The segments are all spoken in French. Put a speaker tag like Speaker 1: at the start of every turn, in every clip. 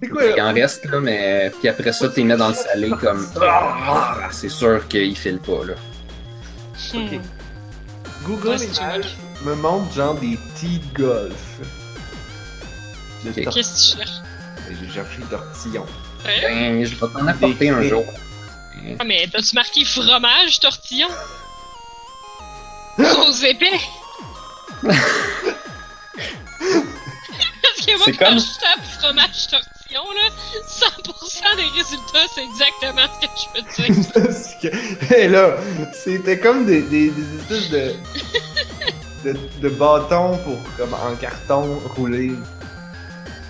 Speaker 1: C'est quoi?
Speaker 2: Il en reste, là, mais. Puis après ça, tu les mets dans le salé comme. Ah, c'est sûr qu'il file pas, là.
Speaker 3: Hmm.
Speaker 1: Google
Speaker 3: c'est too
Speaker 1: Images me montre genre des de golf.
Speaker 2: Ok.
Speaker 1: tor-
Speaker 3: Qu'est-ce que tu cherches?
Speaker 1: J'ai cherché tortillon.
Speaker 3: Hein?
Speaker 2: Ben, je vais t'en apporter un jour.
Speaker 3: Ah, mais t'as-tu marqué fromage tortillon? Aux épais! Parce que moi,
Speaker 2: C'est
Speaker 3: quand
Speaker 2: comme-
Speaker 3: je tape fromage tortillon, là, 100% des résultats, c'est exactement ce que je peux dire.
Speaker 1: Hey, là, c'était comme des, des, des espèces de, de, de bâtons pour, comme en carton roulé.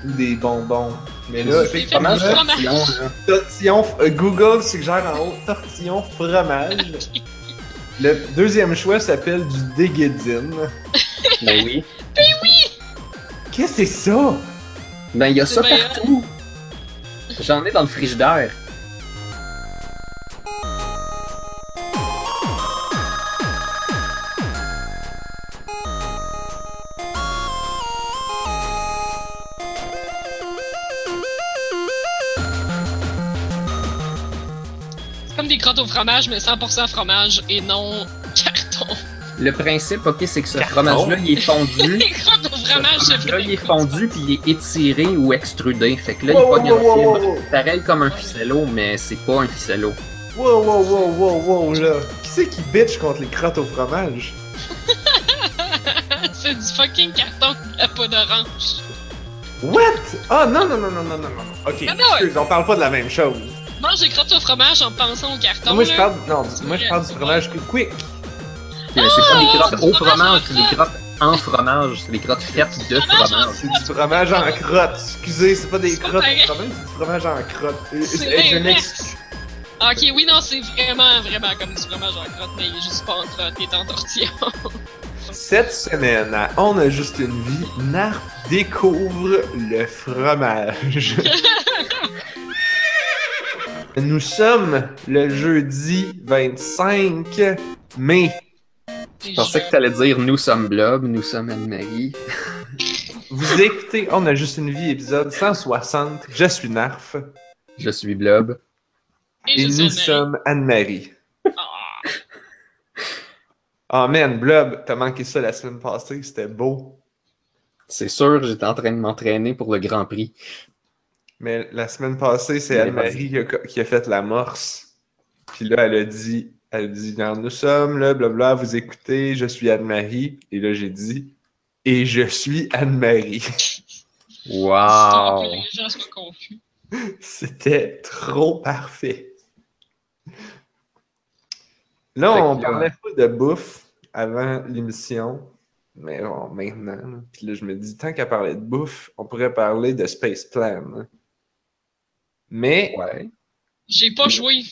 Speaker 1: Ou des bonbons. Mais là,
Speaker 3: C'est
Speaker 1: effectivement,
Speaker 2: tortillon,
Speaker 1: tortillon, euh, Google suggère en haut tortillon fromage. Le deuxième choix s'appelle du déguédine.
Speaker 2: Ben oui.
Speaker 1: Qu'est-ce que c'est ça?
Speaker 2: Ben, il y a ça
Speaker 3: bien
Speaker 2: partout. J'en ai dans le frigidaire.
Speaker 3: C'est comme des crottes au fromage, mais 100% fromage et non.
Speaker 2: Le principe, ok, c'est que ce fromage-là, il est fondu.
Speaker 3: Les crottes au
Speaker 2: Ce
Speaker 3: fromage, c'est
Speaker 2: fromage-là, il est
Speaker 3: fait.
Speaker 2: fondu puis il est étiré ou extrudé. Fait que là,
Speaker 1: Wow,
Speaker 2: il pogne
Speaker 1: wow, wow, wow.
Speaker 2: Pareil comme un ficello, mais c'est pas un ficello.
Speaker 1: Wow, wow, wow, wow, wow, là. Qui c'est qui bitch contre les crottes au fromage?
Speaker 3: c'est du fucking carton la peau d'orange.
Speaker 1: What? Ah, non, non, non, non, non, non, non. Ok,
Speaker 3: Ah, non,
Speaker 1: excuse, on parle pas de la même chose.
Speaker 3: Moi, j'ai crottes au fromage en pensant au carton.
Speaker 1: moi, je
Speaker 3: là.
Speaker 1: parle, non, moi, je parle du fromage quick.
Speaker 2: C'est pas des
Speaker 3: Oh,
Speaker 2: crottes
Speaker 3: du
Speaker 2: au
Speaker 3: fromage
Speaker 2: c'est des crottes en fromage. C'est des crottes faites de
Speaker 3: Fromage.
Speaker 1: C'est du fromage en crotte. Excusez, c'est pas des crottes au fromage, c'est du fromage en crotte. Je m'excuse.
Speaker 3: Ok, oui, non, c'est vraiment, vraiment comme du fromage en crotte, mais il est juste pas en crotte, il est en tortillon.
Speaker 1: Cette semaine, à On a juste une vie, Narf découvre le fromage. Nous sommes le jeudi 25 mai.
Speaker 2: Je pensais que t'allais dire nous sommes Blob, nous sommes Anne-Marie.
Speaker 1: Vous écoutez On a juste une vie, épisode 160. Je suis Narf
Speaker 2: Je suis Blob.
Speaker 1: et nous sommes Anne-Marie.
Speaker 3: Ah,
Speaker 1: Oh man, Blob, t'as manqué ça la semaine passée, c'était beau.
Speaker 2: C'est sûr, j'étais en train de m'entraîner pour le Grand Prix.
Speaker 1: Mais la semaine passée, c'est Anne-Marie qui, a- qui a fait l'amorce. Puis là, elle a dit, elle dit, Non, nous sommes là, blabla, vous écoutez, je suis Anne-Marie. Et là, j'ai dit, et je suis Anne-Marie.
Speaker 2: Wow!
Speaker 3: que les gens soient confus.
Speaker 1: C'était trop parfait. Là, on
Speaker 2: là-
Speaker 1: parlait pas de bouffe avant l'émission. Mais bon, maintenant. là. Puis là, je me dis, tant qu'à parler de bouffe, on pourrait parler de Space Plan. hein. Mais,
Speaker 2: Ouais.
Speaker 3: J'ai pas joué.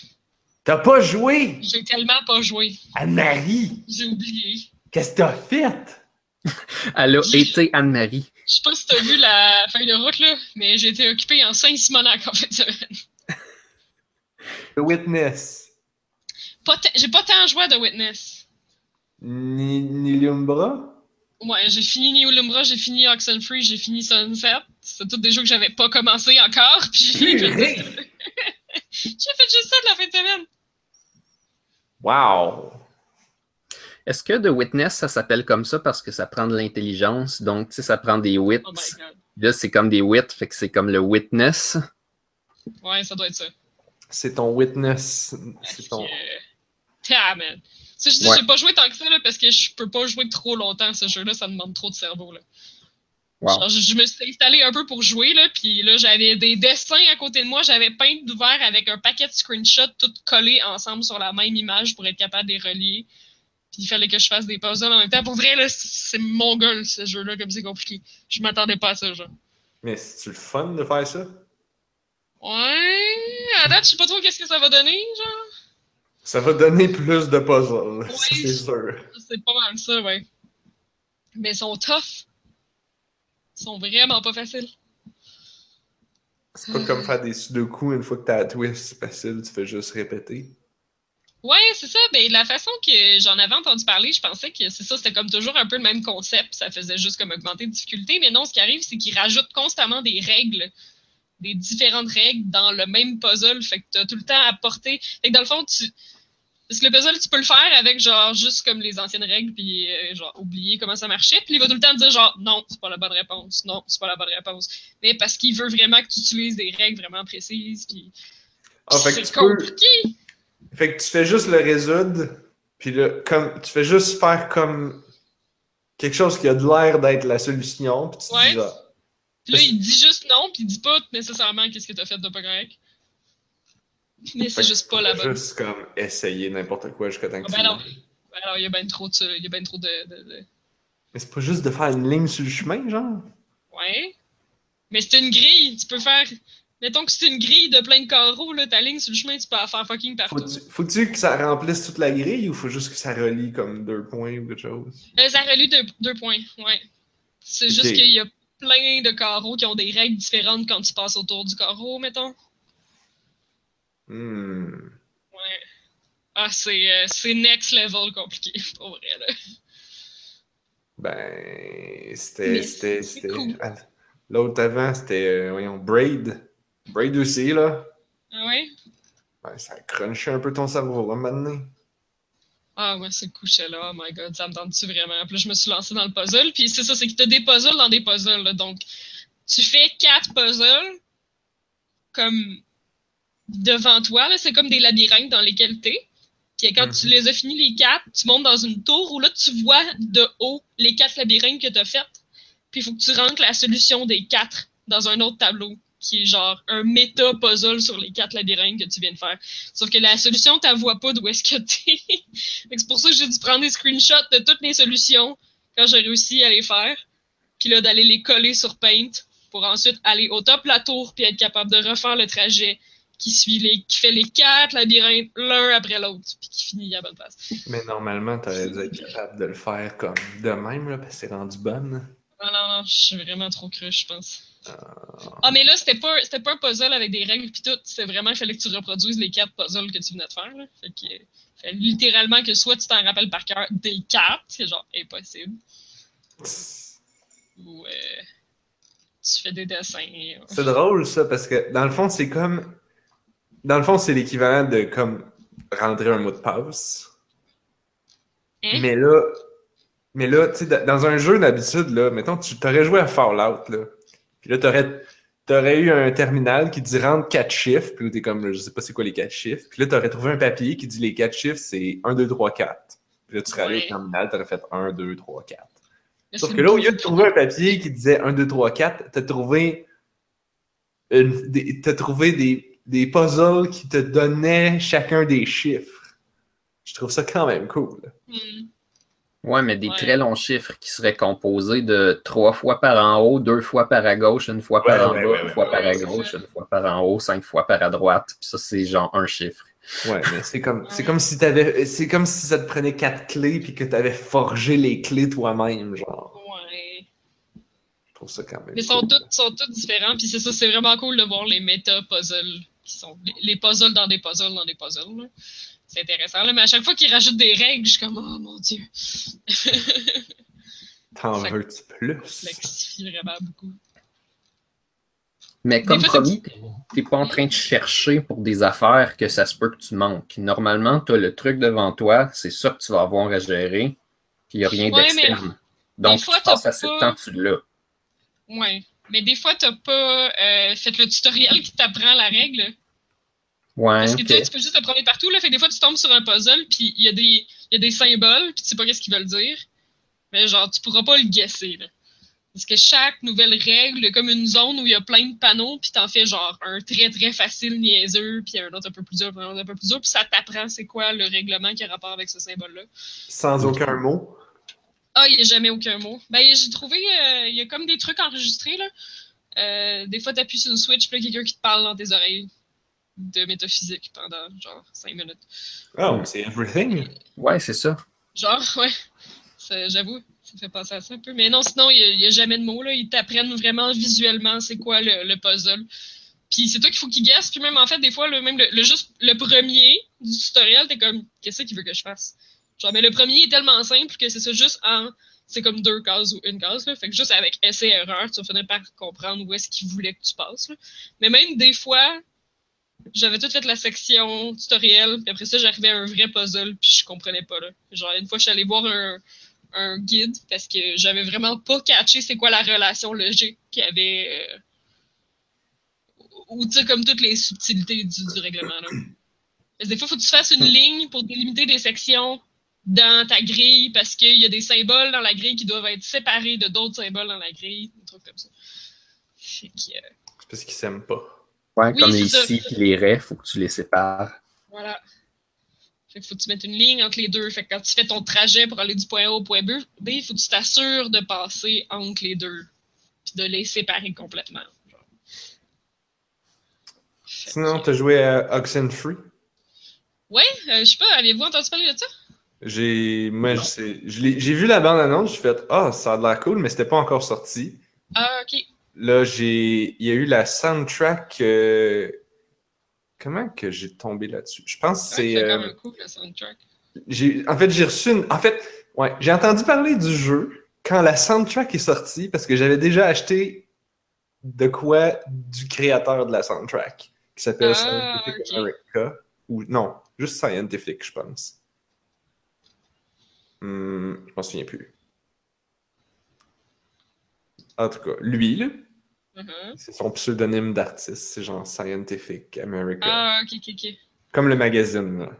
Speaker 1: T'as pas joué!
Speaker 3: J'ai tellement pas joué.
Speaker 1: Anne-Marie!
Speaker 3: J'ai oublié.
Speaker 1: Qu'est-ce que t'as fait?
Speaker 2: Elle a été Anne-Marie.
Speaker 3: Je sais pas si t'as vu la feuille de route, là, mais j'ai été occupé en Saint-Simonac en fait.
Speaker 1: The Witness.
Speaker 3: Pas ta- J'ai pas tant joué à The Witness.
Speaker 1: Ni- Niliumbra?
Speaker 3: Ouais, j'ai fini New Lumbra, j'ai fini Oxenfree, j'ai fini Sunset. C'est tous des jeux que j'avais pas commencé encore. Puis j'ai fait,
Speaker 1: Purée!
Speaker 3: j'ai fait juste ça de la fin de semaine.
Speaker 1: Wow!
Speaker 2: Est-ce que The Witness, ça s'appelle comme ça parce que ça prend de l'intelligence? Donc, tu sais, ça prend des wits.
Speaker 3: Oh my god.
Speaker 2: Là, c'est comme des wits, fait que c'est comme le witness.
Speaker 3: Ouais, ça doit être ça.
Speaker 1: C'est ton Witness. C'est ton...
Speaker 3: Ah, man. Tu sais, je dis,
Speaker 2: Ouais.
Speaker 3: j'ai pas joué tant que ça, là, parce que je peux pas jouer trop longtemps, ce jeu-là, ça demande trop de cerveau, là.
Speaker 2: Wow.
Speaker 3: Genre, je, je me suis installé un peu pour jouer, là, puis là, j'avais des dessins à côté de moi, j'avais peint d'ouvert avec un paquet de screenshots tout collés ensemble sur la même image pour être capable de les relier. Puis il fallait que je fasse des puzzles en même temps. Pour vrai, là, c'est c'est mon gueule, ce jeu-là, comme c'est compliqué. Je m'attendais pas à ça, genre.
Speaker 1: Mais c'est-tu le fun de faire ça?
Speaker 3: Ouais, à date, je sais pas trop qu'est-ce que ça va donner, genre.
Speaker 1: Ça va donner plus de puzzles, c'est sûr.
Speaker 3: C'est pas mal ça, ouais. Mais ils sont tough. Sont vraiment pas faciles.
Speaker 1: C'est pas comme faire des sudoku une fois que t'as la twist, c'est facile, tu fais juste répéter.
Speaker 3: Ouais, c'est ça. Ben, la façon que j'en avais entendu parler, je pensais que c'est ça, c'était comme toujours un peu le même concept. Ça faisait juste comme augmenter de difficulté. Mais non, ce qui arrive, c'est qu'ils rajoutent constamment des règles des différentes règles dans le même puzzle. Fait que t'as tout le temps à porter. Fait que dans le fond, tu. Parce que le puzzle, tu peux le faire avec genre juste comme les anciennes règles, puis euh, genre oublier comment ça marchait. Puis il va tout le temps te dire genre non, c'est pas la bonne réponse, non, c'est pas la bonne réponse. Mais parce qu'il veut vraiment que tu utilises des règles vraiment précises, puis
Speaker 1: Ah,
Speaker 3: c'est
Speaker 1: peux-
Speaker 3: compliqué.
Speaker 1: Fait que tu fais juste le résoudre, puis là, comme, tu fais juste faire comme quelque chose qui a de l'air d'être la solution, puis tu
Speaker 3: Ouais.
Speaker 1: dis, ah,
Speaker 3: Puis là, il dit juste non, puis il dit pas nécessairement qu'est-ce que t'as fait de pas correct. Mais c'est juste pas la bonne.
Speaker 1: Juste comme essayer n'importe quoi jusqu'à temps que
Speaker 3: Ah,
Speaker 1: tu
Speaker 3: ben non. Ben Alors, il y a bien trop de. Il y a ben trop de- de- de...
Speaker 1: Mais c'est pas juste de faire une ligne sur le chemin, genre?
Speaker 3: Ouais. Mais c'est une grille. Tu peux faire. Mettons que c'est une grille de plein de carreaux, là, ta ligne sur le chemin, tu peux la faire fucking partout.
Speaker 1: Faut-tu faut-tu que ça remplisse toute la grille ou faut juste que ça relie comme deux points ou quelque chose?
Speaker 3: Euh, ça relie deux, deux points, ouais. C'est juste qu'il y a plein de carreaux qui ont des règles différentes quand tu passes autour du carreau, mettons.
Speaker 1: Hmm.
Speaker 3: Ouais. Ah, c'est euh, c'est next level compliqué, pour vrai, là.
Speaker 1: Ben, c'était.
Speaker 3: Mais
Speaker 1: c'était-
Speaker 3: c'est
Speaker 1: c'était-
Speaker 3: cool.
Speaker 1: L'autre avant, c'était, euh, voyons, Braid. Braid aussi, là.
Speaker 3: Ah ouais?
Speaker 1: Ouais, ça crunchait un peu ton cerveau, hein, maintenant.
Speaker 3: Ah ouais, ce coucher-là, oh my god, ça me tente-tu vraiment? Puis là, je me suis lancée dans le puzzle, puis c'est ça, c'est que t'as des puzzles dans des puzzles, là. Donc, tu fais quatre puzzles, comme devant toi, là, c'est comme des labyrinthes dans lesquels t'es. Puis quand tu
Speaker 1: Mhm.
Speaker 3: les as finis les quatre, tu montes dans une tour où là, tu vois de haut les quatre labyrinthes que t'as faites. Puis il faut que tu rentres la solution des quatre dans un autre tableau, qui est genre un méta-puzzle sur les quatre labyrinthes que tu viens de faire. Sauf que la solution, tu vois pas d'où est-ce que t'es. C'est pour ça que j'ai dû prendre des screenshots de toutes les solutions quand j'ai réussi à les faire. Puis là, d'aller les coller sur Paint pour ensuite aller au top de la tour puis être capable de refaire le trajet qui suit les, qui fait les quatre labyrinthes l'un après l'autre puis qui finit à la bonne place.
Speaker 1: Mais normalement, t'aurais dû être capable de le faire comme de même, là, parce que c'est rendu bonne.
Speaker 3: Non, non, non, je suis vraiment trop cruche, je pense. Ah, mais là, c'était pas, c'était pas un puzzle avec des règles pis tout. C'était vraiment, il fallait que tu reproduises les quatre puzzles que tu venais de faire. Là. Fait que, fallait littéralement que soit tu t'en rappelles par cœur des quatre, c'est genre impossible, ou euh, tu fais des dessins.
Speaker 1: C'est drôle, ça, parce que dans le fond, c'est comme. Dans le fond, c'est l'équivalent de comme rentrer un mot de passe.
Speaker 3: Hein?
Speaker 1: Mais là, mais là, tu sais, dans- un jeu d'habitude, là, mettons, tu t'aurais joué à Fallout, là. Puis là, t'aurais, t'aurais eu un terminal qui dit rentre quatre chiffres, puis là, t'es comme, je sais pas c'est quoi les quatre chiffres. Puis là, t'aurais trouvé un papier qui dit les quatre chiffres, c'est 1, 2, 3, 4. Puis là, tu serais allé au terminal, t'aurais fait 1, 2, 3, 4.
Speaker 3: Mais
Speaker 1: Sauf que là, au lieu de trouver un papier qui disait 1, 2, 3, 4, t'as trouvé, une, des, t'as trouvé des, des puzzles qui te donnaient chacun des chiffres. Je trouve ça quand même cool.
Speaker 3: Hmm.
Speaker 2: Ouais, mais des
Speaker 3: Ouais.
Speaker 2: très longs chiffres qui seraient composés de trois fois par en haut, deux fois par à gauche, une fois par
Speaker 1: Ouais,
Speaker 2: en
Speaker 1: ouais,
Speaker 2: bas,
Speaker 1: ouais,
Speaker 2: une fois
Speaker 3: ouais,
Speaker 2: par à gauche, une fois par en haut, cinq fois par à droite. Puis ça, c'est genre un chiffre.
Speaker 1: Ouais, mais c'est comme, c'est comme si t'avais, c'est comme si ça te prenait quatre clés puis que t'avais forgé les clés toi-même, genre.
Speaker 3: Ouais.
Speaker 1: Je trouve ça quand même.
Speaker 3: Mais ils sont tous, sont tous différents, puis c'est ça, c'est vraiment cool de voir les méta-puzzles qui sont les, les puzzles dans des puzzles dans des puzzles. là. C'est intéressant, là, mais à chaque fois qu'ils rajoutent des règles, je suis comme, oh mon dieu.
Speaker 1: T'en veux-tu plus?
Speaker 3: Complexifie vraiment beaucoup.
Speaker 2: Mais comme
Speaker 3: fois,
Speaker 2: promis, t'es- pas en train de chercher pour des affaires que ça se peut que tu manques. Normalement, tu as le truc devant toi, c'est ça que tu vas avoir à gérer, puis il n'y a rien
Speaker 3: Ouais,
Speaker 2: d'externe. Donc,
Speaker 3: fois,
Speaker 2: tu passes assez de temps dessus là.
Speaker 3: Ouais. Mais des fois, t'as pas euh, fait le tutoriel qui t'apprend la règle.
Speaker 2: Ouais,
Speaker 3: Parce que tu sais,
Speaker 2: ok.
Speaker 3: tu peux juste te promener partout, là. Fait que des fois, tu tombes sur un puzzle, puis il y, a des- il y a des symboles, puis tu sais pas qu'est-ce qu'ils veulent dire. Mais genre, tu pourras pas le guesser, là. Parce que chaque nouvelle règle, il y a comme une zone où il y a plein de panneaux, puis t'en fais genre un très très facile niaiseux, puis un autre un peu plus dur, puis un autre un peu plus dur, puis ça t'apprend c'est quoi le règlement qui a rapport avec ce symbole-là.
Speaker 1: Sans aucun mot.
Speaker 3: Ah, il n'y a jamais aucun mot. Ben, j'ai trouvé, euh, il y a comme des trucs enregistrés, là. Euh, des fois, t'appuies sur une switch, puis il y a quelqu'un qui te parle dans tes oreilles de métaphysique pendant genre 5 minutes.
Speaker 1: Oh, c'est everything.
Speaker 2: Ouais, c'est ça.
Speaker 3: Genre, ouais. J'avoue, ça fait penser à ça un peu. Mais non, sinon, il n'y a, jamais de mots. Là. Ils t'apprennent vraiment visuellement c'est quoi le, le puzzle. Puis c'est toi qu'il faut qu'ils guessent. Puis même, en fait, des fois, le, même le, le juste le premier du tutoriel, t'es comme, qu'est-ce qu'il veut que je fasse? Genre, mais le premier est tellement simple que c'est ça, juste en c'est comme deux cases ou une case. Là. Fait que juste avec essai erreur, tu vas par comprendre où est-ce qu'il voulait que tu passes. Là. Mais même des fois, j'avais tout fait la section tutoriel, puis après ça, j'arrivais à un vrai puzzle, puis je comprenais pas. Là. Genre, une fois, je suis allée voir un, un guide parce que j'avais vraiment pas catché c'est quoi la relation logique qu'il y avait. Euh, ou tu sais, comme toutes les subtilités du, du règlement. Là. Parce que des fois, il faut que tu fasses une ligne pour délimiter des sections dans ta grille parce qu'il y a des symboles dans la grille qui doivent être séparés de d'autres symboles dans la grille, des trucs comme ça. Fait que, euh,
Speaker 1: C'est parce qu'ils s'aiment pas.
Speaker 2: Ouais,
Speaker 3: Oui,
Speaker 2: comme
Speaker 3: c'est
Speaker 2: les
Speaker 3: ça.
Speaker 2: si et les ré, faut que tu les sépares.
Speaker 3: Voilà. Fait que faut que tu mettes une ligne entre les deux. Fait que quand tu fais ton trajet pour aller du point A au point B, il faut que tu t'assures de passer entre les deux. Puis de les séparer complètement. genre.
Speaker 1: Sinon,
Speaker 3: que-
Speaker 1: t'as joué à Oxenfree?
Speaker 3: Ouais, euh, je sais pas, avez-vous entendu parler de ça?
Speaker 1: J'ai moi, je sais- je l'ai- j'ai vu la bande-annonce, j'ai fait « Ah, ça a l'air cool », mais c'était pas encore sorti.
Speaker 3: Ah, ok.
Speaker 1: Là, j'ai... Il y a eu la soundtrack... euh, Comment que j'ai tombé là-dessus? Je pense que
Speaker 3: Ouais,
Speaker 1: c'est...
Speaker 3: c'est
Speaker 1: euh,
Speaker 3: quand même cool le soundtrack.
Speaker 1: j'ai- En fait, j'ai reçu une... En fait, ouais, j'ai entendu parler du jeu quand la soundtrack est sortie parce que j'avais déjà acheté de quoi du créateur de la soundtrack qui s'appelle
Speaker 3: Ah,
Speaker 1: Scientific. America. Ou non, juste Scientific, je pense. Hmm, je m'en souviens plus. En tout cas, lui, là,
Speaker 3: Mhm.
Speaker 1: c'est son pseudonyme d'artiste. C'est genre Scientific America.
Speaker 3: Ah, ok, ok, ok.
Speaker 1: Comme le magazine, là.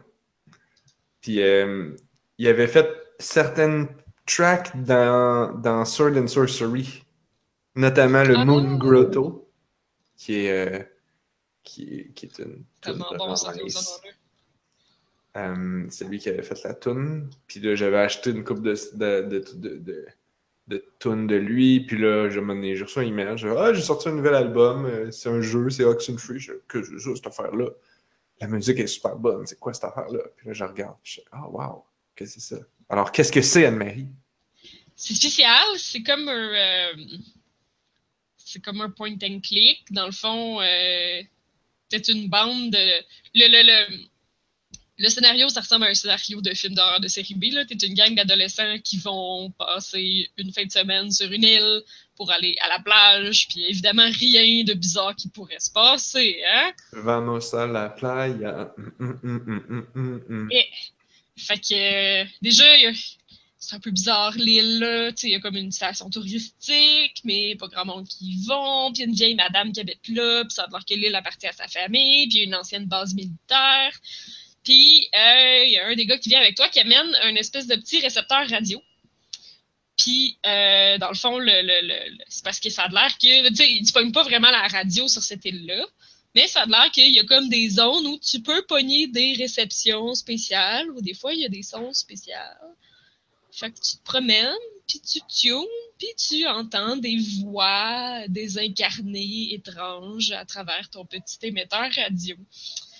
Speaker 1: Puis euh, il avait fait certaines tracks dans, dans Sword and Sorcery, notamment le
Speaker 3: Ah!
Speaker 1: Moon Grotto, qui est, euh, qui, est- qui est une
Speaker 3: Tellement bon, ça,
Speaker 1: Euh, c'est lui qui avait fait la tune. Puis là, j'avais acheté une coupe de, de, de, de, lui. Puis là, je m'en ai reçu un email. Dit, ah, j'ai sorti un nouvel album. euh, C'est un jeu, c'est Oxenfree. Je que c'est ça, cette affaire-là? La musique est super bonne. C'est quoi cette affaire-là? Puis là, je regarde. Je ah, wow, qu'est-ce que c'est ça? Alors, qu'est-ce que c'est, Anne-Marie?
Speaker 3: C'est spécial, c'est comme un. euh, c'est comme un point and click. Dans le fond, euh, c'est une bande de. Le, le, le scénario, ça ressemble à un scénario de film d'horreur de série B. T'es une gang d'adolescents qui vont passer une fin de semaine sur une île pour aller à la plage. Puis évidemment, rien de bizarre qui pourrait se passer. Hein?
Speaker 1: Vamos a la playa. Hum, hum, hum, hum.
Speaker 3: Et- Fait que euh, déjà, c'est un peu bizarre l'île, là. Tu sais, il y a comme une station touristique, mais pas grand monde qui y vont. Puis une vieille madame qui habite là, puis l'air que l'île appartient à sa famille, puis une ancienne base militaire. Puis euh, il y a un des gars qui vient avec toi qui amène un espèce de petit récepteur radio. Puis, euh, dans le fond, c'est parce que ça a l'air que, tu sais, il disponible pas vraiment la radio sur cette île-là. Mais ça a l'air qu'il y a comme des zones où tu peux pogner des réceptions spéciales, ou des fois il y a des sons spéciaux. Fait que tu te promènes, puis tu tunes, puis tu entends des voix désincarnées, étranges à travers ton petit émetteur radio.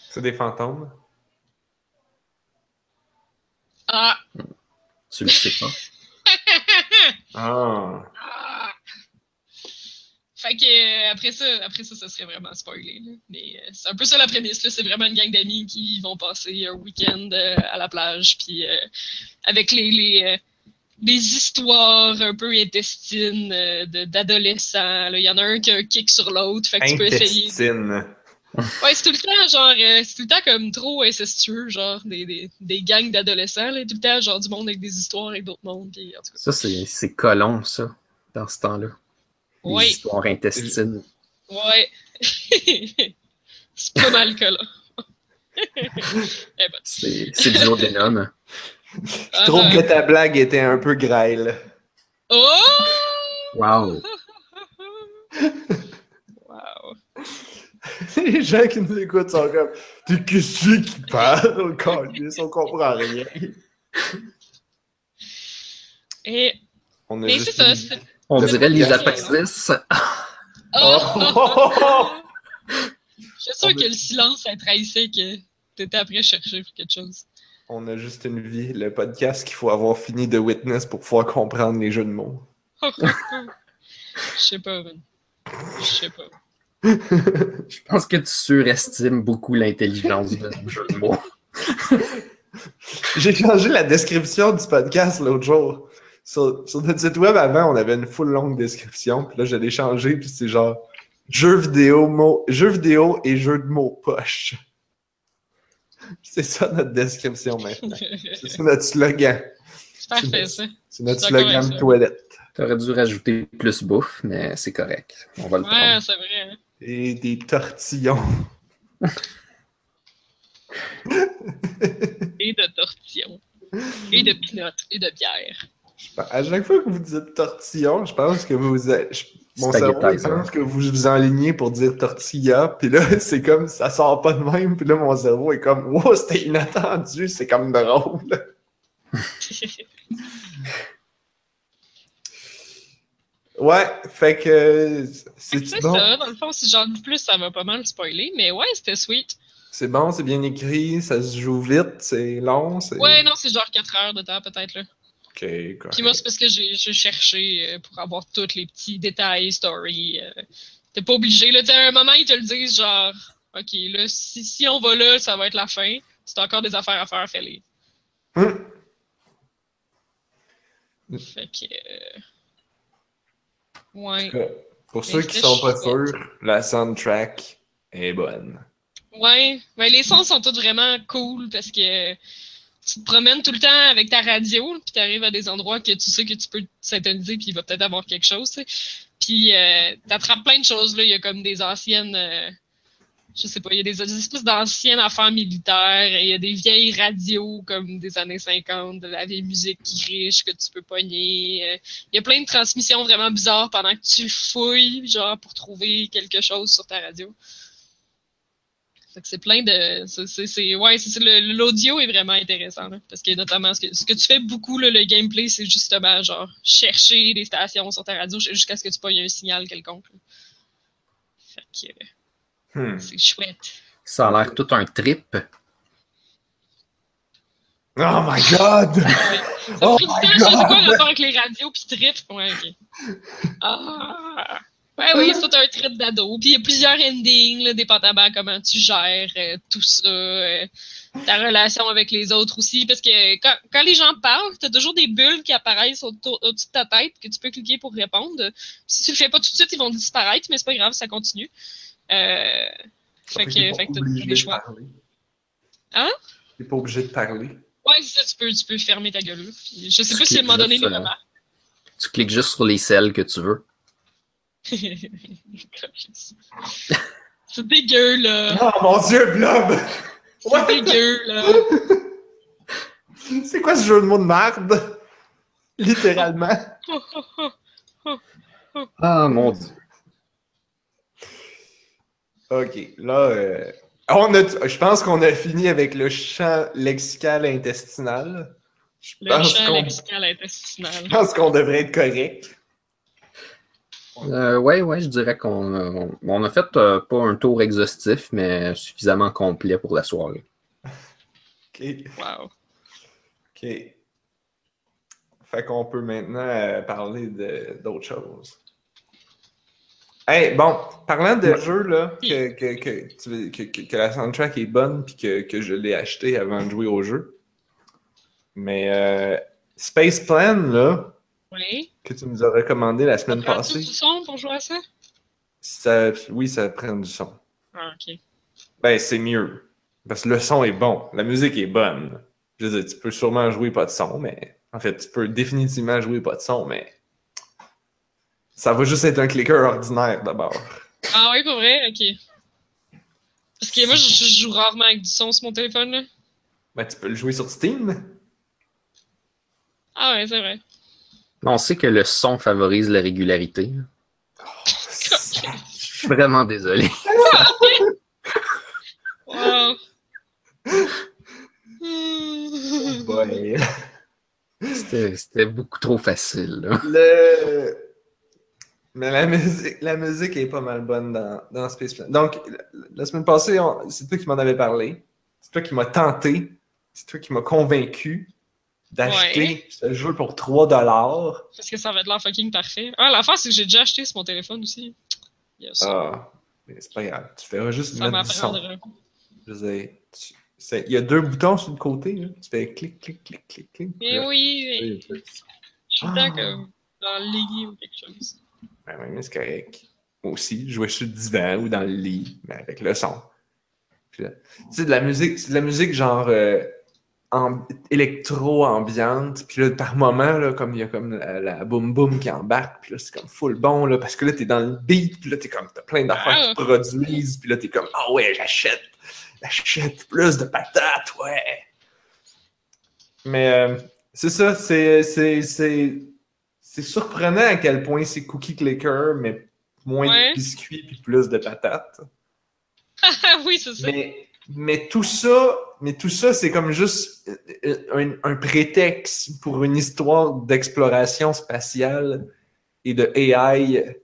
Speaker 1: C'est des fantômes?
Speaker 3: Ah!
Speaker 2: Tu le sais pas.
Speaker 1: Ah!
Speaker 3: ah. Fait que euh, après ça, après ça, ça serait vraiment spoilé. là. Mais euh, c'est un peu ça la prémisse. là. C'est vraiment une gang d'amis qui vont passer un week-end euh, à la plage, puis euh, avec les, les, les histoires un peu intestines de- d'adolescents. Il y en a un qui a un kick sur l'autre, fait que tu peux essayer. Ouais, c'est tout le temps genre, euh, c'est tout le temps comme trop incestueux, genre des, des, des gangs d'adolescents, là, tout le temps genre du monde avec des histoires avec d'autres mondes, puis en tout cas.
Speaker 2: Ça, c'est c'est colon, ça, dans ce temps-là. Les
Speaker 3: Ouais.
Speaker 2: histoires intestines.
Speaker 3: Ouais. c'est pas mal là. Eh ben.
Speaker 2: C'est c'est du duodénum.
Speaker 1: Je trouve que ta blague était un peu grêle.
Speaker 3: Oh!
Speaker 2: Wow.
Speaker 1: Les gens qui nous écoutent sont comme T'es qu'est-ce qui parle, câlisse, on comprend rien.
Speaker 3: Et,
Speaker 1: On a
Speaker 3: mais
Speaker 1: juste
Speaker 3: c'est ça.
Speaker 1: une-
Speaker 2: On dirait les apaxis.
Speaker 3: Oh!
Speaker 1: Oh!
Speaker 3: Je suis sûre que le silence, ça trahissait que t'étais après chercher pour quelque chose.
Speaker 1: On a juste une vie, le podcast qu'il faut avoir fini de Witness pour pouvoir comprendre les jeux de mots.
Speaker 3: Je sais pas, man. Je sais pas.
Speaker 2: Je pense que tu surestimes beaucoup l'intelligence de jeu de mots.
Speaker 1: J'ai changé la description du podcast l'autre jour. sur, sur notre site web, avant, on avait une full longue description. Puis là, je l'ai changé. Puis c'est genre jeux vidéo, mots, jeux vidéo et jeux de mots poche. C'est ça notre description maintenant. C'est ça notre slogan.
Speaker 3: C'est parfait, ça.
Speaker 1: C'est notre slogan de toilette.
Speaker 2: T'aurais dû rajouter plus bouffe, mais c'est correct. On va le
Speaker 3: Ouais,
Speaker 2: prendre.
Speaker 3: c'est vrai.
Speaker 1: Et des tortillons.
Speaker 3: Et de tortillons. Et de pinottes. Et de bière.
Speaker 1: À chaque fois que vous dites tortillon, je pense que vous. je- mon cerveau pense que vous vous enlignez pour dire tortilla, puis là, c'est comme ça sort pas de même, puis là, mon cerveau est comme, wow, c'était inattendu, c'est comme drôle. Ouais, fait que.
Speaker 3: C'est
Speaker 1: bon.
Speaker 3: ça, dans le fond, si j'en dis plus, ça va pas mal spoiler, mais ouais, c'était sweet.
Speaker 1: C'est bon, c'est bien écrit, ça se joue vite, c'est long.
Speaker 3: Ouais, non, c'est genre 4 heures de temps peut-être là.
Speaker 1: Ok, quoi.
Speaker 3: Puis moi, c'est parce que j'ai cherché euh, pour avoir tous les petits détails, story. euh, T'es pas obligé, là, à un moment, ils te le disent, genre, OK, là, si, si on va là, ça va être la fin. Si t'as encore des affaires à faire, fais-les.
Speaker 1: Hum.
Speaker 3: Fait que... Ouais.
Speaker 1: Pour
Speaker 3: Mais
Speaker 1: ceux qui sont pas sûrs, la soundtrack est bonne.
Speaker 3: Ouais, ouais, les sons sont tous vraiment cool parce que tu te promènes tout le temps avec ta radio, puis tu arrives à des endroits que tu sais que tu peux s'intoniser, puis il va peut-être avoir quelque chose. tu. Puis euh, t'attrapes plein de choses, là. Il y a comme des anciennes. euh, je sais pas, il y a des, espèces d'anciennes affaires militaires, il y a des vieilles radios comme des années 50, de la vieille musique qui riche que tu peux pogner. euh, il y a plein de transmissions vraiment bizarres pendant que tu fouilles, genre pour trouver quelque chose sur ta radio. Fait que c'est plein de. c'est- ouais, c'est l'audio est vraiment intéressant. là, parce que notamment, ce que, ce que tu fais beaucoup, là, le gameplay, c'est justement genre chercher des stations sur ta radio jusqu'à ce que tu pognes un signal quelconque. là. Fait que
Speaker 1: Hmm.
Speaker 3: c'est chouette.
Speaker 2: Ça a l'air tout un trip.
Speaker 1: Oh my god!
Speaker 3: Ça
Speaker 1: Oh my
Speaker 3: temps, je sais quoi
Speaker 1: God!
Speaker 3: le rapport avec les radios pis trip. Ouais, ok. Ah! Ouais, oui, c'est tout un trip d'ado. Puis il y a plusieurs endings, là, dépendamment comment tu gères euh, tout ça, euh, ta relation avec les autres aussi. Parce que quand, quand les gens parlent, t'as toujours des bulles qui apparaissent autour- au-dessus de ta tête que tu peux cliquer pour répondre. Si tu le fais pas tout de suite, ils vont disparaître, mais c'est pas grave, ça continue. Euh, fait que, fait que t'as
Speaker 1: obligé
Speaker 3: des
Speaker 1: de
Speaker 3: choix.
Speaker 1: parler.
Speaker 3: Hein?
Speaker 1: T'es pas obligé de parler.
Speaker 3: Ouais, c'est ça, tu peux, tu peux fermer ta gueule. Puis je sais
Speaker 2: Tu
Speaker 3: pas si à un moment donné, les moments.
Speaker 2: Tu cliques juste sur les celles que tu veux.
Speaker 3: c'est dégueu, là.
Speaker 1: Oh mon dieu, Blob!
Speaker 3: C'est dégueu, là.
Speaker 1: C'est quoi ce jeu de mots de merde? Littéralement.
Speaker 2: Ah mon dieu.
Speaker 1: Ok, là, euh, on a, je pense qu'on a fini avec le champ lexical intestinal. Je
Speaker 3: Le
Speaker 1: pense
Speaker 3: champ
Speaker 1: qu'on
Speaker 3: lexical intestinal.
Speaker 1: je pense qu'on devrait être correct.
Speaker 2: Euh, ouais, ouais, je dirais qu'on a, on a fait euh, pas un tour exhaustif, mais suffisamment complet pour la soirée.
Speaker 1: Ok,
Speaker 3: Wow.
Speaker 1: ok. Fait qu'on peut maintenant euh, parler de- d'autres choses. Hey, bon, parlant de jeux, là, que, que, que, tu- que, la soundtrack est bonne puis que, que je l'ai acheté avant de jouer au jeu. Mais euh, Space Plan, là,
Speaker 3: Oui.
Speaker 1: que tu nous as recommandé la
Speaker 3: Ça
Speaker 1: semaine
Speaker 3: prend
Speaker 1: passée,
Speaker 3: du son pour jouer à ça?
Speaker 1: ça, oui, ça prend du son.
Speaker 3: Ah, ok.
Speaker 1: Ben, c'est mieux. Parce que le son est bon. La musique est bonne. Je veux dire, tu peux sûrement jouer pas de son, mais. En fait, tu peux définitivement jouer pas de son, mais. Ça va juste être un clicker ordinaire d'abord.
Speaker 3: Ah oui, pour vrai? Ok. Parce que moi, je, je joue rarement avec du son sur mon téléphone, là.
Speaker 1: Ben, tu peux le jouer sur Steam.
Speaker 3: Ah ouais, c'est vrai.
Speaker 2: On sait que le son favorise la régularité. Je suis vraiment désolé.
Speaker 3: Wow.
Speaker 1: Ouais. Euh,
Speaker 2: C'était c'était beaucoup trop facile. là.
Speaker 1: Le... Mais la musique, la musique est pas mal bonne dans, dans Space Plan. Donc, la, semaine passée, c'est toi qui m'en avais parlé. C'est toi qui m'as tenté. C'est toi qui m'as convaincu d'acheter
Speaker 3: Ouais.
Speaker 1: ce jeu pour 3 dollars.
Speaker 3: Parce que ça va être l'air fucking parfait. Ah, l'affaire, c'est que j'ai déjà acheté sur mon téléphone aussi. Yes.
Speaker 1: Ah, mais c'est pas grave. Tu feras juste
Speaker 3: ça
Speaker 1: mettre du son. Je tu- c'est- il y a deux boutons sur le côté. là. Tu fais clic, clic, clic, clic, clic.
Speaker 3: Mais oui, mais je suis
Speaker 1: Ah.
Speaker 3: comme dans le lit ou quelque chose.
Speaker 1: Ben oui, c'est correct. Moi aussi, je jouais sur le divan ou dans le lit, mais avec le son. De la musique, c'est de la musique genre euh, am- électro-ambiante. Puis là, par moment, là, comme il y a comme la, la boom boom qui embarque, puis là, c'est comme full bon, là, parce que là, t'es dans le beat, puis là, t'es comme, t'as plein d'affaires qui produisent, puis là, t'es comme, ah ouais, j'achète, j'achète plus de patates, ouais. Mais euh, c'est ça, c'est, c'est, surprenant à quel point c'est cookie clicker, mais moins
Speaker 3: Ouais.
Speaker 1: de biscuits puis plus de patates.
Speaker 3: Oui, c'est ça.
Speaker 1: Mais, mais tout ça, mais tout ça, c'est comme juste euh, un, un prétexte pour une histoire d'exploration spatiale et de AI,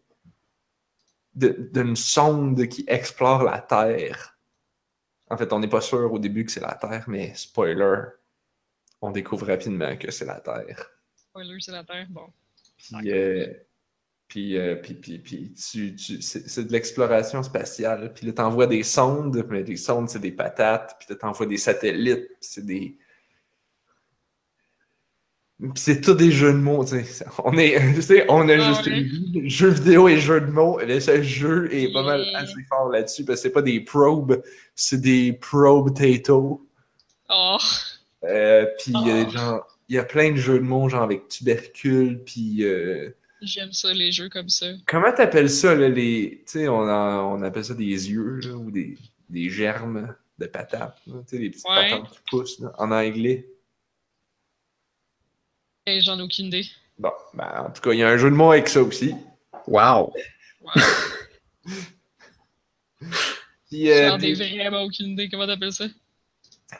Speaker 1: d'une sonde qui explore la Terre. En fait, on n'est pas sûr au début que c'est la Terre, mais spoiler, on découvre rapidement que c'est la Terre.
Speaker 3: Spoiler, c'est la Terre. Bon.
Speaker 1: Puis, euh, puis, euh, puis, puis, puis tu, tu- c'est de l'exploration spatiale. Puis là, t'envoies des sondes, mais les sondes, c'est des patates. Puis là, t'envoies des satellites, c'est des... Puis c'est tout des jeux de mots, tu sais. On est, tu sais, on a juste
Speaker 3: ouais.
Speaker 1: une jeu vidéo et jeux de mots. Ce jeu est pas mal assez fort là-dessus, parce que c'est pas des probes, c'est des probe tato.
Speaker 3: Oh.
Speaker 1: Euh, puis euh,
Speaker 3: Oh.
Speaker 1: genre, il y a plein de jeux de mots, genre avec tubercule, puis... euh,
Speaker 3: J'aime ça, les jeux comme ça.
Speaker 1: Comment t'appelles ça, là, les... Tu sais, on, on appelle ça des yeux, là, ou des, des germes de patates, là, tu sais, les petites
Speaker 3: Ouais.
Speaker 1: patates qui poussent, là, en anglais?
Speaker 3: Et j'en ai aucune idée.
Speaker 1: Bon, ben, en tout cas, il y a un jeu de mots avec ça aussi.
Speaker 2: Wow!
Speaker 1: Puis, euh,
Speaker 3: J'en ai
Speaker 1: puis-
Speaker 3: vraiment aucune idée. Comment t'appelles ça?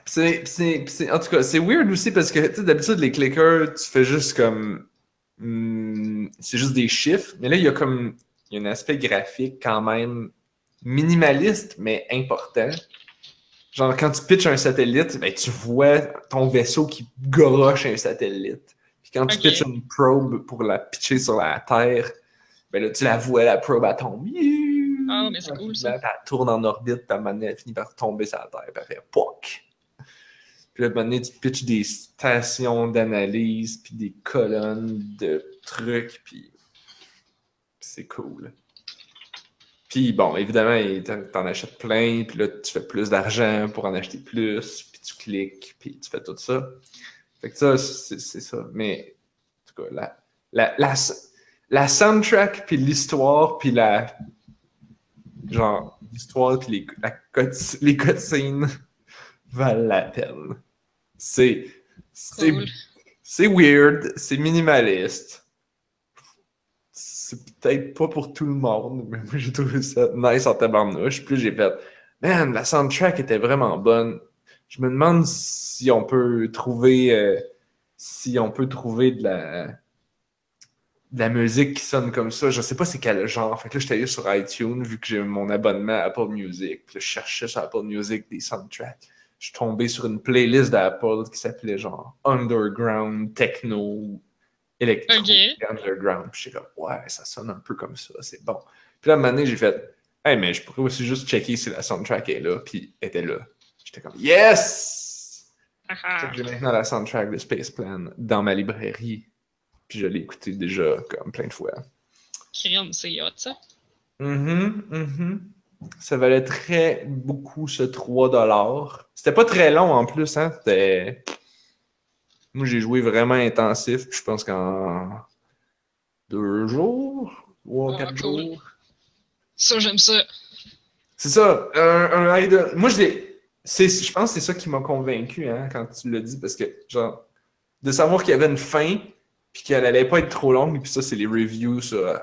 Speaker 1: C'est, en tout cas, c'est weird aussi parce que, d'habitude, les clickers, tu fais juste comme... hmm, c'est juste des chiffres, mais là, il y a comme... Il y a un aspect graphique quand même minimaliste, mais important. Genre, quand tu pitches un satellite, ben, tu vois ton vaisseau qui goroche un satellite. Puis quand tu pitches une probe pour la pitcher sur la Terre, ben là, tu la vois, la probe, elle tombe.
Speaker 3: Ah, mais c'est cool, ça.
Speaker 1: Elle tourne en orbite, donné, elle finit par tomber sur la Terre, puis elle fait POC! Puis là, donné, tu pitches des stations d'analyse, puis des colonnes de trucs, puis c'est cool. Puis bon, évidemment, t'en achètes plein, puis là, tu fais plus d'argent pour en acheter plus, puis tu cliques, puis tu fais tout ça. Fait que ça, c'est ça. Mais, en tout cas, la, la, la, la soundtrack, puis l'histoire, puis la... Genre, l'histoire, puis les, les cutscenes valent la peine. C'est... C'est
Speaker 3: Cool.
Speaker 1: weird, c'est minimaliste. C'est peut-être pas pour tout le monde, mais moi j'ai trouvé ça nice en tabarnouche. Puis j'ai fait, man, la soundtrack était vraiment bonne. Je me demande si on peut trouver, euh, si on peut trouver de la, de la musique qui sonne comme ça. Je sais pas c'est quel genre. Fait que là, j'étais allé sur iTunes vu que j'ai mon abonnement à Apple Music. Puis là, je cherchais sur Apple Music des soundtracks. Je suis tombé sur une playlist d'Apple qui s'appelait genre Underground Techno Electro. Underground. Puis j'étais comme, ouais, ça sonne un peu comme ça, c'est bon. Puis là, à un moment donné, j'ai fait, hey, mais je pourrais aussi juste checker si la soundtrack est là. Puis elle était là. J'étais comme, yes!
Speaker 3: Ah, ah.
Speaker 1: J'ai maintenant la soundtrack de Space Plan dans ma librairie. Puis je l'ai écouté déjà comme plein de fois.
Speaker 3: C'est hot, ça.
Speaker 1: Mhm, mhm. Ça valait très beaucoup ce 3$. C'était pas très long en plus, hein. C'était. Moi, j'ai joué vraiment intensif. puis Je pense qu'en deux jours, trois,
Speaker 3: Ah,
Speaker 1: quatre
Speaker 3: cool.
Speaker 1: jours.
Speaker 3: Ça, j'aime ça.
Speaker 1: C'est ça. Un, un idol. Moi, je l'ai. Je pense que c'est ça qui m'a convaincu hein, quand tu l'as dit, parce que, genre, de savoir qu'il y avait une fin, puis qu'elle allait pas être trop longue, puis ça, c'est les reviews sur.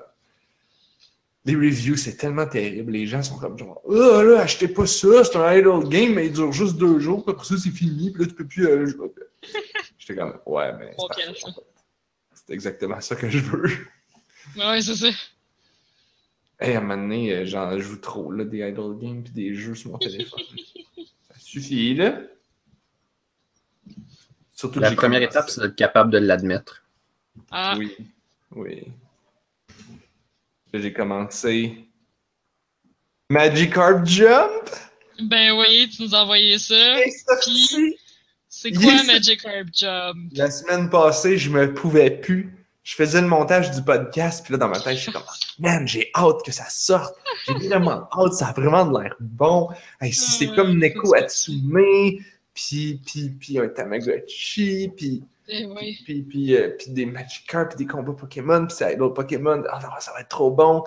Speaker 1: Les reviews, c'est tellement terrible. Les gens sont comme genre, oh là, achetez pas ça, c'est un idle game, mais il dure juste deux jours, puis après ça, c'est fini, puis là, tu peux plus euh, jouer. J'étais comme, ouais, mais. c'est en fait. Exactement ça que je veux.
Speaker 3: Ouais, c'est ça.
Speaker 1: Hey, à un moment donné, euh, j'en joue trop, là, des idle games puis des jeux sur mon téléphone. ça suffit, là. Surtout que
Speaker 2: La première étape, c'est d'être capable de l'admettre.
Speaker 3: Ah,
Speaker 1: Oui, oui. J'ai commencé Magikarp Jump?
Speaker 3: ben oui, tu nous as envoyé ça.
Speaker 1: sorti.
Speaker 3: C'est quoi Magic Herb Job?
Speaker 1: La semaine passée, je me pouvais plus. je faisais le montage du podcast, puis là, dans ma tête, je suis comme, man, j'ai hâte que ça sorte. J'ai vraiment hâte, ça a vraiment de l'air bon. Hey, c'est
Speaker 3: Ouais,
Speaker 1: comme Neko. Atsume, puis, puis, puis un Tamagotchi, puis, Puis, puis, euh, puis des Magikarp, puis des combats Pokémon, puis ça d'autres Pokémon. Ah non, ça va être trop bon.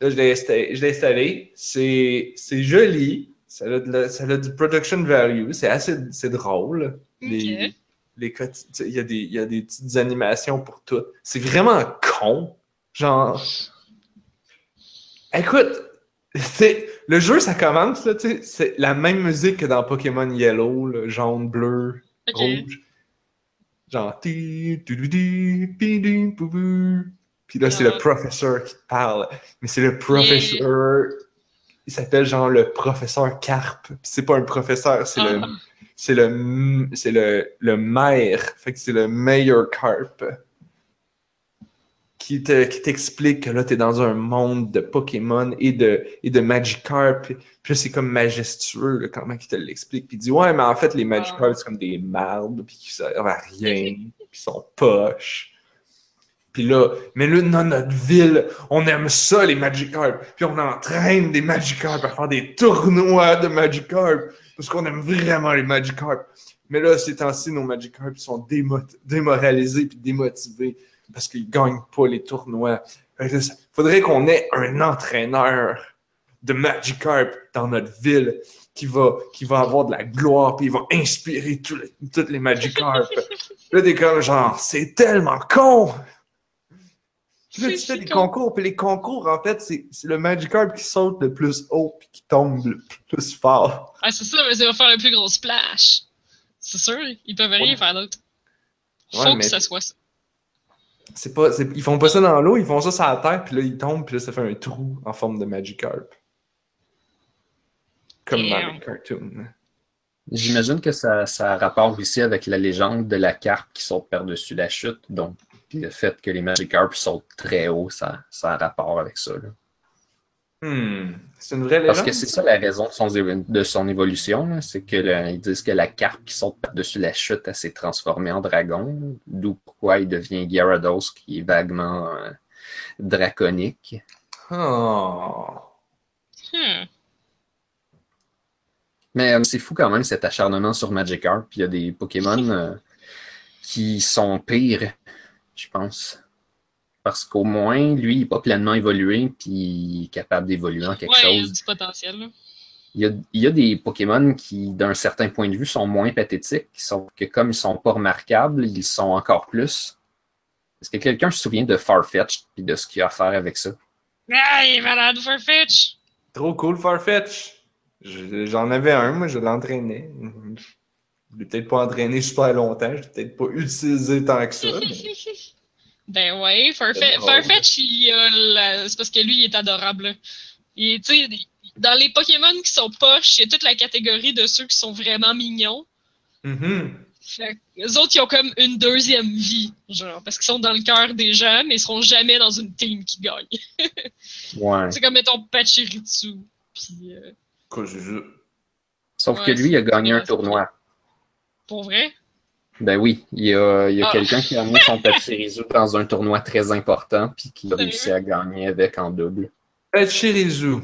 Speaker 1: Là, je l'ai installé. C'est joli. Ça a, de ça a du production value. C'est assez c'est drôle. Les,
Speaker 3: Ok.
Speaker 1: les il y, a des- il y a des petites animations pour tout. C'est vraiment con. Genre. Écoute, le jeu, ça commence, là, c'est la même musique que dans Pokémon Yellow, là, jaune, bleu, rouge. Genre. ti, tu, tu, tu, pi. Puis là, c'est le
Speaker 3: Ah.
Speaker 1: professeur qui te parle. Mais c'est le professeur. Il s'appelle genre le professeur Carp. Puis c'est pas un professeur, c'est le
Speaker 3: Ah.
Speaker 1: c'est le c'est le, le maire fait que c'est le meilleur carp qui te qui t'explique que là t'es dans un monde de Pokémon et de et de Magikarp puis c'est comme majestueux là, comment il te l'explique puis il dit ouais mais en fait les Magikarp c'est comme des mardes puis qui servent à rien puis sont poches puis là, mais là, dans notre ville, on aime ça, les Magikarp. Puis on entraîne des Magikarp à faire des tournois de Magikarp. Parce qu'on aime vraiment les Magikarp. Mais là, ces temps-ci, nos Magikarp sont démo- démoralisés puis démotivés parce qu'ils gagnent pas les tournois. Ça- faudrait qu'on ait un entraîneur de Magikarp dans notre ville qui va, qui va avoir de la gloire puis il va inspirer tous les, toutes les Magikarp. là, t'es comme genre, c'est tellement con! Puis là, tu fais des
Speaker 3: con.
Speaker 1: concours, puis les concours, en fait, c'est le Magikarp qui saute le plus haut puis qui tombe le plus fort.
Speaker 3: Ah, c'est ça, mais ça va faire le plus gros splash. C'est sûr, ils peuvent rien
Speaker 1: Ouais.
Speaker 3: faire d'autre. Faut
Speaker 1: Ouais,
Speaker 3: que ça soit ça.
Speaker 1: C'est pas, c'est- ils font pas ça dans l'eau, ils font ça sur la terre, puis là, ils tombent, puis là, ça fait un trou en forme de Magikarp. Comme dans les cartoons.
Speaker 2: J'imagine que ça, ça a rapport aussi avec la légende de la carpe qui saute par-dessus la chute. Donc, le fait que les Magikarp sautent très haut, ça, ça a rapport avec ça. là.
Speaker 1: Hmm. C'est une vraie
Speaker 2: Parce que c'est ça la raison de son, évo- de son évolution. C'est que le- ils disent que la carpe qui saute par-dessus la chute, elle s'est transformée en dragon. D'où pourquoi il devient Gyarados, qui est vaguement euh, draconique.
Speaker 1: Oh.
Speaker 3: Hmm.
Speaker 2: Mais euh, c'est fou quand même cet acharnement sur Magikarp. Puis il y a des Pokémon euh, qui sont pires, je pense. Parce qu'au moins, lui, il n'est pas pleinement évolué, puis il est capable d'évoluer en quelque
Speaker 3: Ouais, il y a
Speaker 2: chose.
Speaker 3: du potentiel, là.
Speaker 2: Il y, a, il y a des Pokémon qui, d'un certain point de vue, sont moins pathétiques, sauf que comme ils sont pas remarquables, ils sont encore plus. Est-ce que quelqu'un se souvient de Farfetch et de ce qu'il a à faire avec ça?
Speaker 3: Ah, il est malade, Farfetch!
Speaker 1: Trop cool, Farfetch. Je- J'en avais un, moi, je l'entraînais. Je l'ai peut-être pas entraîné super longtemps, je l'ai peut-être pas utilisé tant que ça. mais-
Speaker 3: Ben ouais,
Speaker 1: C'est
Speaker 3: Farfetch. Farfetch il a la- c'est parce que lui, il est adorable. là. Il dans les Pokémon qui sont poches, il y a toute la catégorie de ceux qui sont vraiment mignons.
Speaker 1: Mhm.
Speaker 3: Fait que les autres, ils ont comme une deuxième vie, genre, parce qu'ils sont dans le cœur des gens, mais ils seront jamais dans une team qui gagne.
Speaker 2: Ouais.
Speaker 3: C'est comme, mettons, Pachirisu. Puis, euh,
Speaker 2: Sauf
Speaker 3: Ouais,
Speaker 2: que lui, il a gagné un tournoi.
Speaker 3: pour vrai?
Speaker 2: Ben oui, il y a, il y a
Speaker 3: Ah.
Speaker 2: quelqu'un qui a amené son Pachirisu dans un tournoi très important, puis qui a réussi à gagner avec en double.
Speaker 1: Pachirisu.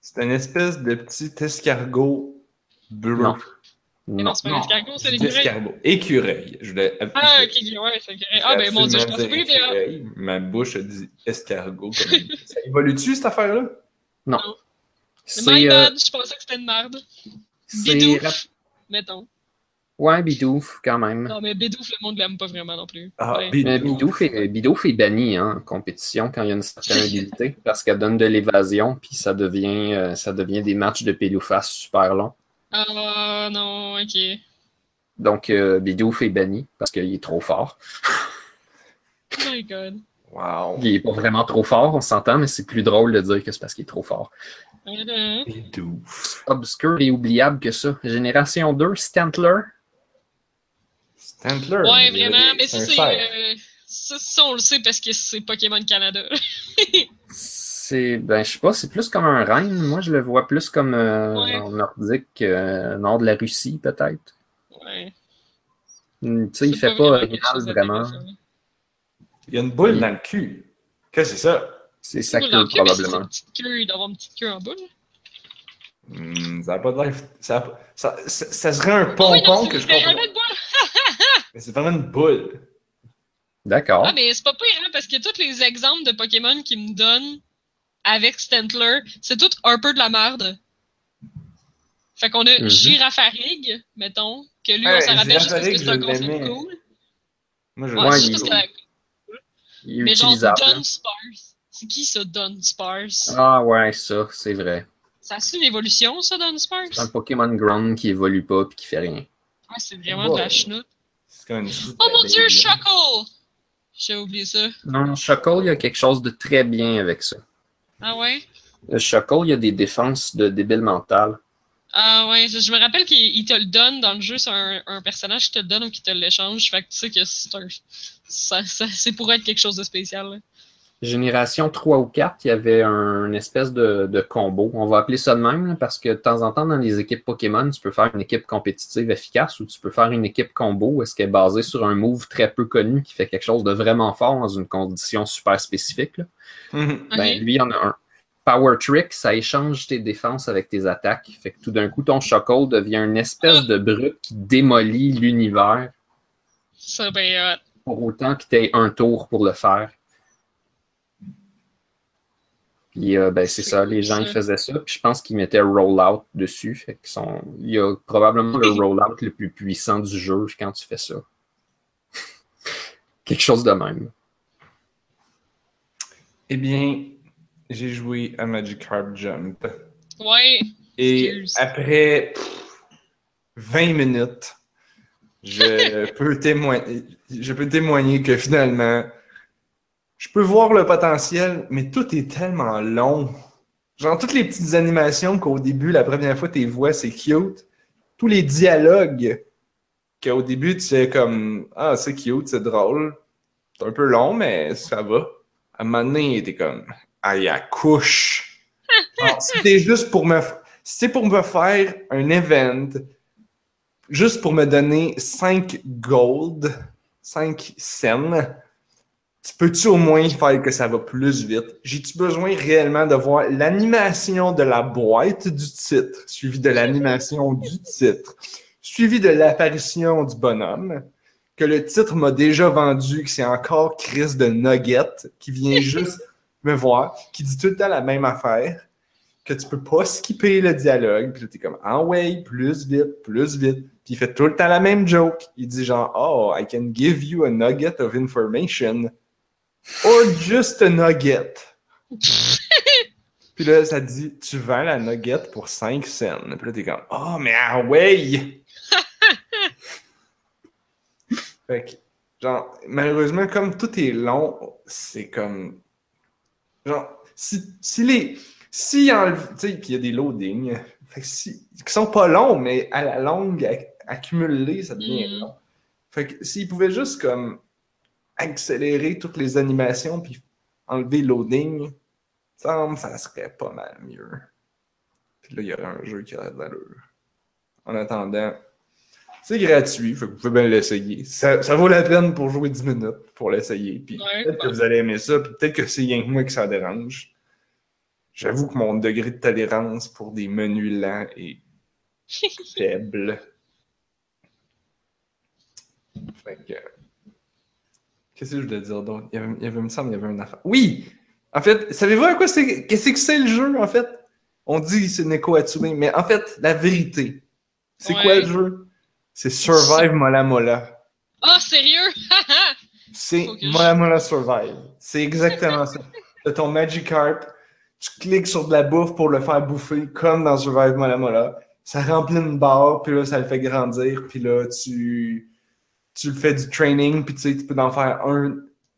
Speaker 1: C'est une espèce de petit escargot bleu.
Speaker 2: Non. Non.
Speaker 3: non, c'est pas
Speaker 1: Non,
Speaker 3: l'escargot, c'est l'écureuil.
Speaker 1: escargot. Écureuil. Je voulais.
Speaker 3: Ah, ok, ouais, c'est l'écureuil. Ah, ben mon dieu, je pense oui, mais.
Speaker 1: écureuil. Ma bouche a dit escargot. Comme... ça évolue-tu, cette affaire-là?
Speaker 3: C'est
Speaker 2: C'est
Speaker 3: my
Speaker 2: euh,
Speaker 3: bad, je pensais que c'était une merde.
Speaker 2: c'est
Speaker 3: Bidouf,
Speaker 2: rap-
Speaker 3: mettons.
Speaker 2: Ouais, Bidouf, quand même.
Speaker 3: Non, mais Bidouf, le monde l'aime pas vraiment non plus.
Speaker 1: Ah,
Speaker 3: Ouais.
Speaker 1: Bidou.
Speaker 2: Mais Bidouf est, Bidouf est banni hein, en compétition quand il y a une certaine habilité parce qu'elle donne de l'évasion puis ça devient, euh, ça devient des matchs de pile ou face super longs.
Speaker 3: Ah, non, ok.
Speaker 2: Donc euh, Bidouf est banni parce qu'il est trop fort.
Speaker 3: Oh my god.
Speaker 1: Wow.
Speaker 2: Il est pas vraiment trop fort, on s'entend, mais c'est plus drôle de dire que c'est parce qu'il est trop fort.
Speaker 3: Euh,
Speaker 1: Bidou.
Speaker 2: Obscur et oubliable que ça. Génération 2, Stantler.
Speaker 1: Stantler.
Speaker 3: Ouais,
Speaker 1: mais
Speaker 3: vraiment, mais
Speaker 1: c'est
Speaker 3: ça, c'est. euh, ça, ça, on le sait parce que c'est Pokémon Canada.
Speaker 2: C'est, ben, je sais pas, c'est plus comme un reine. Moi, je le vois plus comme euh,
Speaker 3: Ouais.
Speaker 2: nordique, euh, nord de la Russie, peut-être.
Speaker 3: Ouais.
Speaker 2: Hmm, Tu sais, il fait pas
Speaker 3: vraiment
Speaker 2: original vraiment.
Speaker 1: Il y a une boule dans le cul. Qu'est-ce que c'est ça?
Speaker 2: C'est sa queue,
Speaker 3: en queue, mais c'est
Speaker 2: probablement.
Speaker 3: une petite queue, il doit avoir une petite queue en bas.
Speaker 1: Hmm, ça a pas de l'air. Ça, a- ça, ça, ça serait un
Speaker 3: Ah oui,
Speaker 1: pompon
Speaker 3: c'est
Speaker 1: que je comprends.
Speaker 3: littéralement une boule.
Speaker 1: Mais c'est vraiment une boule.
Speaker 2: D'accord.
Speaker 3: Ah, mais c'est pas pire, hein, parce que tous les exemples de Pokémon qu'ils me donnent avec Stantler, c'est tout Harper de la merde. Fait qu'on a
Speaker 2: Mhm.
Speaker 3: Girafarig, mettons, que lui, on s'en rappelle juste parce que
Speaker 1: Girafarig,
Speaker 3: c'est un
Speaker 1: l'aimais.
Speaker 3: cool.
Speaker 1: Moi, je
Speaker 3: Ouais,
Speaker 2: Ouais,
Speaker 3: juste parce que- Mais genre,
Speaker 2: utilisable. hein.
Speaker 3: Dunsparce. C'est qui ça, Dunsparce?
Speaker 2: Ah ouais, ça, c'est vrai.
Speaker 3: Ça a une évolution, ça, Dunsparce?
Speaker 2: C'est un Pokémon Ground qui évolue pas puis qui fait rien.
Speaker 3: Ouais, c'est vraiment de la
Speaker 1: Ouais.
Speaker 3: chenoute.
Speaker 1: C'est comme une petite
Speaker 3: Oh mon dieu. Shuckle! J'ai oublié ça.
Speaker 2: Non, Shuckle, il y a quelque chose de très bien avec ça.
Speaker 3: Ah ouais?
Speaker 2: Le Shuckle, il y a des défenses de débile mental.
Speaker 3: Ah ouais, je, je me rappelle qu'il il te le donne dans le jeu, c'est un, un personnage qui te le donne ou qui te l'échange. Fait que tu sais que c'est un. Ça, ça- c'est pour être quelque chose de spécial. là.
Speaker 2: Génération 3 ou 4, il y avait un espèce de, de combo. On va appeler ça de même, là, parce que de temps en temps, dans les équipes Pokémon, tu peux faire une équipe compétitive efficace ou tu peux faire une équipe combo est-ce qu'elle est basée sur un move très peu connu qui fait quelque chose de vraiment fort dans une condition super spécifique. là.
Speaker 1: Mhm.
Speaker 2: Ben, lui, il y en a un. Power Trick, ça échange tes défenses avec tes attaques. Fait que tout d'un coup, ton Shuckle devient une espèce de brute qui démolit l'univers
Speaker 3: Ça, ben, hot.
Speaker 2: pour autant que tu aies un tour pour le faire. Puis euh, ben, c'est ça, les gens ils faisaient ça. Puis je pense qu'ils mettaient Rollout dessus. Fait qu'ils sont... Il y a probablement le Rollout le plus puissant du jeu quand tu fais ça. Quelque chose de même.
Speaker 1: Eh bien, j'ai joué à Magikarp Jump.
Speaker 3: Ouais.
Speaker 1: Et
Speaker 3: Excuse.
Speaker 1: après pff, 20 minutes, je peux, témoigner, je peux témoigner que finalement, je peux voir le potentiel, mais tout est tellement long. Genre, toutes les petites animations qu'au début, la première fois, tes voix, c'est cute. Tous les dialogues qu'au début, tu sais comme Ah, c'est cute, c'est drôle. C'est un peu long, mais ça va. À un moment donné, t'es comme Aïe, à couche. Alors, C'était juste pour me. c'est pour me faire un event, juste pour me donner 5 gold, 5 scènes, tu peux-tu au moins faire que ça va plus vite? J'ai-tu besoin réellement de voir l'animation de la boîte du titre, suivi de l'animation du titre, suivi de l'apparition du bonhomme, que le titre m'a déjà vendu, que c'est encore Chris de Nugget qui vient juste me voir, qui dit tout le temps la même affaire, que tu peux pas skipper le dialogue, puis là, t'es comme, ah ouais, plus vite, plus vite. Puis il fait tout le temps la même joke. Il dit genre, oh, I can give you a nugget of information. Or just a nugget. Puis là, ça dit, tu vends la nugget pour 5 cents. Puis là, t'es comme, oh, mais ah ouais! fait que, genre, malheureusement, comme tout est long, c'est comme. Genre, si, si les. Si enlève. Tu sais, puis il y a des loadings. Fait que si. qui sont pas longs, mais à la longue, ac- accumulés, ça devient
Speaker 3: Mhm.
Speaker 1: long. Fait que s'ils pouvaient juste comme accélérer toutes les animations puis enlever le loading, ça, ça serait pas mal mieux. Puis là, il y aurait un jeu qui aurait de l'allure. En attendant, c'est gratuit, fait que vous pouvez bien l'essayer. Ça, ça vaut la peine pour jouer 10 minutes pour l'essayer. Puis
Speaker 3: Ouais,
Speaker 1: peut-être que vous allez aimer ça, puis peut-être que c'est rien que moi que ça dérange. J'avoue que mon degré de tolérance pour des menus lents est faible. Fait que. Qu'est-ce que je voulais dire d'autre? Il y avait, il y avait, il me semble, il y avait une affaire. Oui! En fait, savez-vous à quoi c'est. Qu'est-ce que c'est le jeu, en fait? On dit c'est Neko Atsume, mais en fait, la vérité, c'est
Speaker 3: Ouais.
Speaker 1: quoi le jeu? C'est Survive Mola Mola.
Speaker 3: Ah, sérieux?
Speaker 1: C'est Mola Survive. C'est exactement ça. T'as ton Magikarp, tu cliques sur de la bouffe pour le faire bouffer, comme dans Survive Mola Mola. Ça remplit une barre, puis là, ça le fait grandir, puis là, tu, tu le fais du training, puis tu sais, tu peux en faire un,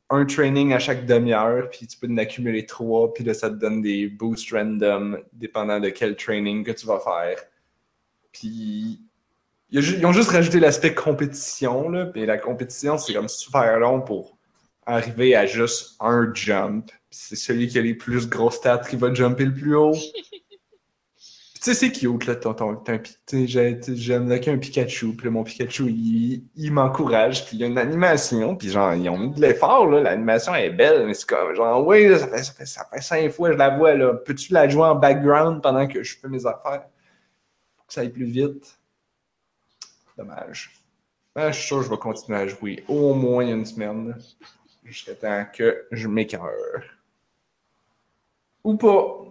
Speaker 1: un training à chaque demi-heure, puis tu peux en accumuler trois, puis là, ça te donne des boosts random, dépendant de quel training que tu vas faire. Puis, ils ont juste rajouté l'aspect compétition, là, puis la compétition, c'est comme super long pour arriver à juste un jump. C'est celui qui a les plus grosses stats qui va jumper le plus haut. Tu sais, c'est cute, là, ton, ton, j'aime là, qu'il y a un Pikachu, puis là, mon Pikachu, il, il m'encourage, puis il y a une animation, puis genre, ils ont mis de l'effort, là, l'animation est belle, mais c'est comme, genre, oui, ça fait, ça fait, ça fait cinq fois je la vois, là, peux-tu la jouer en background pendant que je fais mes affaires? Pour que ça aille plus vite. Dommage. Ben, je suis sûr que je vais continuer à jouer au moins une semaine, jusqu'à temps que je m'écœure. Ou pas.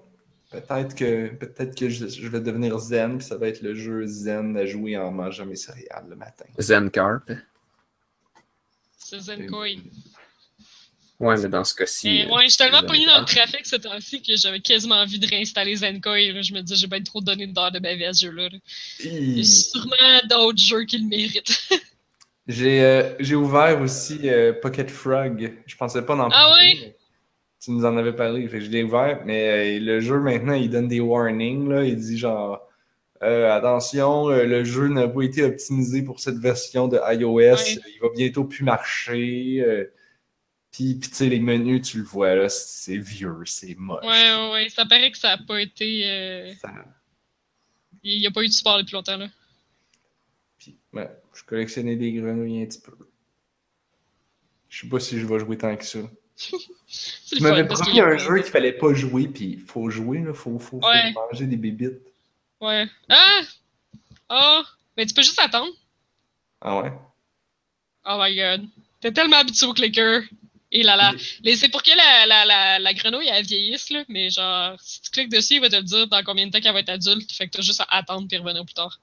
Speaker 1: Peut-être que, peut-être que je, je vais devenir zen, puis ça va être le jeu zen à jouer en mangeant mes céréales le matin.
Speaker 2: Zen Carp.
Speaker 3: C'est Zenkoi.
Speaker 2: Ouais, mais dans ce cas-ci. Euh,
Speaker 3: ouais, je suis tellement
Speaker 2: Zen
Speaker 3: pogné dans le trafic ce temps-ci que j'avais quasiment envie de réinstaller Zenkoi. là. Je me disais, j'ai bien trop donné d'heures de ma vie à ce jeu-là. là. Il y a sûrement d'autres jeux qui le méritent.
Speaker 1: J'ai euh, j'ai ouvert aussi euh, Pocket Frog. Je pensais pas d'en
Speaker 3: Ah
Speaker 1: parler,
Speaker 3: ouais?
Speaker 1: mais Tu nous en avais parlé, fait que je l'ai ouvert, mais euh, le jeu maintenant, il donne des warnings. Là. Il dit genre euh, attention, euh, le jeu n'a pas été optimisé pour cette version de iOS. Il va bientôt plus marcher. puis, tu sais, les menus, tu le vois, là, c'est vieux, c'est moche.
Speaker 3: Ouais, ouais, ouais. Ça paraît que ça n'a pas été.
Speaker 1: Ça-
Speaker 3: Il n'y a pas eu de support depuis longtemps, là.
Speaker 1: Puis, ouais, je collectionnais des grenouilles un petit peu. Je sais pas si je vais jouer tant que ça. Tu m'avais promis un jeu qu'il fallait pas jouer, puis il faut jouer, là, faut, faut, manger des bébites.
Speaker 3: Ouais. Ah! Ah! Mais tu peux juste attendre.
Speaker 1: Ah ouais?
Speaker 3: Oh my god. T'es tellement habitué au clicker. Et là là. Mais C'est pour que la, la, la, la grenouille elle vieillisse, là. Mais genre, si tu cliques dessus, il va te le dire dans combien de temps qu'elle va être adulte. Fait que t'as juste à attendre puis revenir plus tard.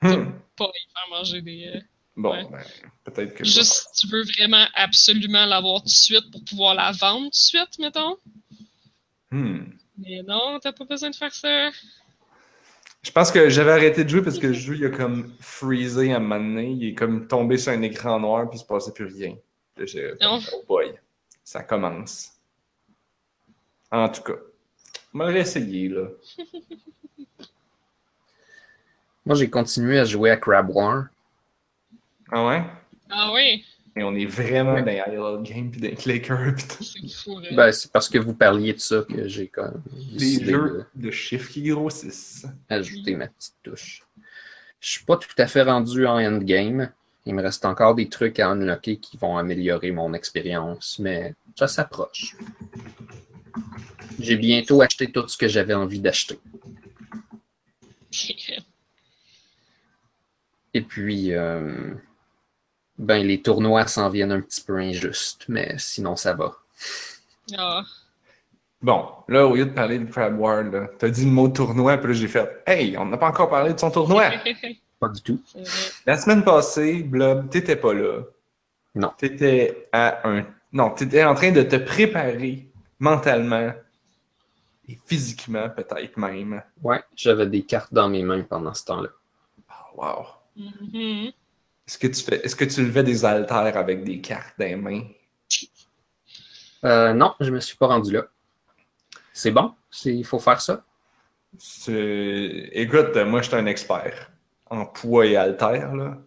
Speaker 1: Hmm.
Speaker 3: Pas y faire manger des. euh,
Speaker 1: Bon,
Speaker 3: Ouais.
Speaker 1: ben, peut-être que
Speaker 3: Juste si tu veux vraiment absolument l'avoir tout de suite pour pouvoir la vendre tout de suite, mettons.
Speaker 1: Hmm.
Speaker 3: Mais non, t'as pas besoin de faire ça.
Speaker 1: Je pense que j'avais arrêté de jouer parce que le jeu, il a comme freezé à un moment donné. Il est comme tombé sur un écran noir, puis il se passait plus rien. Là, j'ai oh boy, ça commence. En tout cas, on va réessayer, là.
Speaker 2: Moi, j'ai continué à jouer à Crab War.
Speaker 1: Ah ouais?
Speaker 3: Ah oui,
Speaker 1: Et on est vraiment
Speaker 2: Ouais.
Speaker 1: dans les Game, puis dans les clickers, puis tout.
Speaker 3: c'est fou. hein.
Speaker 2: Ben, c'est parce que vous parliez de ça que j'ai quand même décidé
Speaker 1: jeux de chiffres qui grossissent.
Speaker 2: d'ajouter ma petite touche. Je suis pas tout à fait rendu en endgame. Il me reste encore des trucs à unlocker qui vont améliorer mon expérience, mais ça s'approche. J'ai bientôt acheté tout ce que j'avais envie d'acheter. Et puis, euh, ben, les tournois s'en viennent un petit peu injustes, mais sinon ça va.
Speaker 3: Ah.
Speaker 1: Bon, là, au lieu de parler de Crab War, t'as dit le mot tournoi, puis là, j'ai fait Hey, on n'a pas encore parlé de son tournoi!
Speaker 2: Pas du tout.
Speaker 1: La semaine passée, Blob, t'étais pas là.
Speaker 2: Non.
Speaker 1: T'étais à un. Non, t'étais en train de te préparer mentalement et physiquement, peut-être même.
Speaker 2: Ouais, j'avais des cartes dans mes mains pendant ce temps-là.
Speaker 1: Oh, wow.
Speaker 3: Mhm.
Speaker 1: Est-ce que tu fais. Est-ce que tu levais des haltères avec des cartes dans les mains?
Speaker 2: Euh, non, je me suis pas rendu là. C'est bon, il faut faire ça.
Speaker 1: C'est- Écoute, moi, je suis un expert en poids et haltères, là.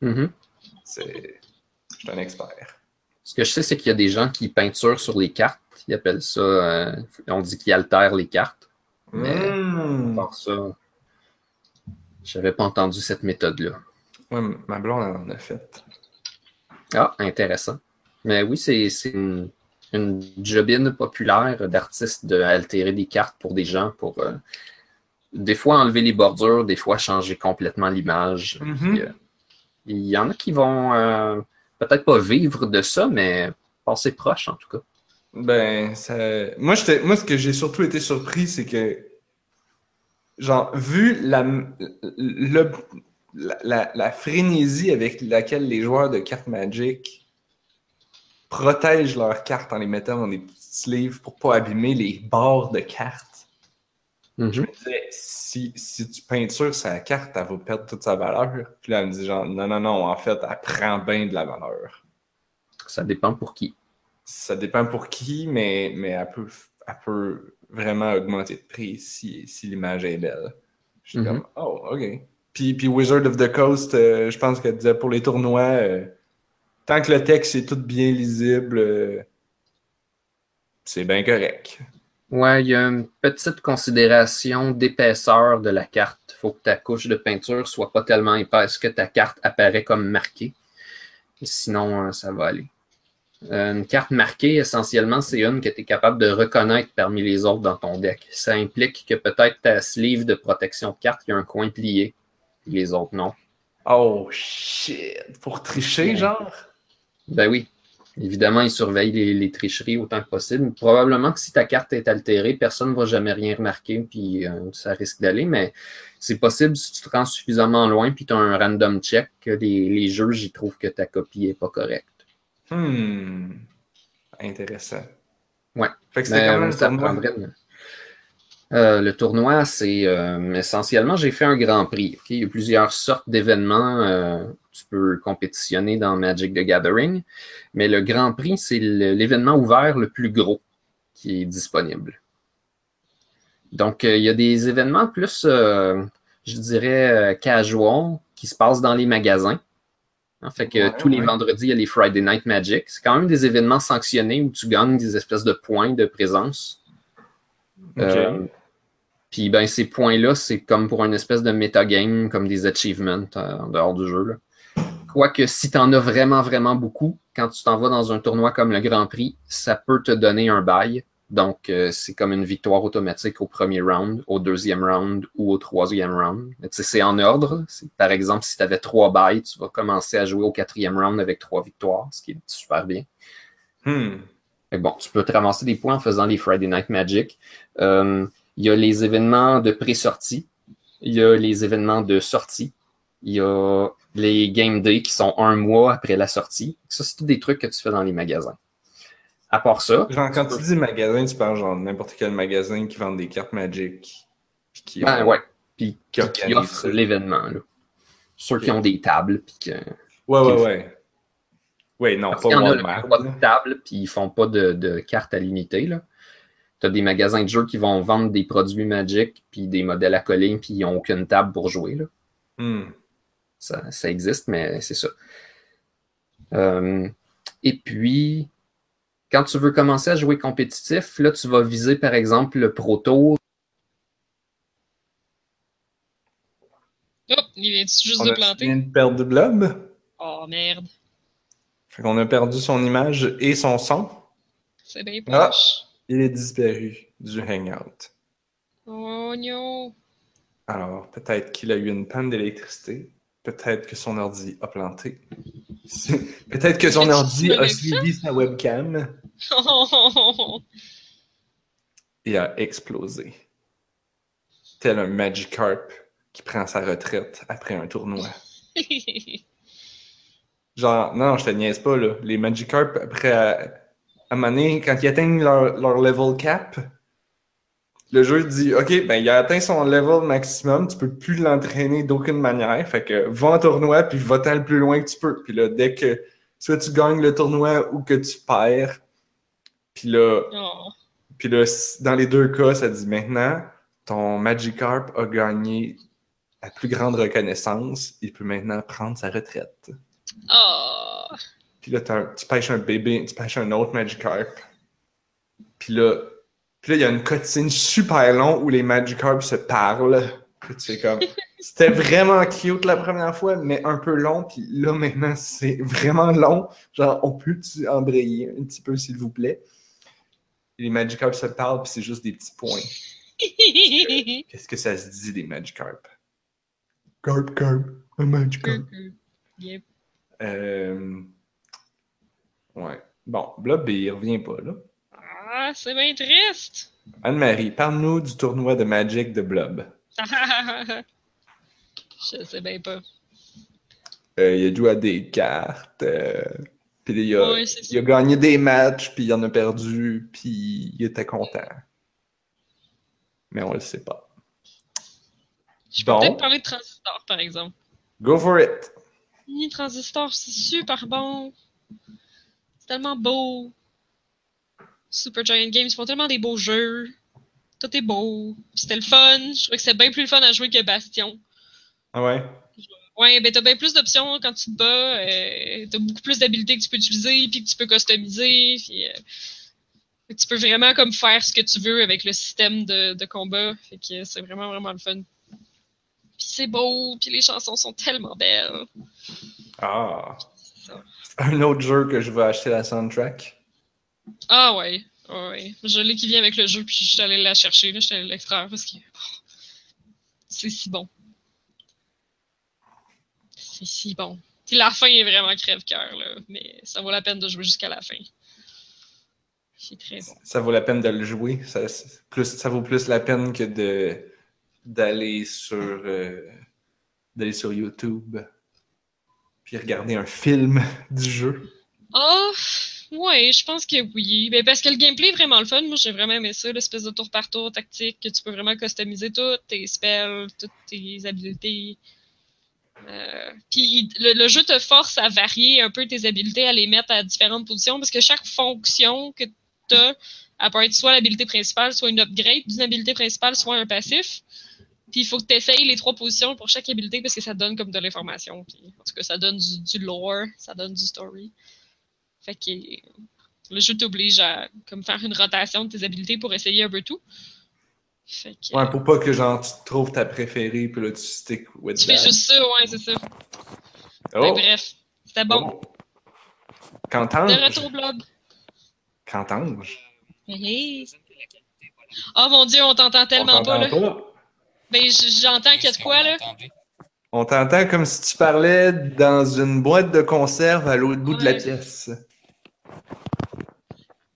Speaker 2: Mhm.
Speaker 1: C'est. Je suis un expert.
Speaker 2: Ce que je sais, c'est qu'il y a des gens qui peinturent sur les cartes. Ils appellent ça. euh, on dit qu'ils altèrent les cartes. Mais-
Speaker 1: Mmh.
Speaker 2: Par ça, j'avais pas entendu cette méthode-là.
Speaker 1: Ouais, ma blonde elle en a fait.
Speaker 2: Ah, intéressant. Mais oui, c'est c'est une, une jobine populaire d'artistes de altérer des cartes pour des gens pour euh, des fois enlever les bordures, des fois changer complètement l'image.
Speaker 1: Mhm.
Speaker 2: Puis, euh, Il y en a qui vont euh, peut-être pas vivre de ça, mais passer proche en tout cas.
Speaker 1: Ben, ça... moi, j'étais... moi, ce que j'ai surtout été surpris, c'est que, genre, vu la, le- la, la- la frénésie avec laquelle les joueurs de cartes Magic protègent leurs cartes en les mettant dans des petits sleeves pour pas abîmer les bords de cartes,
Speaker 2: Mhm.
Speaker 1: je me disais, si, si tu peintures sa carte, elle va perdre toute sa valeur. Puis là, elle me dit, genre, non, non, non, en fait, elle prend bien de la valeur.
Speaker 2: Ça dépend pour qui.
Speaker 1: Ça dépend pour qui, mais, mais elle, peut, elle peut vraiment augmenter de prix si, si l'image est belle. Je suis
Speaker 2: Mhm.
Speaker 1: comme, oh, OK. Puis, Wizard of the Coast, euh, je pense qu'elle disait pour les tournois, euh, tant que le texte est tout bien lisible, euh, c'est bien correct.
Speaker 2: Ouais, il y a une petite considération d'épaisseur de la carte. Il faut que ta couche de peinture soit pas tellement épaisse que ta carte apparaît comme marquée. Sinon, ça va aller. Une carte marquée, essentiellement, c'est une que tu es capable de reconnaître parmi les autres dans ton deck. Ça implique que peut-être ta sleeve de protection de carte, il y a un coin plié, les autres non.
Speaker 1: Oh shit! Pour tricher, genre?
Speaker 2: Ben oui. Évidemment, ils surveillent les, les tricheries autant que possible. Probablement que si ta carte est altérée, personne ne va jamais rien remarquer, puis euh, ça risque d'aller, mais c'est possible si tu te rends suffisamment loin, puis tu as un random check, que les, les juges ils trouvent que ta copie n'est pas correcte.
Speaker 1: Hmm. Intéressant.
Speaker 2: Ouais.
Speaker 1: Fait que c'était
Speaker 2: Mais,
Speaker 1: quand même
Speaker 2: ça prendrait Euh, le tournoi, c'est euh, essentiellement, j'ai fait un grand prix. Il y a plusieurs sortes d'événements. euh, tu peux compétitionner dans Magic the Gathering, mais le grand prix, c'est l'événement ouvert le plus gros qui est disponible. Donc, il y a des événements plus, je dirais, casual qui se passent dans les magasins. En fait que
Speaker 1: Ouais,
Speaker 2: tous les vendredis, il y a les Friday Night Magic. C'est quand même des événements sanctionnés où tu gagnes des espèces de points de présence. Puis ben ces points-là, c'est comme pour une espèce de metagame, comme des achievements euh, en dehors du jeu. là. Quoique si tu en as vraiment, vraiment beaucoup, quand tu t'en vas dans un tournoi comme le Grand Prix, ça peut te donner un bail. Donc, euh, c'est comme une victoire automatique au premier round, au deuxième round ou au troisième round. C'est en ordre. Par exemple, si tu avais trois bails, tu vas commencer à jouer au quatrième round avec trois victoires, ce qui est super bien.
Speaker 1: Hmm.
Speaker 2: Bon, tu peux te ramasser des points en faisant les Friday Night Magic. Euh, Il y a les événements de pré-sortie. Il y a les événements de sortie. Il y a les Game Day qui sont un mois après la sortie. Ça, c'est tous des trucs que tu fais dans les magasins. À part ça,
Speaker 1: Genre, quand tu dis magasin, tu parles genre n'importe quel magasin qui vend des cartes Magic. Puis qui
Speaker 2: ben
Speaker 1: ont-
Speaker 2: ouais, puis
Speaker 1: qui ça.
Speaker 2: l'événement. Ceux qui ont des tables, puis que...
Speaker 1: Ouais, ouais, ouais. Ouais, non,
Speaker 2: Parce
Speaker 1: pas Walmart.
Speaker 2: n'ont pas de table, puis ils font pas de, de cartes à limiter. Tu as des magasins de jeux qui vont vendre des produits Magic, puis des modèles à coller, puis ils n'ont aucune table pour jouer. Là.
Speaker 1: Hmm.
Speaker 2: Ça, ça existe, mais c'est ça. Euh, et puis, quand tu veux commencer à jouer compétitif, là, tu vas viser, par exemple, le Pro Tour.
Speaker 3: Oh, il vient juste
Speaker 1: On
Speaker 3: de
Speaker 1: a
Speaker 3: planter?
Speaker 1: de perdre de blob.
Speaker 3: Oh merde.
Speaker 1: Fait qu'on a perdu son image et son son.
Speaker 3: C'est bien
Speaker 1: Ah. Il est disparu du Hangout.
Speaker 3: Oh non.
Speaker 1: Alors, peut-être qu'il a eu une panne d'électricité. Peut-être que son ordi a planté. peut-être que son ordi a suivi sa webcam et a explosé. Tel un Magikarp qui prend sa retraite après un tournoi. Genre, non, je te niaise pas, là. Les Magikarp, après, à, un moment donné, quand ils atteignent leur, leur level cap, le jeu dit, OK, ben, il a atteint son level maximum, tu peux plus l'entraîner d'aucune manière. Fait que, va en tournoi, puis va-t'en le plus loin que tu peux. Puis là, dès que, soit tu gagnes le tournoi ou que tu perds, puis là,
Speaker 3: Oh.
Speaker 1: puis là, dans les deux cas, ça dit maintenant, ton Magikarp a gagné la plus grande reconnaissance, il peut maintenant prendre sa retraite.
Speaker 3: Oh.
Speaker 1: Puis là, tu pêches un bébé, tu pêches un autre Magikarp. Puis là, puis là, il y a une cutscene super longue où les Magikarp se parlent. Puis tu fais comme... C'était vraiment cute la première fois, mais un peu long. Puis là, maintenant, c'est vraiment long. Genre, on peut-tu embrayer un petit peu, s'il vous plaît? Et les Magikarp se parlent, puis c'est juste des petits points. Qu'est-ce que ça se dit, des Magikarp? Carp, carp, un Magikarp.
Speaker 3: Yep.
Speaker 1: Euh... Ouais. Bon, Blob, il revient pas, là.
Speaker 3: Ah, c'est bien triste.
Speaker 1: Anne-Marie, parle-nous du tournoi de Magic de Blob.
Speaker 3: Je sais bien pas.
Speaker 1: Euh, il a joué à des cartes, euh, puis il a,
Speaker 3: Ouais,
Speaker 1: il a gagné des matchs, puis il en a perdu, puis il était content. Mais on le sait pas.
Speaker 3: Je peux
Speaker 1: Bon.
Speaker 3: peut-être parler de Transistor, par exemple.
Speaker 1: Go for it!
Speaker 3: Ni Transistor, c'est super bon. Tellement beau. Super Giant Games, ils font tellement des beaux jeux. Tout est beau. C'était le fun. Je trouvais que c'était bien plus le fun à jouer que Bastion.
Speaker 1: Ah ouais?
Speaker 3: Ouais, ben t'as bien plus d'options quand tu te bats. euh, t'as beaucoup plus d'habilités que tu peux utiliser, puis que tu peux customiser. Puis, euh, tu peux vraiment comme faire ce que tu veux avec le système de, de combat. Fait que c'est vraiment, vraiment le fun. Puis c'est beau, puis les chansons sont tellement belles.
Speaker 1: Ah.
Speaker 3: Ça.
Speaker 1: Un autre jeu que je vais acheter la soundtrack.
Speaker 3: Ah ouais, ouais. Je l'ai qui vient avec le jeu, puis je suis allée la chercher, là, je suis allée l'extraire parce que oh, c'est si bon. C'est si bon. Puis la fin est vraiment crève-cœur, là, mais ça vaut la peine de jouer jusqu'à la fin. C'est très bon.
Speaker 1: Ça vaut la peine de le jouer. Ça, c'est plus, ça vaut plus la peine que de d'aller sur euh, d'aller sur YouTube puis regarder un film du jeu.
Speaker 3: Ah, ouais, je pense que oui. Ben, parce que le gameplay est vraiment le fun. Moi, j'ai vraiment aimé ça, l'espèce de tour par tour tactique que tu peux vraiment customiser toutes tes spells, toutes tes habiletés. Euh, puis le, le jeu te force à varier un peu tes habiletés, à les mettre à différentes positions, parce que chaque fonction que tu as, elle peut être soit l'habilité principale, soit une upgrade d'une habilité principale, soit un passif. Puis il faut que tu essayes les trois positions pour chaque habilité parce que ça donne comme de l'information. Puis en tout cas, ça donne du, du lore, ça donne du story. Fait que le jeu t'oblige à comme faire une rotation de tes habilités pour essayer un peu tout. Fait que,
Speaker 1: Ouais, pour pas que genre tu trouves ta préférée puis là tu stick with
Speaker 3: tu
Speaker 1: that.
Speaker 3: fais juste ça, ouais, c'est ça.
Speaker 1: Oh!
Speaker 3: bref, c'était bon.
Speaker 1: Oh! Qu'entends-je?
Speaker 3: De retour blob.
Speaker 1: Qu'entends-je?
Speaker 3: Oh mon dieu, on t'entend tellement
Speaker 1: On
Speaker 3: pas, là.
Speaker 1: pas.
Speaker 3: Ben, j'entends qu'il y a de quoi, là?
Speaker 1: On t'entend comme si tu parlais dans une boîte de conserve à l'autre bout de la pièce.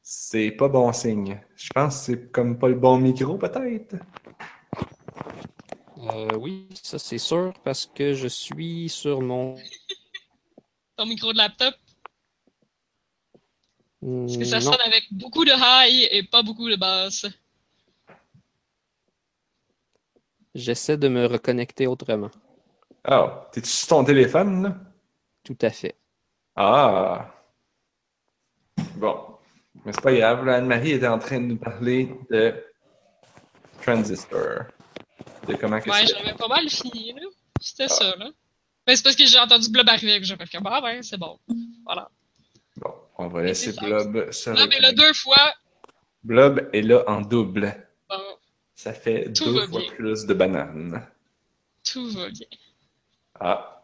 Speaker 1: C'est pas bon signe. Je pense que c'est comme pas le bon micro, peut-être.
Speaker 4: Euh, oui, ça c'est sûr, parce que je suis sur mon.
Speaker 3: Ton micro de laptop? Parce que ça
Speaker 4: non,
Speaker 3: sonne avec beaucoup de high et pas beaucoup de basse.
Speaker 4: J'essaie de me reconnecter autrement.
Speaker 1: Ah, t'es-tu sur ton téléphone, là?
Speaker 4: Tout à fait.
Speaker 1: Ah! Bon. Mais c'est pas grave, là, Anne-Marie était en train de nous parler de Transistor. De comment que
Speaker 3: Ouais, j'avais pas mal fini, là. C'était ça, là. Ben, c'est parce que j'ai entendu Blob arriver que j'ai fait comme, ah ouais, c'est bon. Voilà.
Speaker 1: Bon, on va laisser. Blob se
Speaker 3: Là, mais là, deux fois,
Speaker 1: Blob est là en double. Ça fait
Speaker 3: Tout
Speaker 1: deux fois
Speaker 3: bien.
Speaker 1: plus de bananes.
Speaker 3: tout va bien.
Speaker 1: Ah,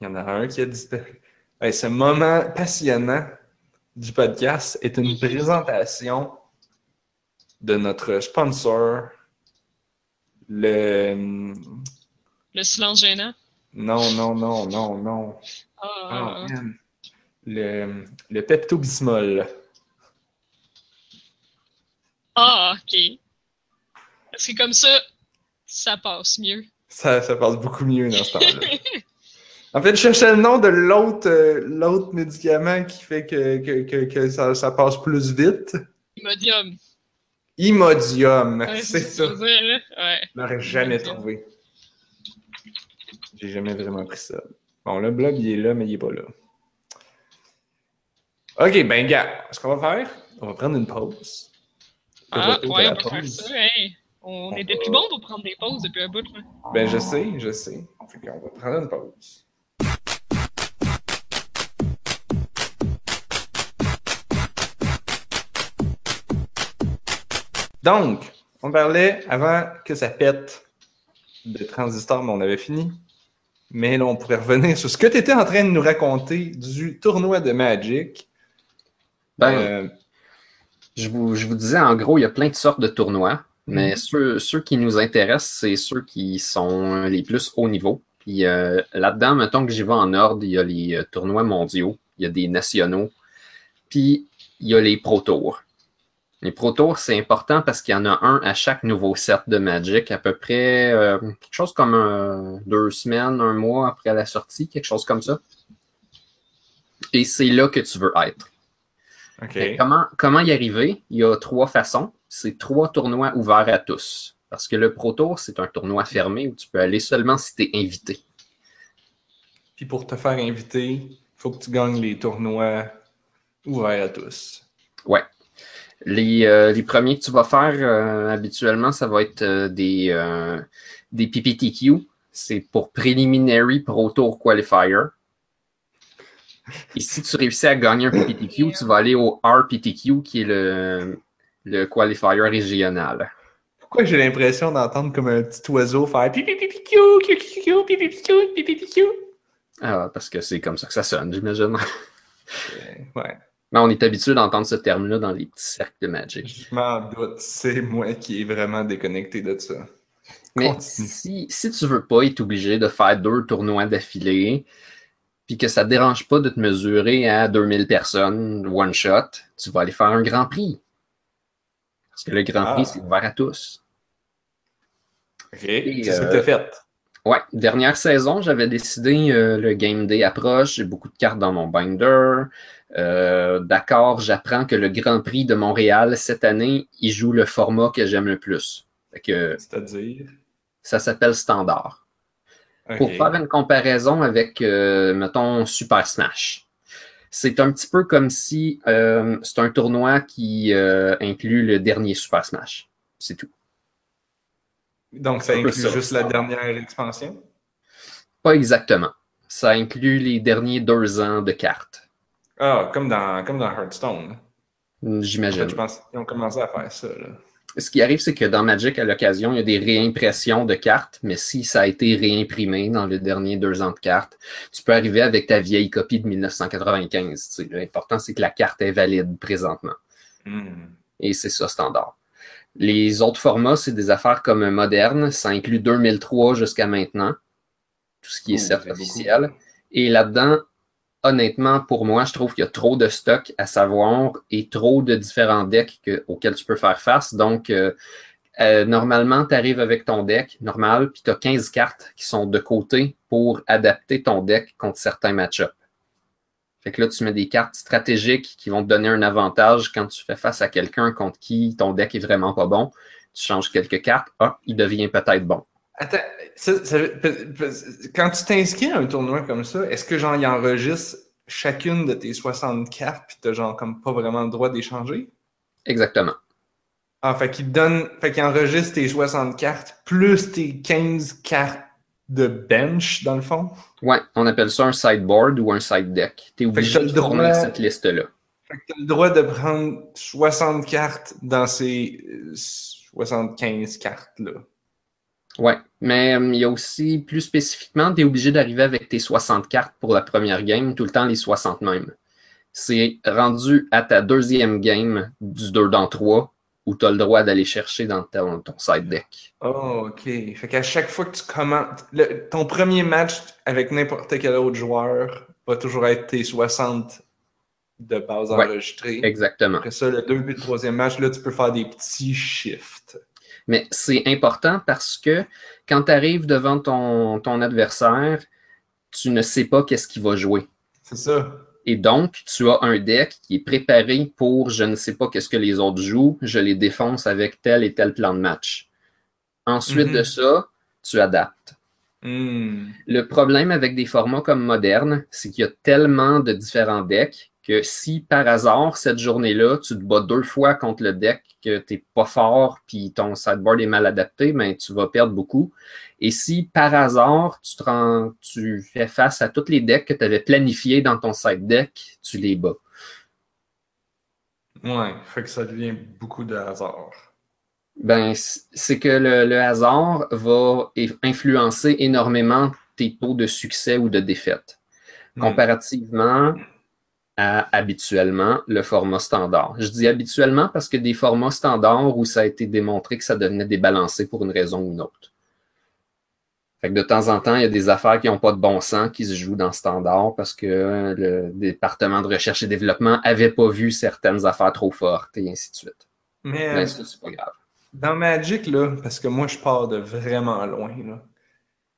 Speaker 1: il y en a un qui a disparu. Hey, ce moment passionnant du podcast est une présentation de notre sponsor, le...
Speaker 3: Le silence gênant?
Speaker 1: Non, non, non, non, non.
Speaker 3: Ah,
Speaker 1: Ah. Le, le Pepto-Bismol.
Speaker 3: Ah, ok. Parce que comme ça, ça passe mieux.
Speaker 1: Ça, ça passe beaucoup mieux dans ce temps-là. En fait, je cherchais le nom de l'autre euh, médicament qui fait que, que, que, que ça, ça passe plus vite.
Speaker 3: Imodium.
Speaker 1: Imodium,
Speaker 3: Ouais,
Speaker 1: c'est ça.
Speaker 3: je. Ouais.
Speaker 1: Je l'aurais jamais
Speaker 3: Imodium.
Speaker 1: trouvé. J'ai jamais vraiment pris ça. Bon, le blog, il est là, mais il est pas là. Ok, ben, gars, ce qu'on va faire, on va prendre une pause.
Speaker 3: Ah, ouais, on peut faire ça. Hey. On était plus bon pour prendre des pauses depuis un bout. Là.
Speaker 1: Ben, je sais, je sais. Fait qu'on va prendre une pause. Donc, on parlait avant que ça pète de transistor, mais on avait fini. Mais là, on pourrait revenir sur ce que tu étais en train de nous raconter du tournoi de Magic.
Speaker 2: Ben,
Speaker 1: Euh,
Speaker 2: Je vous, je vous disais, en gros, il y a plein de sortes de tournois, mais ceux, ceux qui nous intéressent, c'est ceux qui sont les plus haut niveau. Puis euh, là-dedans, mettons que j'y vais en ordre, il y a les euh, tournois mondiaux, il y a des nationaux, puis il y a les Pro Tours. Les Pro Tours, c'est important parce qu'il y en a un à chaque nouveau set de Magic, à peu près euh, quelque chose comme euh, deux semaines, un mois après la sortie, quelque chose comme ça. Et c'est là que tu veux être.
Speaker 1: OK.
Speaker 2: Mais Comment, comment y arriver? Il y a trois façons. C'est trois tournois ouverts à tous. Parce que le Pro Tour, c'est un tournoi fermé où tu peux aller seulement si tu es invité.
Speaker 1: Puis pour te faire inviter, il faut que tu gagnes les tournois ouverts à tous.
Speaker 2: Ouais. Les, euh, les premiers que tu vas faire, euh, habituellement, ça va être euh, des, des PPTQ. C'est pour Preliminary Pro Tour Qualifier. Et si tu réussis à gagner un PPTQ, tu vas aller au RPTQ, qui est le, le qualifier régional.
Speaker 1: Pourquoi j'ai l'impression d'entendre comme un petit oiseau faire?
Speaker 2: Ah, parce que c'est comme ça que ça sonne, j'imagine.
Speaker 1: Euh, Ouais,
Speaker 2: Mais on est habitué d'entendre ce terme-là dans les petits cercles de Magic.
Speaker 1: je m'en doute. C'est moi qui est vraiment déconnecté de ça.
Speaker 2: Mais
Speaker 1: Continue.
Speaker 2: si, si tu veux pas être obligé de faire deux tournois d'affilée, puis que ça te dérange pas de te mesurer à 2000 personnes, one shot, tu vas aller faire un Grand Prix. Parce que le Grand
Speaker 1: Ah.
Speaker 2: Prix, c'est ouvert à tous.
Speaker 1: Ok, c'est ça que
Speaker 2: euh,
Speaker 1: t'as fait.
Speaker 2: Ouais, dernière saison, j'avais décidé euh, le Game Day approche, j'ai beaucoup de cartes dans mon binder. Euh, D'accord, j'apprends que le Grand Prix de Montréal cette année, il joue le format que j'aime le plus.
Speaker 1: C'est-à-dire?
Speaker 2: ça s'appelle standard. Pour faire une comparaison avec, euh, mettons, Super Smash. C'est un petit peu comme si euh, c'est un tournoi qui euh, inclut le dernier Super Smash. C'est tout.
Speaker 1: Donc, ça inclut
Speaker 2: ça,
Speaker 1: juste
Speaker 2: ça.
Speaker 1: la dernière expansion?
Speaker 2: Pas exactement. Ça inclut les derniers deux ans de cartes.
Speaker 1: Ah, comme dans, comme dans Hearthstone. En
Speaker 2: J'imagine.
Speaker 1: fait, je pense qu'ils ont commencé à faire ça. Là.
Speaker 2: Ce qui arrive, c'est que dans Magic, à l'occasion, il y a des réimpressions de cartes, mais si ça a été réimprimé dans les derniers deux ans de cartes, tu peux arriver avec ta vieille copie de 1995. tu sais. L'important, c'est que la carte est valide présentement.
Speaker 1: Hmm.
Speaker 2: Et c'est ça, standard. Les autres formats, c'est des affaires comme moderne. Ça inclut 2003 jusqu'à maintenant. Tout ce qui est
Speaker 1: Oh,
Speaker 2: certes officiel. Et là-dedans, honnêtement, pour moi, je trouve qu'il y a trop de stock à savoir et trop de différents decks que- auxquels tu peux faire face. Donc, euh, euh, normalement, tu arrives avec ton deck normal, puis tu as 15 cartes qui sont de côté pour adapter ton deck contre certains match-ups. Fait que là, tu mets des cartes stratégiques qui vont te donner un avantage quand tu fais face à quelqu'un contre qui ton deck est vraiment pas bon. Tu changes quelques cartes, ah, il devient peut-être bon.
Speaker 1: Attends, ça- quand tu t'inscris à un tournoi comme ça, est-ce que genre il enregistre chacune de tes 60 cartes puis t'as genre comme pas vraiment le droit d'échanger?
Speaker 2: Exactement.
Speaker 1: Ah, fait qu'il donne, fait qu'il enregistre tes 60 cartes plus tes 15 cartes de bench dans le fond?
Speaker 2: Ouais, on appelle ça un sideboard ou un side deck. Tu es
Speaker 1: que
Speaker 2: obligé de cette liste-là.
Speaker 1: Fait que t'as le droit de prendre 60 cartes dans ces euh, 75 cartes-là.
Speaker 2: Ouais, mais euh, il y a aussi, plus spécifiquement, tu es obligé d'arriver avec tes 60 cartes pour la première game, tout le temps les 60 mêmes. C'est rendu à ta deuxième game du 2 dans 3 où tu as le droit d'aller chercher dans ton, ton side deck.
Speaker 1: Oh, ok. Fait qu'à chaque fois que tu commences, le- ton premier match avec n'importe quel autre joueur va toujours être tes 60 de base
Speaker 2: Ouais.
Speaker 1: enregistrées.
Speaker 2: Exactement.
Speaker 1: Après ça, le deux puis le troisième match, là, tu peux faire des petits shifts.
Speaker 2: Mais c'est important parce que quand tu arrives devant ton, ton adversaire, tu ne sais pas qu'est-ce qu'il va jouer.
Speaker 1: C'est ça.
Speaker 2: Et donc, tu as un deck qui est préparé pour je ne sais pas qu'est-ce que les autres jouent, je les défonce avec tel et tel plan de match. Ensuite
Speaker 1: Mhm.
Speaker 2: de ça, tu adaptes.
Speaker 1: Hmm.
Speaker 2: Le problème avec des formats comme moderne, c'est qu'il y a tellement de différents decks que si par hasard, cette journée-là, tu te bats deux fois contre le deck, que tu n'es pas fort, puis ton sideboard est mal adapté, ben, tu vas perdre beaucoup. Et si par hasard, tu, te rends- tu fais face à tous les decks que tu avais planifiés dans ton side deck, tu les bats.
Speaker 1: Ouais, fait que ça devient beaucoup de hasard.
Speaker 2: Ben, c'est que le, le hasard va influencer énormément tes taux de succès ou de défaite.
Speaker 1: Hmm.
Speaker 2: comparativement à habituellement le format standard. Je dis habituellement parce que des formats standards où ça a été démontré que ça devenait débalancé pour une raison ou une autre. Fait que de temps en temps, il y a des affaires qui n'ont pas de bon sens qui se jouent dans standard parce que le département de recherche et développement n'avait pas vu certaines affaires trop fortes et ainsi de suite.
Speaker 1: Mais
Speaker 2: Ben,
Speaker 1: euh,
Speaker 2: ça, c'est pas grave.
Speaker 1: dans Magic, là, parce que moi, je pars de vraiment loin, là.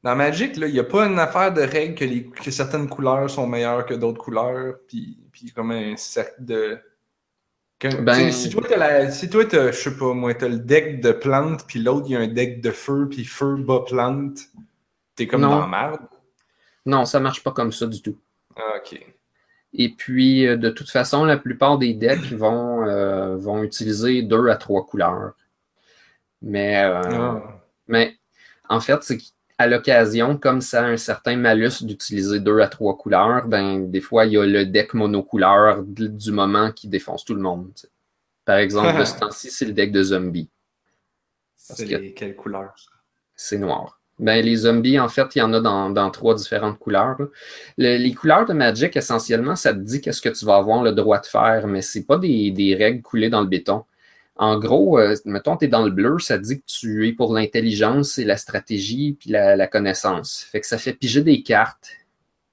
Speaker 1: Dans Magic, il n'y a pas une affaire de règle que, les, que certaines couleurs sont meilleures que d'autres couleurs, puis, puis comme un cercle de... que-
Speaker 2: Ben-
Speaker 1: si toi, t'as la, si toi, je sais pas, moi, t'as le deck de plantes, puis l'autre, il y a un deck de feu, puis feu bas plante, t'es comme
Speaker 2: Non.
Speaker 1: dans la merde?
Speaker 2: Non, ça marche pas comme ça du tout.
Speaker 1: Ah, ok.
Speaker 2: Et puis, euh, de toute façon, la plupart des decks vont, euh, vont utiliser deux à trois couleurs. Mais, euh,
Speaker 1: Ah.
Speaker 2: mais en fait, c'est qu'à l'occasion, comme ça a un certain malus d'utiliser deux à trois couleurs, ben, des fois, il y a le deck monocouleur du moment qui défonce tout le monde. Par exemple, de ce temps-ci, c'est le deck de zombies.
Speaker 1: C'est
Speaker 2: que-
Speaker 1: quelle couleur?
Speaker 2: C'est noir. Ben, les zombies, en fait, il y en a dans, dans trois différentes couleurs. Le- les couleurs de Magic, essentiellement, ça te dit qu'est-ce que tu vas avoir le droit de faire, mais c'est pas des, des règles coulées dans le béton. En gros, euh, mettons, tu es dans le bleu, ça dit que tu es pour l'intelligence et la stratégie puis la, la connaissance. Fait que ça fait piger des cartes.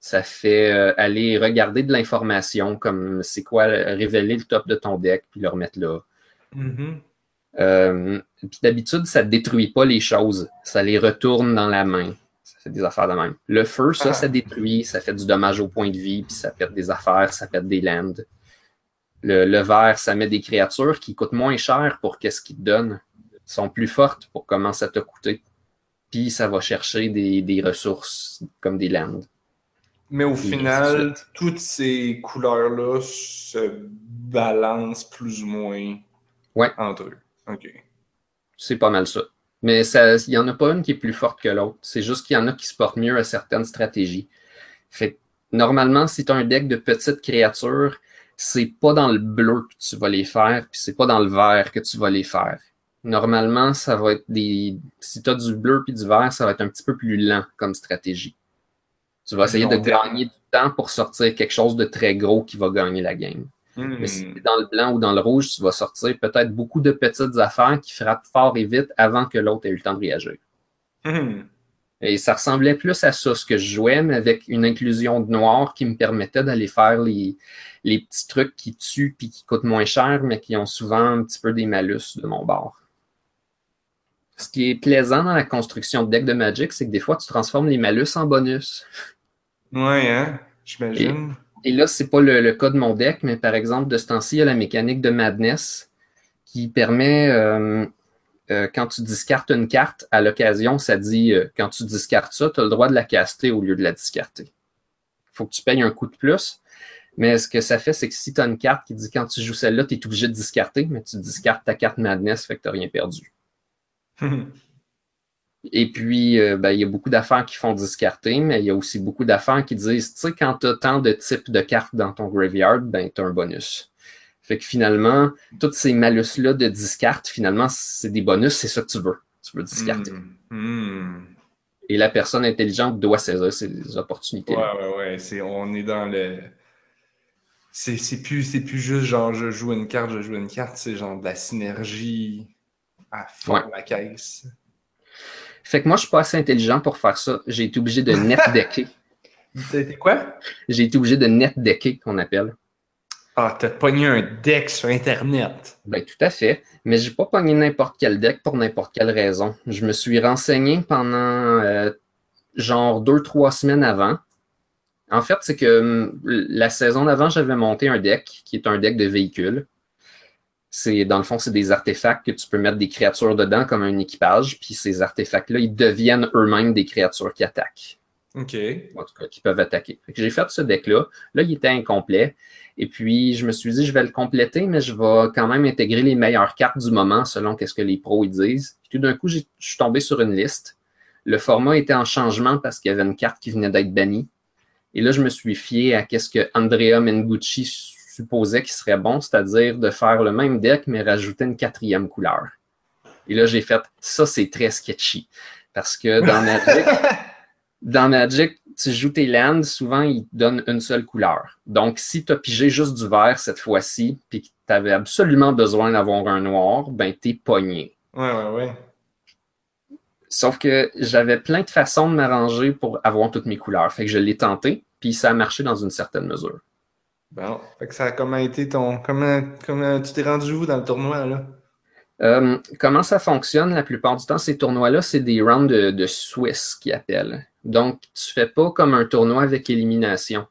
Speaker 2: Ça fait euh, aller regarder de l'information, comme c'est quoi, euh, révéler le top de ton deck puis le remettre là.
Speaker 1: Mhm.
Speaker 2: Euh, puis d'habitude, ça ne détruit pas les choses. Ça les retourne dans la main. Ça fait des affaires de même. Le feu, ça,
Speaker 1: Ah.
Speaker 2: ça détruit, ça fait du dommage au point de vie, puis ça pète des affaires, ça pète des lands. Le, le vert, ça met des créatures qui coûtent moins cher pour qu'est-ce qu'ils te donnent. Ils sont plus fortes pour comment ça t'a coûté. Puis ça va chercher des, des ressources comme des lands.
Speaker 1: Mais au
Speaker 2: Et
Speaker 1: final, toutes ces couleurs-là se balancent plus ou moins
Speaker 2: Ouais.
Speaker 1: entre eux. OK.
Speaker 2: C'est pas mal ça. Mais ça- il n'y en a pas une qui est plus forte que l'autre. C'est juste qu'il y en a qui se portent mieux à certaines stratégies. Fait normalement, si tu as un deck de petites créatures, c'est pas dans le bleu que tu vas les faire, puis c'est pas dans le vert que tu vas les faire. Normalement, ça va être des. Si tu as du bleu puis du vert, ça va être un petit peu plus lent comme stratégie. Tu vas essayer de gagner du temps pour sortir quelque chose de très gros qui va gagner la game.
Speaker 1: Hmm.
Speaker 2: Mais si tu es dans le blanc ou dans le rouge, tu vas sortir peut-être beaucoup de petites affaires qui frappent fort et vite avant que l'autre ait eu le temps de réagir.
Speaker 1: Hmm.
Speaker 2: Et ça ressemblait plus à ça, ce que je jouais, mais avec une inclusion de noir qui me permettait d'aller faire les, les petits trucs qui tuent puis qui coûtent moins cher, mais qui ont souvent un petit peu des malus de mon bord. Ce qui est plaisant dans la construction de deck de Magic, c'est que des fois, tu transformes les malus en bonus.
Speaker 1: Ouais, hein? J'imagine.
Speaker 2: Et là, c'est pas le, le cas de mon deck, mais par exemple, de ce temps-ci, il y a la mécanique de Madness qui permet, euh, euh, quand tu discartes une carte, à l'occasion, ça dit, euh, quand tu discartes ça, tu as le droit de la caster au lieu de la discarter. faut que tu payes un coup de plus. Mais ce que ça fait, c'est que si tu as une carte qui dit quand tu joues celle-là, tu es obligé de discarter, mais tu discartes ta carte Madness, fait que tu rien perdu. Et puis, euh, ben, il y a beaucoup d'affaires qui font discarter, mais il y a aussi beaucoup d'affaires qui disent, tu sais, quand tu as tant de types de cartes dans ton graveyard, ben, tu as un bonus. Fait que finalement, tous ces malus-là de discarte, finalement, c'est des bonus, c'est ça que tu veux. Tu veux discarter.
Speaker 1: Hmm. Hmm.
Speaker 2: Et la personne intelligente doit saisir ces opportunités.
Speaker 1: Ouais, ouais, ouais. C'est, on est dans le. C'est, plus, plus juste genre je joue une carte, je joue une carte. C'est genre de la synergie à fond
Speaker 2: Ouais.
Speaker 1: la caisse.
Speaker 2: Fait que moi, je suis pas assez intelligent pour faire ça. J'ai été obligé de net decker.
Speaker 1: T'as été quoi?
Speaker 2: J'ai été obligé de net decker, qu'on appelle.
Speaker 1: Ah, t'as pogné un deck sur Internet.
Speaker 2: Ben, tout à fait. Mais j'ai pas pogné n'importe quel deck pour n'importe quelle raison. Je me suis renseigné pendant euh, genre deux, trois semaines avant. En fait, c'est que hum, la saison d'avant, j'avais monté un deck qui est un deck de véhicules. C'est, dans le fond, c'est des artefacts que tu peux mettre des créatures dedans comme un équipage. Puis ces artefacts-là, ils deviennent eux-mêmes des créatures qui attaquent
Speaker 1: OK.
Speaker 2: en tout cas, qui peuvent attaquer. J'ai fait ce deck-là. Là, il était incomplet. Et puis, je me suis dit, je vais le compléter, mais je vais quand même intégrer les meilleures cartes du moment selon qu'est-ce que les pros ils disent. Puis tout d'un coup, je suis tombé sur une liste. Le format était en changement parce qu'il y avait une carte qui venait d'être bannie. Et là, je me suis fié à qu'est-ce que Andrea Mengucci supposait qu'il serait bon, c'est-à-dire de faire le même deck, mais rajouter une quatrième couleur. Et là, j'ai fait, ça, c'est très sketchy. Parce que dans Magic, dans Magic, tu joues tes lands, souvent, ils te donnent une seule couleur. Donc, si tu as pigé juste du vert cette fois-ci, puis que tu avais absolument besoin d'avoir un noir, ben, t'es pogné.
Speaker 1: Ouais, ouais, ouais.
Speaker 2: Sauf que j'avais plein de façons de m'arranger pour avoir toutes mes couleurs. Fait que je l'ai tenté, puis ça a marché dans une certaine mesure.
Speaker 1: Bon. Fait que ça a comment été ton. Comment, comment tu t'es rendu où dans le tournoi, là?
Speaker 2: Euh, comment ça fonctionne la plupart du temps, ces tournois-là, c'est des rounds de, de Swiss qui appellent. Donc, tu fais pas comme un tournoi avec élimination.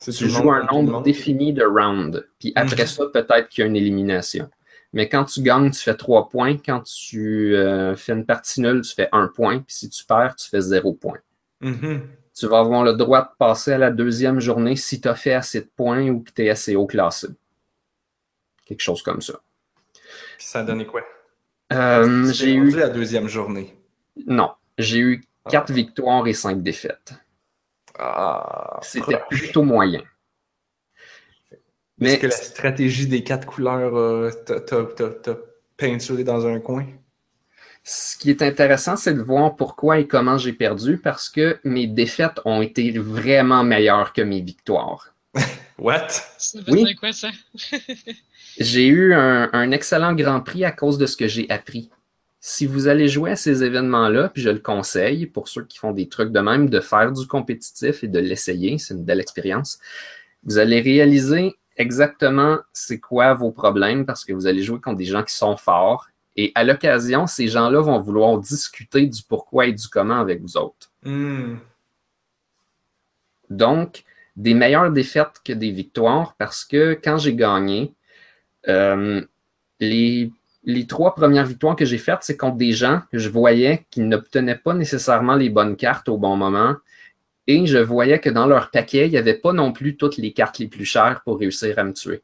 Speaker 2: Tu joues
Speaker 1: monde
Speaker 2: un nombre défini de rounds. Puis après
Speaker 1: Mhm.
Speaker 2: ça, peut-être qu'il y a une élimination. Mais quand tu gagnes, tu fais trois points. Quand tu euh, fais une partie nulle, tu fais un point. Puis si tu perds, tu fais zéro point.
Speaker 1: Mhm.
Speaker 2: Tu vas avoir le droit de passer à la deuxième journée si tu as fait assez de points ou que tu es assez haut classé. Quelque chose comme ça.
Speaker 1: Puis ça a donné quoi?
Speaker 2: Euh,
Speaker 1: Tu
Speaker 2: j'ai eu.
Speaker 1: la deuxième journée.
Speaker 2: Non. J'ai eu
Speaker 1: Ah.
Speaker 2: quatre victoires et cinq défaites.
Speaker 1: Ah.
Speaker 2: C'était plutôt moyen.
Speaker 1: Est-ce
Speaker 2: Mais
Speaker 1: que la stratégie des quatre couleurs, euh, t'as peinturé dans un coin?
Speaker 2: ce qui est intéressant, c'est de voir pourquoi et comment j'ai perdu, parce que mes défaites ont été vraiment meilleures que mes victoires.
Speaker 1: What?
Speaker 3: Ça veut
Speaker 2: Oui.
Speaker 3: dire quoi, ça?
Speaker 2: J'ai eu un, un excellent Grand Prix à cause de ce que j'ai appris. Si vous allez jouer à ces événements-là, puis je le conseille pour ceux qui font des trucs de même, de faire du compétitif et de l'essayer, c'est une belle expérience. Vous allez réaliser exactement c'est quoi vos problèmes parce que vous allez jouer contre des gens qui sont forts. Et à l'occasion, ces gens-là vont vouloir discuter du pourquoi et du comment avec vous autres.
Speaker 1: Hmm.
Speaker 2: Donc, des meilleures défaites que des victoires parce que quand j'ai gagné, euh, les, les trois premières victoires que j'ai faites, c'est contre des gens que je voyais qui n'obtenaient pas nécessairement les bonnes cartes au bon moment. Et je voyais que dans leur paquet, il n'y avait pas non plus toutes les cartes les plus chères pour réussir à me tuer.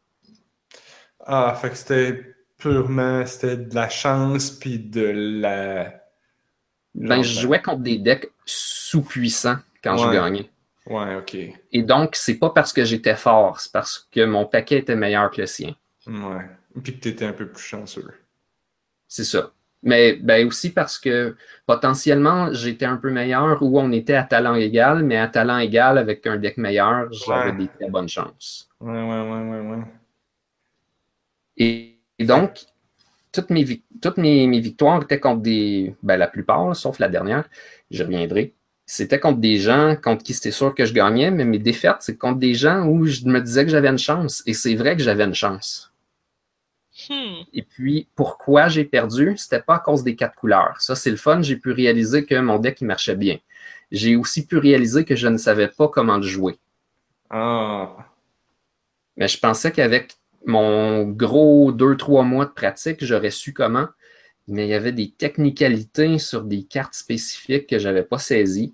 Speaker 1: Ah, fait que c'était purement, c'était de la chance puis de la...
Speaker 2: Ben, je jouais contre des decks sous-puissants quand je gagnais.
Speaker 1: Ouais, ok.
Speaker 2: Et donc, c'est pas parce que j'étais fort, c'est parce que mon paquet était meilleur que le sien.
Speaker 1: Ouais. Puis que t'étais un peu plus chanceux.
Speaker 2: C'est ça. Mais ben aussi parce que potentiellement, j'étais un peu meilleur ou on était à talent égal, mais à talent égal avec un deck meilleur, j'avais
Speaker 1: Ouais.
Speaker 2: des très bonnes chances.
Speaker 1: Ouais, ouais, ouais, ouais, ouais.
Speaker 2: Et, et donc, toutes mes, toutes mes, mes victoires étaient contre des. Ben, la plupart, sauf la dernière, je reviendrai. C'était contre des gens contre qui c'était sûr que je gagnais, mais mes défaites, c'est contre des gens où je me disais que j'avais une chance. Et c'est vrai que j'avais une chance.
Speaker 3: Hmm.
Speaker 2: Et puis, pourquoi j'ai perdu? C'était pas à cause des quatre couleurs. Ça, c'est le fun. J'ai pu réaliser que mon deck, il marchait bien. J'ai aussi pu réaliser que je ne savais pas comment le jouer.
Speaker 1: Ah.
Speaker 2: Mais je pensais qu'avec mon gros 2-3 mois de pratique, j'aurais su comment. Mais il y avait des technicalités sur des cartes spécifiques que j'avais pas saisies.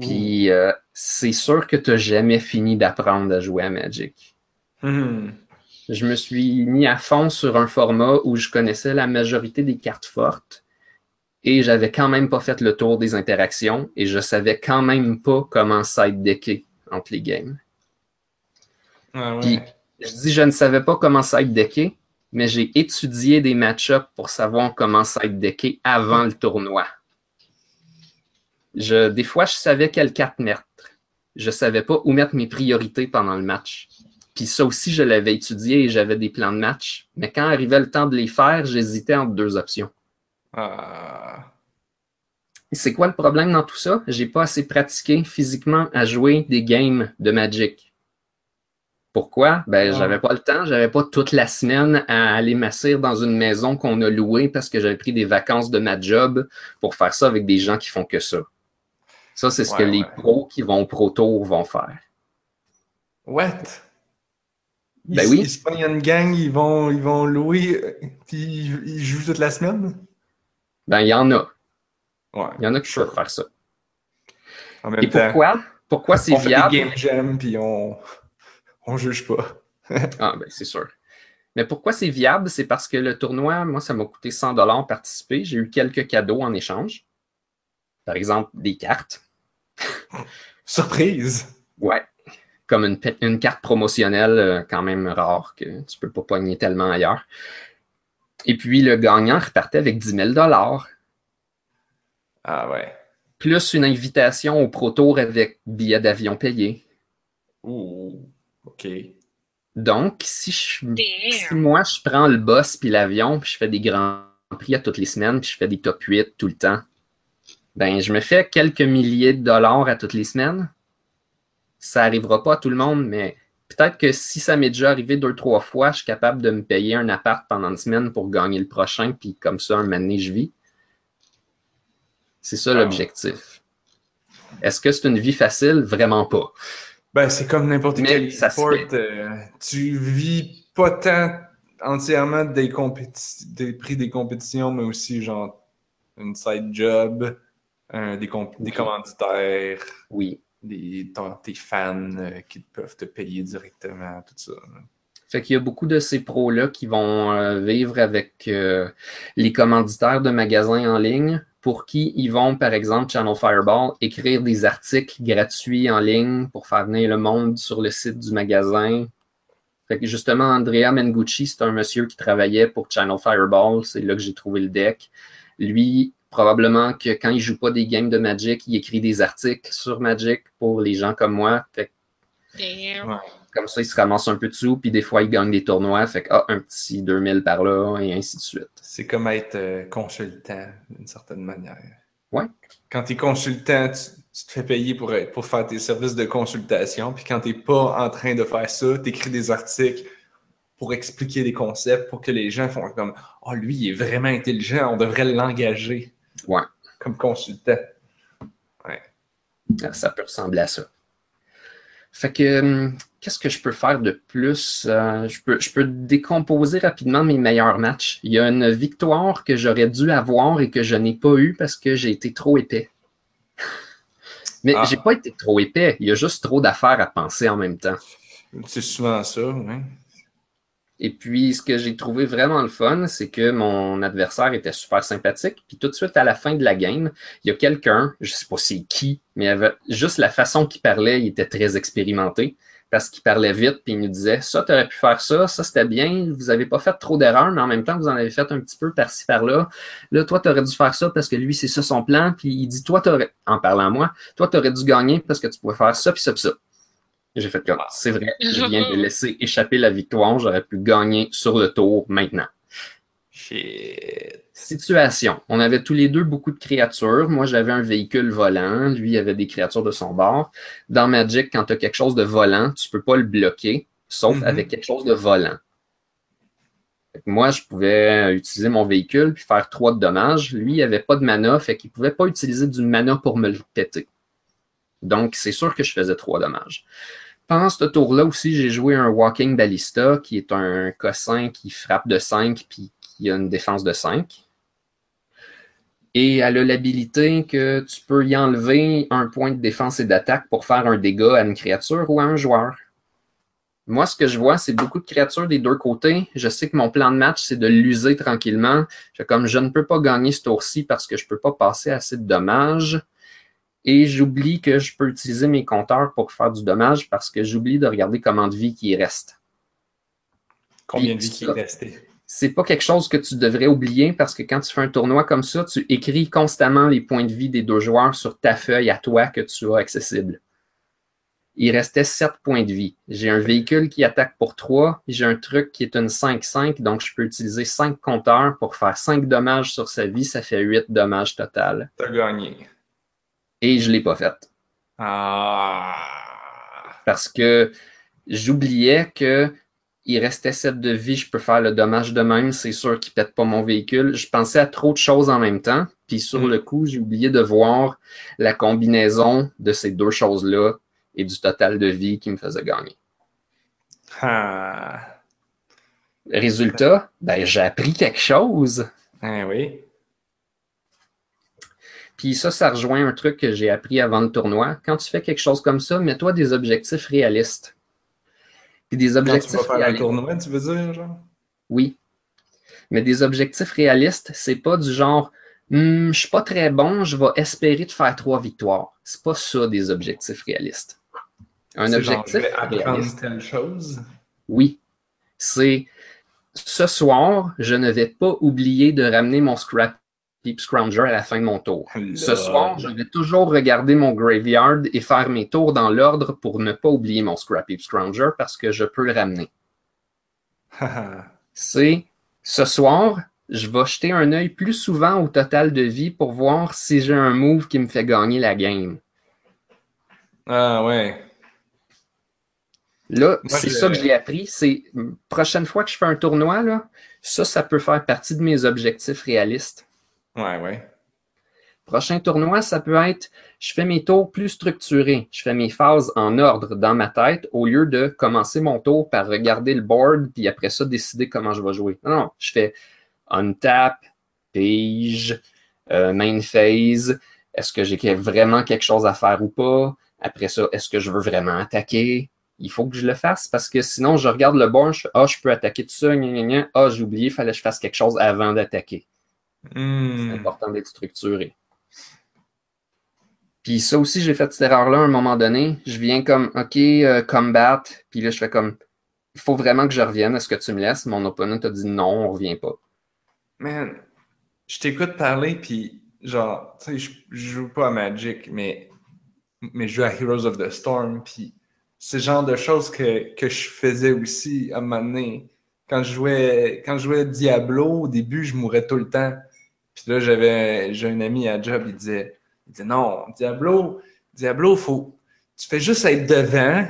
Speaker 2: Puis, euh, c'est sûr que tu n'as jamais fini d'apprendre à jouer à Magic.
Speaker 1: Hmm.
Speaker 2: Je me suis mis à fond sur un format où je connaissais la majorité des cartes fortes et j'avais quand même pas fait le tour des interactions et je savais quand même pas comment side decker entre les games.
Speaker 1: Ah, ouais.
Speaker 2: Puis- Je dis je ne savais pas comment side decker, mais j'ai étudié des match-ups pour savoir comment side decker avant le tournoi. Je, des fois, je savais quelle carte mettre. Je savais pas où mettre mes priorités pendant le match. Puis ça aussi, je l'avais étudié et j'avais des plans de match. Mais quand arrivait le temps de les faire, j'hésitais entre deux options.
Speaker 1: Ah.
Speaker 2: Et c'est quoi le problème dans tout ça? J'ai pas assez pratiqué physiquement à jouer des games de Magic. Pourquoi? Ben,
Speaker 1: Ah.
Speaker 2: j'avais pas le temps, j'avais pas toute la semaine à aller m'asseoir dans une maison qu'on a louée parce que j'avais pris des vacances de ma job pour faire ça avec des gens qui font que ça. Ça, c'est ce que
Speaker 1: Ouais,
Speaker 2: les pros qui vont au Pro Tour vont faire.
Speaker 1: What? Ils,
Speaker 2: Ben oui.
Speaker 1: Ils se pognent une gang, ils vont, ils vont louer, puis ils, jouent toute la semaine?
Speaker 2: Ben, il y en a.
Speaker 1: Ouais.
Speaker 2: Il y en a qui
Speaker 1: Sure.
Speaker 2: peuvent faire ça.
Speaker 1: En même
Speaker 2: Et
Speaker 1: temps,
Speaker 2: pourquoi? Pourquoi c'est
Speaker 1: on fait
Speaker 2: viable?
Speaker 1: des game jam, puis on, on juge pas.
Speaker 2: Ah, ben, c'est sûr. Mais pourquoi c'est viable? C'est parce que le tournoi, moi, ça m'a coûté 100 dollars participer. J'ai eu quelques cadeaux en échange. Par exemple, des cartes.
Speaker 1: Surprise!
Speaker 2: Ouais. Comme une, carte promotionnelle euh, quand même rare que tu peux pas pogner tellement ailleurs. Et puis, le gagnant repartait avec 10 000 dollars.
Speaker 1: Ah ouais.
Speaker 2: Plus une invitation au Pro Tour avec billet d'avion payé.
Speaker 1: Ouh. OK.
Speaker 2: Donc, si je Si
Speaker 3: Damn.
Speaker 2: moi, je prends le boss puis l'avion, puis je fais des grands prix à toutes les semaines, puis je fais des top 8 tout le temps, ben, je me fais quelques milliers de dollars à toutes les semaines. Ça arrivera pas à tout le monde, mais peut-être que si ça m'est déjà arrivé deux, trois fois, je suis capable de me payer un appart pendant une semaine pour gagner le prochain, puis comme ça, un moment donné, je vis. C'est ça
Speaker 1: Ah.
Speaker 2: l'objectif. Est-ce que c'est une vie facile? Vraiment pas.
Speaker 1: Ben, c'est comme n'importe quel sport. euh, tu vis pas tant entièrement des, prix des compétitions, mais aussi genre une side job, euh, des, commanditaires,
Speaker 2: Oui.
Speaker 1: Des, tes fans euh, qui peuvent te payer directement, tout ça.
Speaker 2: Fait qu'il y a beaucoup de ces pros-là qui vont euh, vivre avec euh, les commanditaires de magasins en ligne pour qui ils vont, par exemple, Channel Fireball, écrire des articles gratuits en ligne pour faire venir le monde sur le site du magasin. Fait que justement, Andrea Mengucci, c'est un monsieur qui travaillait pour Channel Fireball. C'est là que j'ai trouvé le deck. Lui, probablement que quand il joue pas des games de Magic, il écrit des articles sur Magic pour les gens comme moi. Fait que.
Speaker 1: Ouais.
Speaker 2: comme ça, il se ramasse un peu de sous, puis des fois, il gagne des tournois. Fait que, ah, un petit 2000 par là, et ainsi de suite.
Speaker 1: C'est comme être euh, consultant, d'une certaine manière.
Speaker 2: Ouais.
Speaker 1: Quand tu es consultant, tu, tu te fais payer pour, être- pour faire tes services de consultation. Puis quand tu n'es pas en train de faire ça, tu écris des articles pour expliquer des concepts, pour que les gens font comme Oh, lui, il est vraiment intelligent, on devrait l'engager.
Speaker 2: Ouais.
Speaker 1: Comme consultant.
Speaker 2: Ah, Ça peut ressembler à ça. Fait que, hum, qu'est-ce que je peux faire de plus? Euh, je, peux, je peux décomposer rapidement mes meilleurs matchs. Il y a une victoire que j'aurais dû avoir et que je n'ai pas eue parce que j'ai été trop épais. Mais
Speaker 1: Ah.
Speaker 2: j'ai pas été trop épais. Il y a juste trop d'affaires à penser en même temps.
Speaker 1: C'est souvent ça, ouais.
Speaker 2: Et puis, ce que j'ai trouvé vraiment le fun, c'est que mon adversaire était super sympathique. Puis tout de suite à la fin de la game, il y a quelqu'un, je sais pas c'est qui, mais avait juste la façon qu'il parlait, il était très expérimenté parce qu'il parlait vite, puis il nous disait ça, tu aurais pu faire ça, ça c'était bien, vous avez pas fait trop d'erreurs, mais en même temps, vous en avez fait un petit peu par-ci par-là. Là, toi, tu aurais dû faire ça parce que lui, c'est ça son plan, puis il dit toi, t'aurais, en parlant à moi, toi, tu aurais dû gagner parce que tu pouvais faire ça, puis ça, puis ça. J'ai fait comme, c'est vrai, je viens de laisser échapper la victoire, j'aurais pu gagner sur le tour maintenant.
Speaker 1: Shit.
Speaker 2: Situation. On avait tous les deux beaucoup de créatures. Moi, j'avais un véhicule volant. Lui, il avait des créatures de son bord. Dans Magic, quand tu as quelque chose de volant, tu peux pas le bloquer, sauf
Speaker 1: Mhm.
Speaker 2: avec quelque chose de volant. Fait que moi, je pouvais utiliser mon véhicule puis faire trois de dommages. Lui, il avait pas de mana, fait qu'il pouvait pas utiliser du mana pour me le péter. Donc, c'est sûr que je faisais trois dommages. Pendant ce tour-là aussi, j'ai joué un Walking Ballista, qui est un cossin qui frappe de 5 puis qui a une défense de 5. Et elle a l'habilité que tu peux y enlever un point de défense et d'attaque pour faire un dégât à une créature ou à un joueur. Moi, ce que je vois, c'est beaucoup de créatures des deux côtés. Je sais que mon plan de match, c'est de l'user tranquillement. Comme je ne peux pas gagner ce tour-ci parce que je ne peux pas passer assez de dommages. Et j'oublie que je peux utiliser mes compteurs pour faire du dommage parce que j'oublie de regarder comment de vie qui reste.
Speaker 1: Combien de vie qui est resté?
Speaker 2: C'est pas quelque chose que tu devrais oublier parce que quand tu fais un tournoi comme ça, tu écris constamment les points de vie des deux joueurs sur ta feuille à toi que tu as accessible. Il restait 7 points de vie. J'ai un véhicule qui attaque pour 3, j'ai un truc qui est une 5-5, donc je peux utiliser 5 compteurs pour faire 5 dommages sur sa vie, ça fait 8 dommages total.
Speaker 1: T'as gagné.
Speaker 2: Et je l'ai pas fait.
Speaker 1: Ah.
Speaker 2: parce que j'oubliais que il restait 7 de vie, je peux faire le dommage de même, c'est sûr qu'il pète pas mon véhicule. Je pensais à trop de choses en même temps, puis sur
Speaker 1: Mm.
Speaker 2: le coup, j'ai oublié de voir la combinaison de ces deux choses-là et du total de vie qui me faisait gagner.
Speaker 1: Ah.
Speaker 2: Résultat, ben j'ai appris quelque chose.
Speaker 1: Ah oui.
Speaker 2: Puis ça, ça rejoint un truc que j'ai appris avant le tournoi. Quand tu fais quelque chose comme ça, mets-toi des objectifs réalistes. Puis des
Speaker 1: Quand tu vas faire un tournoi, tu veux dire, genre?
Speaker 2: Oui. Mais des objectifs réalistes, c'est pas du genre Hum, je suis pas très bon, je vais espérer de faire trois victoires. C'est pas ça des objectifs réalistes. Un
Speaker 1: genre,
Speaker 2: objectif
Speaker 1: je vais apprendre
Speaker 2: réaliste,
Speaker 1: telle chose?
Speaker 2: oui. C'est ce soir, je ne vais pas oublier de ramener mon scrap Deep Scrounger à la fin de mon tour. Ce soir, je vais toujours regarder mon graveyard et faire mes tours dans l'ordre pour ne pas oublier mon Scrappy Scrounger parce que je peux le ramener. c'est ce soir, je vais jeter un œil plus souvent au total de vie pour voir si j'ai un move qui me fait gagner la game.
Speaker 1: ah ouais.
Speaker 2: Là, c'est ça que j'ai appris. C'est prochaine fois que je fais un tournoi, là, ça, ça peut faire partie de mes objectifs réalistes.
Speaker 1: Ouais, ouais.
Speaker 2: Prochain tournoi, ça peut être je fais mes tours plus structurés. Je fais mes phases en ordre dans ma tête au lieu de commencer mon tour par regarder le board puis après ça décider comment je vais jouer. Non, non, je fais untap, pige, euh, main phase. Est-ce que j'ai vraiment quelque chose à faire ou pas? Après ça, est-ce que je veux vraiment attaquer? Il faut que je le fasse parce que sinon, je regarde le board, je Ah, je peux attaquer tout ça. Ah, j'ai oublié, il fallait que je fasse quelque chose avant d'attaquer. C'est
Speaker 1: Hmm.
Speaker 2: important d'être structuré. Puis ça aussi, j'ai fait cette erreur-là à un moment donné. Je viens comme, OK, euh, combat. Puis là, je fais comme, il faut vraiment que je revienne. Est-ce que tu me laisses? Mon opponent a dit non, on revient pas.
Speaker 1: Man, je t'écoute parler, puis genre, tu sais, je, je joue pas à Magic, mais, mais je joue à Heroes of the Storm, puis c'est le genre de choses que, que je faisais aussi à un moment donné. Quand je jouais, quand je jouais Diablo, au début, je mourais tout le temps. Puis là, j'avais, j'ai un ami à job, il disait, il disait non, Diablo, Diablo, faut, tu fais juste être devant,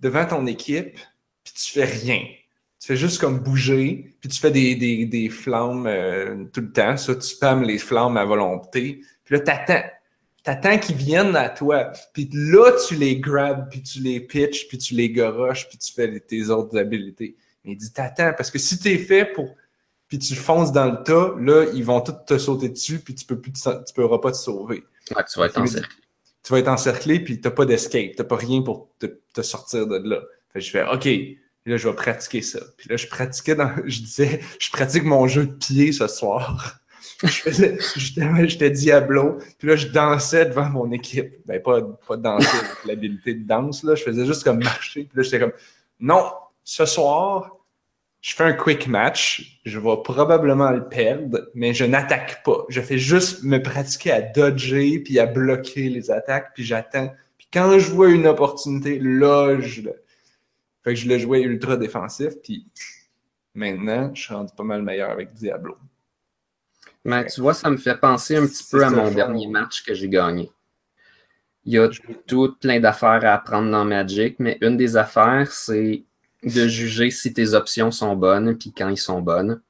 Speaker 1: devant ton équipe, puis tu fais rien. Tu fais juste comme bouger, puis tu fais des, des, des flammes euh, tout le temps. Ça, tu spammes les flammes à volonté. Puis là, t'attends. T'attends qu'ils viennent à toi. Puis là, tu les grabs, puis tu les pitches, puis tu les goroches, puis tu fais tes autres habilités. Mais il dit, t'attends, parce que si t'es fait pour... Puis tu fonces dans le tas, là, ils vont tous te sauter dessus, puis tu peux plus te- tu pourras pas te sauver.
Speaker 2: Ouais, tu vas être
Speaker 1: Il me
Speaker 2: en
Speaker 1: dit,
Speaker 2: cercle.
Speaker 1: tu vas être encerclé, puis t'as pas d'escape, t'as pas rien pour te, te sortir de là. Fait que je fais, OK, là, je vais pratiquer ça. Puis là, je pratiquais dans, je disais, je pratique mon jeu de pied ce soir. Je faisais, j'étais, j'étais Diablo, puis là, je dansais devant mon équipe. Ben, pas, pas danser avec l'habilité de danse, là. Je faisais juste comme marcher, puis là, j'étais comme, non, ce soir, je fais un quick match, je vais probablement le perdre, mais je n'attaque pas. Je fais juste me pratiquer à dodger puis à bloquer les attaques, puis j'attends. Puis quand je vois une opportunité, là, je le... Fait que je le jouais ultra défensif, puis maintenant, je suis rendu pas mal meilleur avec Diablo.
Speaker 2: Mais tu vois, ça me fait penser un petit peu à mon dernier match que j'ai gagné. Il y a tout plein d'affaires à apprendre dans Magic, mais une des affaires, c'est de juger si tes options sont bonnes, puis quand ils sont bonnes.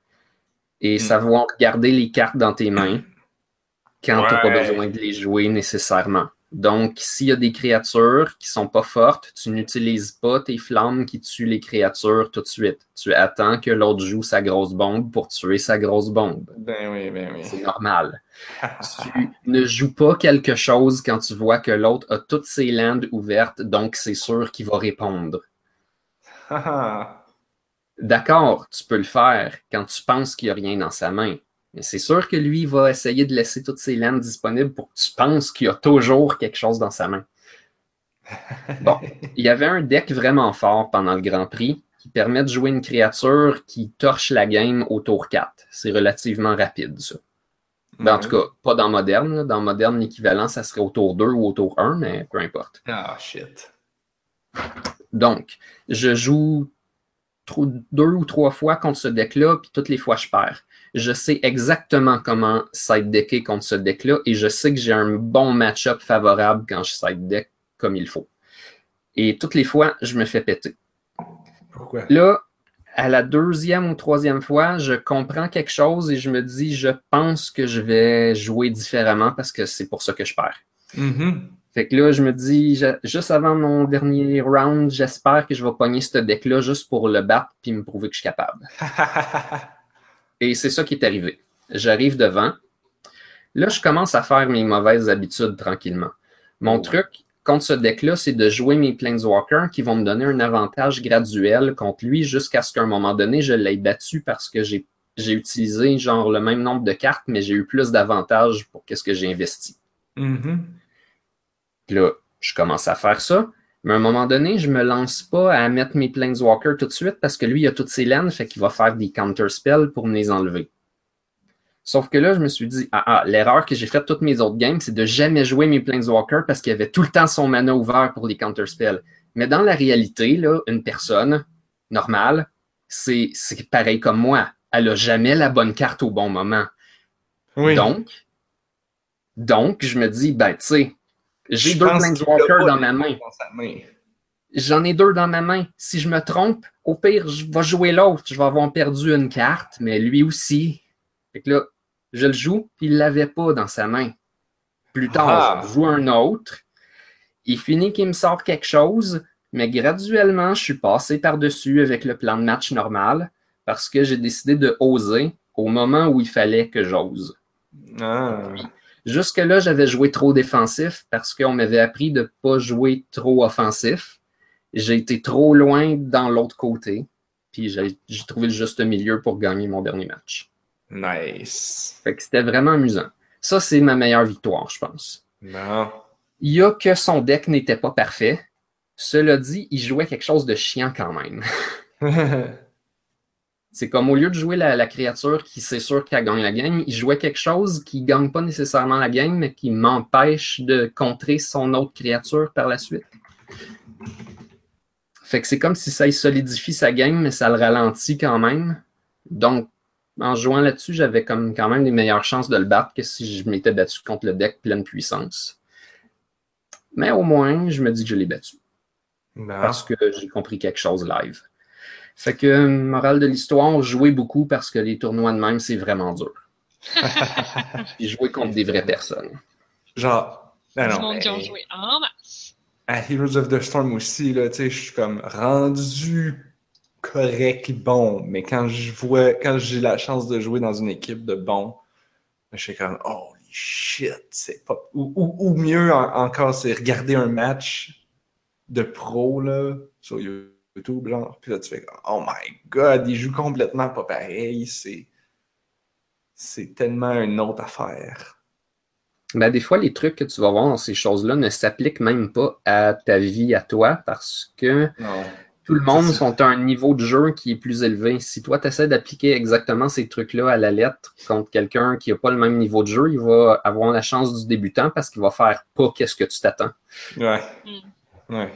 Speaker 2: Et
Speaker 1: Mm.
Speaker 2: savoir garder les cartes dans tes mains quand tu n'as pas besoin de les jouer nécessairement. Donc, s'il y a des créatures qui sont pas fortes, tu n'utilises pas tes flammes qui tuent les créatures tout de suite. Tu attends que l'autre joue sa grosse bombe pour tuer sa grosse bombe.
Speaker 1: Ben oui, ben oui.
Speaker 2: C'est normal. Tu ne joues pas quelque chose quand tu vois que l'autre a toutes ses landes ouvertes, donc c'est sûr qu'il va répondre. D'accord, tu peux le faire quand tu penses qu'il n'y a rien dans sa main. Mais c'est sûr que lui il va essayer de laisser toutes ses landes disponibles pour que tu penses qu'il y a toujours quelque chose dans sa main. Bon, il y avait un deck vraiment fort pendant le Grand Prix qui permet de jouer une créature qui torche la game au tour 4. C'est relativement rapide, ça. Ben, en tout cas, pas dans Moderne. Dans Moderne, l'équivalent, ça serait au tour 2 ou au tour 1, mais peu importe.
Speaker 1: Ah, shit.
Speaker 2: Donc, je joue deux ou trois fois contre ce deck-là, puis toutes les fois, je perds. Je sais exactement comment side decker contre ce deck-là, et je sais que j'ai un bon match-up favorable quand je side deck comme il faut. Et toutes les fois, je me fais péter.
Speaker 1: Pourquoi?
Speaker 2: Là, à la deuxième ou troisième fois, je comprends quelque chose et je me dis, je pense que je vais jouer différemment parce que c'est pour ça que je perds.
Speaker 1: Mhm.
Speaker 2: Fait que là, je me dis, je- juste avant mon dernier round, j'espère que je vais pogner ce deck-là juste pour le battre puis me prouver que je suis capable. Et c'est ça qui est arrivé. J'arrive devant. Là, je commence à faire mes mauvaises habitudes tranquillement. Mon
Speaker 1: Oh.
Speaker 2: truc contre ce deck-là, c'est de jouer mes Planeswalkers qui vont me donner un avantage graduel contre lui jusqu'à ce qu'à un moment donné, je l'aie battu parce que j'ai utilisé genre le même nombre de cartes, mais j'ai eu plus d'avantages pour qu'est-ce que j'ai investi.
Speaker 1: Mhm.
Speaker 2: Puis là, je commence à faire ça. Mais à un moment donné, je me lance pas à mettre mes Planeswalkers tout de suite parce que lui, il a toutes ses landes, fait qu'il va faire des counter spells pour me les enlever. Sauf que là, je me suis dit, ah, ah l'erreur que j'ai faite toutes mes autres games, c'est de jamais jouer mes Planeswalkers parce qu'il avait tout le temps son mana ouvert pour les counter spells. Mais dans la réalité, là, une personne normale, c'est c'est pareil comme moi. Elle a jamais la bonne carte au bon moment.
Speaker 1: Oui.
Speaker 2: Donc, donc, je me dis, ben, tu sais, j'ai deux Planeswalkers dans ma main. J'en ai deux dans ma main. Si je me trompe, au pire, je vais jouer l'autre. Je vais avoir perdu une carte, mais lui aussi. Fait que là, je le joue, puis il l'avait pas dans sa main. Plus tard,
Speaker 1: Ah.
Speaker 2: je joue un autre. Il finit qu'il me sort quelque chose, mais graduellement, je suis passé par-dessus avec le plan de match normal parce que j'ai décidé de oser au moment où il fallait que j'ose.
Speaker 1: Ah.
Speaker 2: Jusque-là, j'avais joué trop défensif parce qu'on m'avait appris de ne pas jouer trop offensif. J'ai été trop loin dans l'autre côté. Puis j'ai trouvé le juste milieu pour gagner mon dernier match.
Speaker 1: Nice.
Speaker 2: Fait que c'était vraiment amusant. Ça, c'est ma meilleure victoire, je pense.
Speaker 1: Non.
Speaker 2: Il y a que son deck n'était pas parfait. Cela dit, il jouait quelque chose de chiant quand même. C'est comme au lieu de jouer la, la créature qui c'est sûr qu'elle gagne la game, il jouait quelque chose qui gagne pas nécessairement la game, mais qui m'empêche de contrer son autre créature par la suite. Fait que c'est comme si ça y solidifie sa game, mais ça le ralentit quand même. Donc, en jouant là-dessus, j'avais comme quand même des meilleures chances de le battre que si je m'étais battu contre le deck pleine puissance. Mais au moins, je me dis que je l'ai battu
Speaker 1: Bon.
Speaker 2: parce que j'ai compris quelque chose live. Fait que, morale de l'histoire, jouer beaucoup parce que les tournois de même, c'est vraiment dur. Puis jouer contre des vraies personnes.
Speaker 1: Genre, ben non,
Speaker 3: monde qui ont joué en masse.
Speaker 1: à Heroes of the Storm aussi, là, tu sais, je suis comme rendu correct bon, mais quand je vois, quand j'ai la chance de jouer dans une équipe de bons, je suis comme, holy shit, c'est pas. Ou, ou, ou mieux en- encore, c'est regarder un match de pro, là, sur YouTube, genre, puis là, tu fais, oh my god, il joue complètement pas pareil, c'est. C'est tellement une autre affaire.
Speaker 2: Ben, des fois, les trucs que tu vas voir dans ces choses-là ne s'appliquent même pas à ta vie, à toi, parce que
Speaker 1: Non.
Speaker 2: tout le monde sont à un niveau de jeu qui est plus élevé. Si toi, tu essaies d'appliquer exactement ces trucs-là à la lettre contre quelqu'un qui n'a pas le même niveau de jeu, il va avoir la chance du débutant parce qu'il va faire pas qu'est-ce que tu t'attends.
Speaker 1: Ouais.
Speaker 3: Mm.
Speaker 1: Ouais.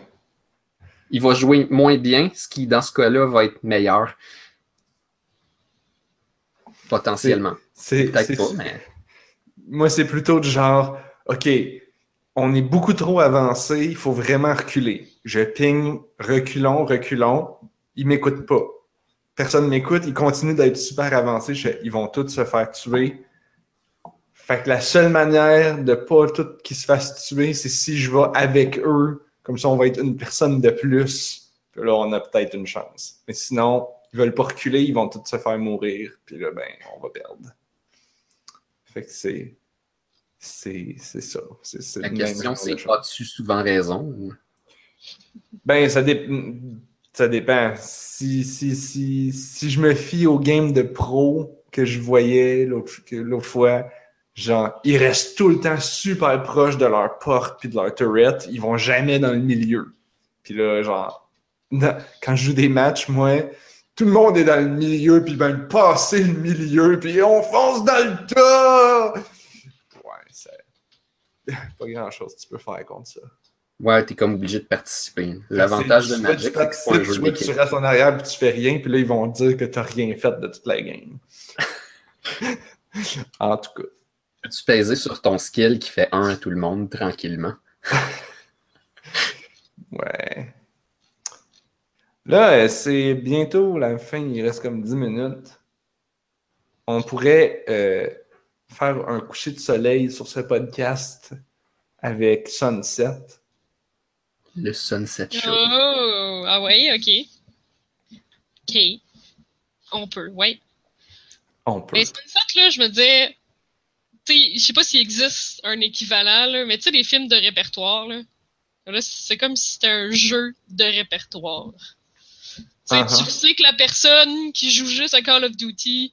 Speaker 2: Il va jouer moins bien, ce qui, dans ce cas-là, va être meilleur. Potentiellement.
Speaker 1: C'est,
Speaker 2: Peut-être
Speaker 1: c'est-
Speaker 2: pas, mais.
Speaker 1: Moi, c'est plutôt du genre, OK, on est beaucoup trop avancé, il faut vraiment reculer. Je ping, reculons, reculons. Ils m'écoutent pas. Personne m'écoute, ils continuent d'être super avancés. Je ils vont tous se faire tuer. Fait que la seule manière de pas tout qu'ils se fassent tuer, c'est si je vais avec eux. Comme ça, on va être une personne de plus. Puis là, on a peut-être une chance. Mais sinon, ils veulent pas reculer, ils vont tous se faire mourir. Puis là, ben, on va perdre. Fait que c'est. C'est c'est ça.
Speaker 2: La question, c'est as-tu souvent raison?
Speaker 1: Ben, ça, dé- ça dépend. Si, si, si, si je me fie au game de pro que je voyais l'autre fois, genre, ils restent tout le temps super proches de leur porte puis de leur turret. Ils vont jamais dans le milieu. Puis là, genre, dans- quand je joue des matchs, moi, tout le monde est dans le milieu, puis ben, passer le milieu, puis on fonce dans le tas! Ouais, c'est pas grand-chose que tu peux faire contre ça.
Speaker 2: Ouais, t'es comme obligé de participer. L'avantage de Magic, c'est
Speaker 1: tu
Speaker 2: que c'est
Speaker 1: tu
Speaker 2: d'équipe.
Speaker 1: restes en arrière puis tu fais rien, puis là, ils vont dire que t'as rien fait de toute la game. en tout cas.
Speaker 2: Peux-tu peser sur ton skill qui fait un à tout le monde tranquillement?
Speaker 1: Ouais. Là, euh, c'est bientôt la fin, il reste comme 10 minutes. On pourrait euh, faire un coucher de soleil sur ce podcast avec Sunset.
Speaker 2: Le Sunset Show.
Speaker 3: Oh, ah ouais, ok. Ok. On peut, ouais.
Speaker 1: On peut.
Speaker 3: Mais fait, là, je me disais, je sais pas s'il existe un équivalent, là, mais tu sais, les films de répertoire, là, là c'est comme si c'était un jeu de répertoire. Tu sais,
Speaker 1: Uh-huh.
Speaker 3: tu sais que la personne qui joue juste à Call of Duty,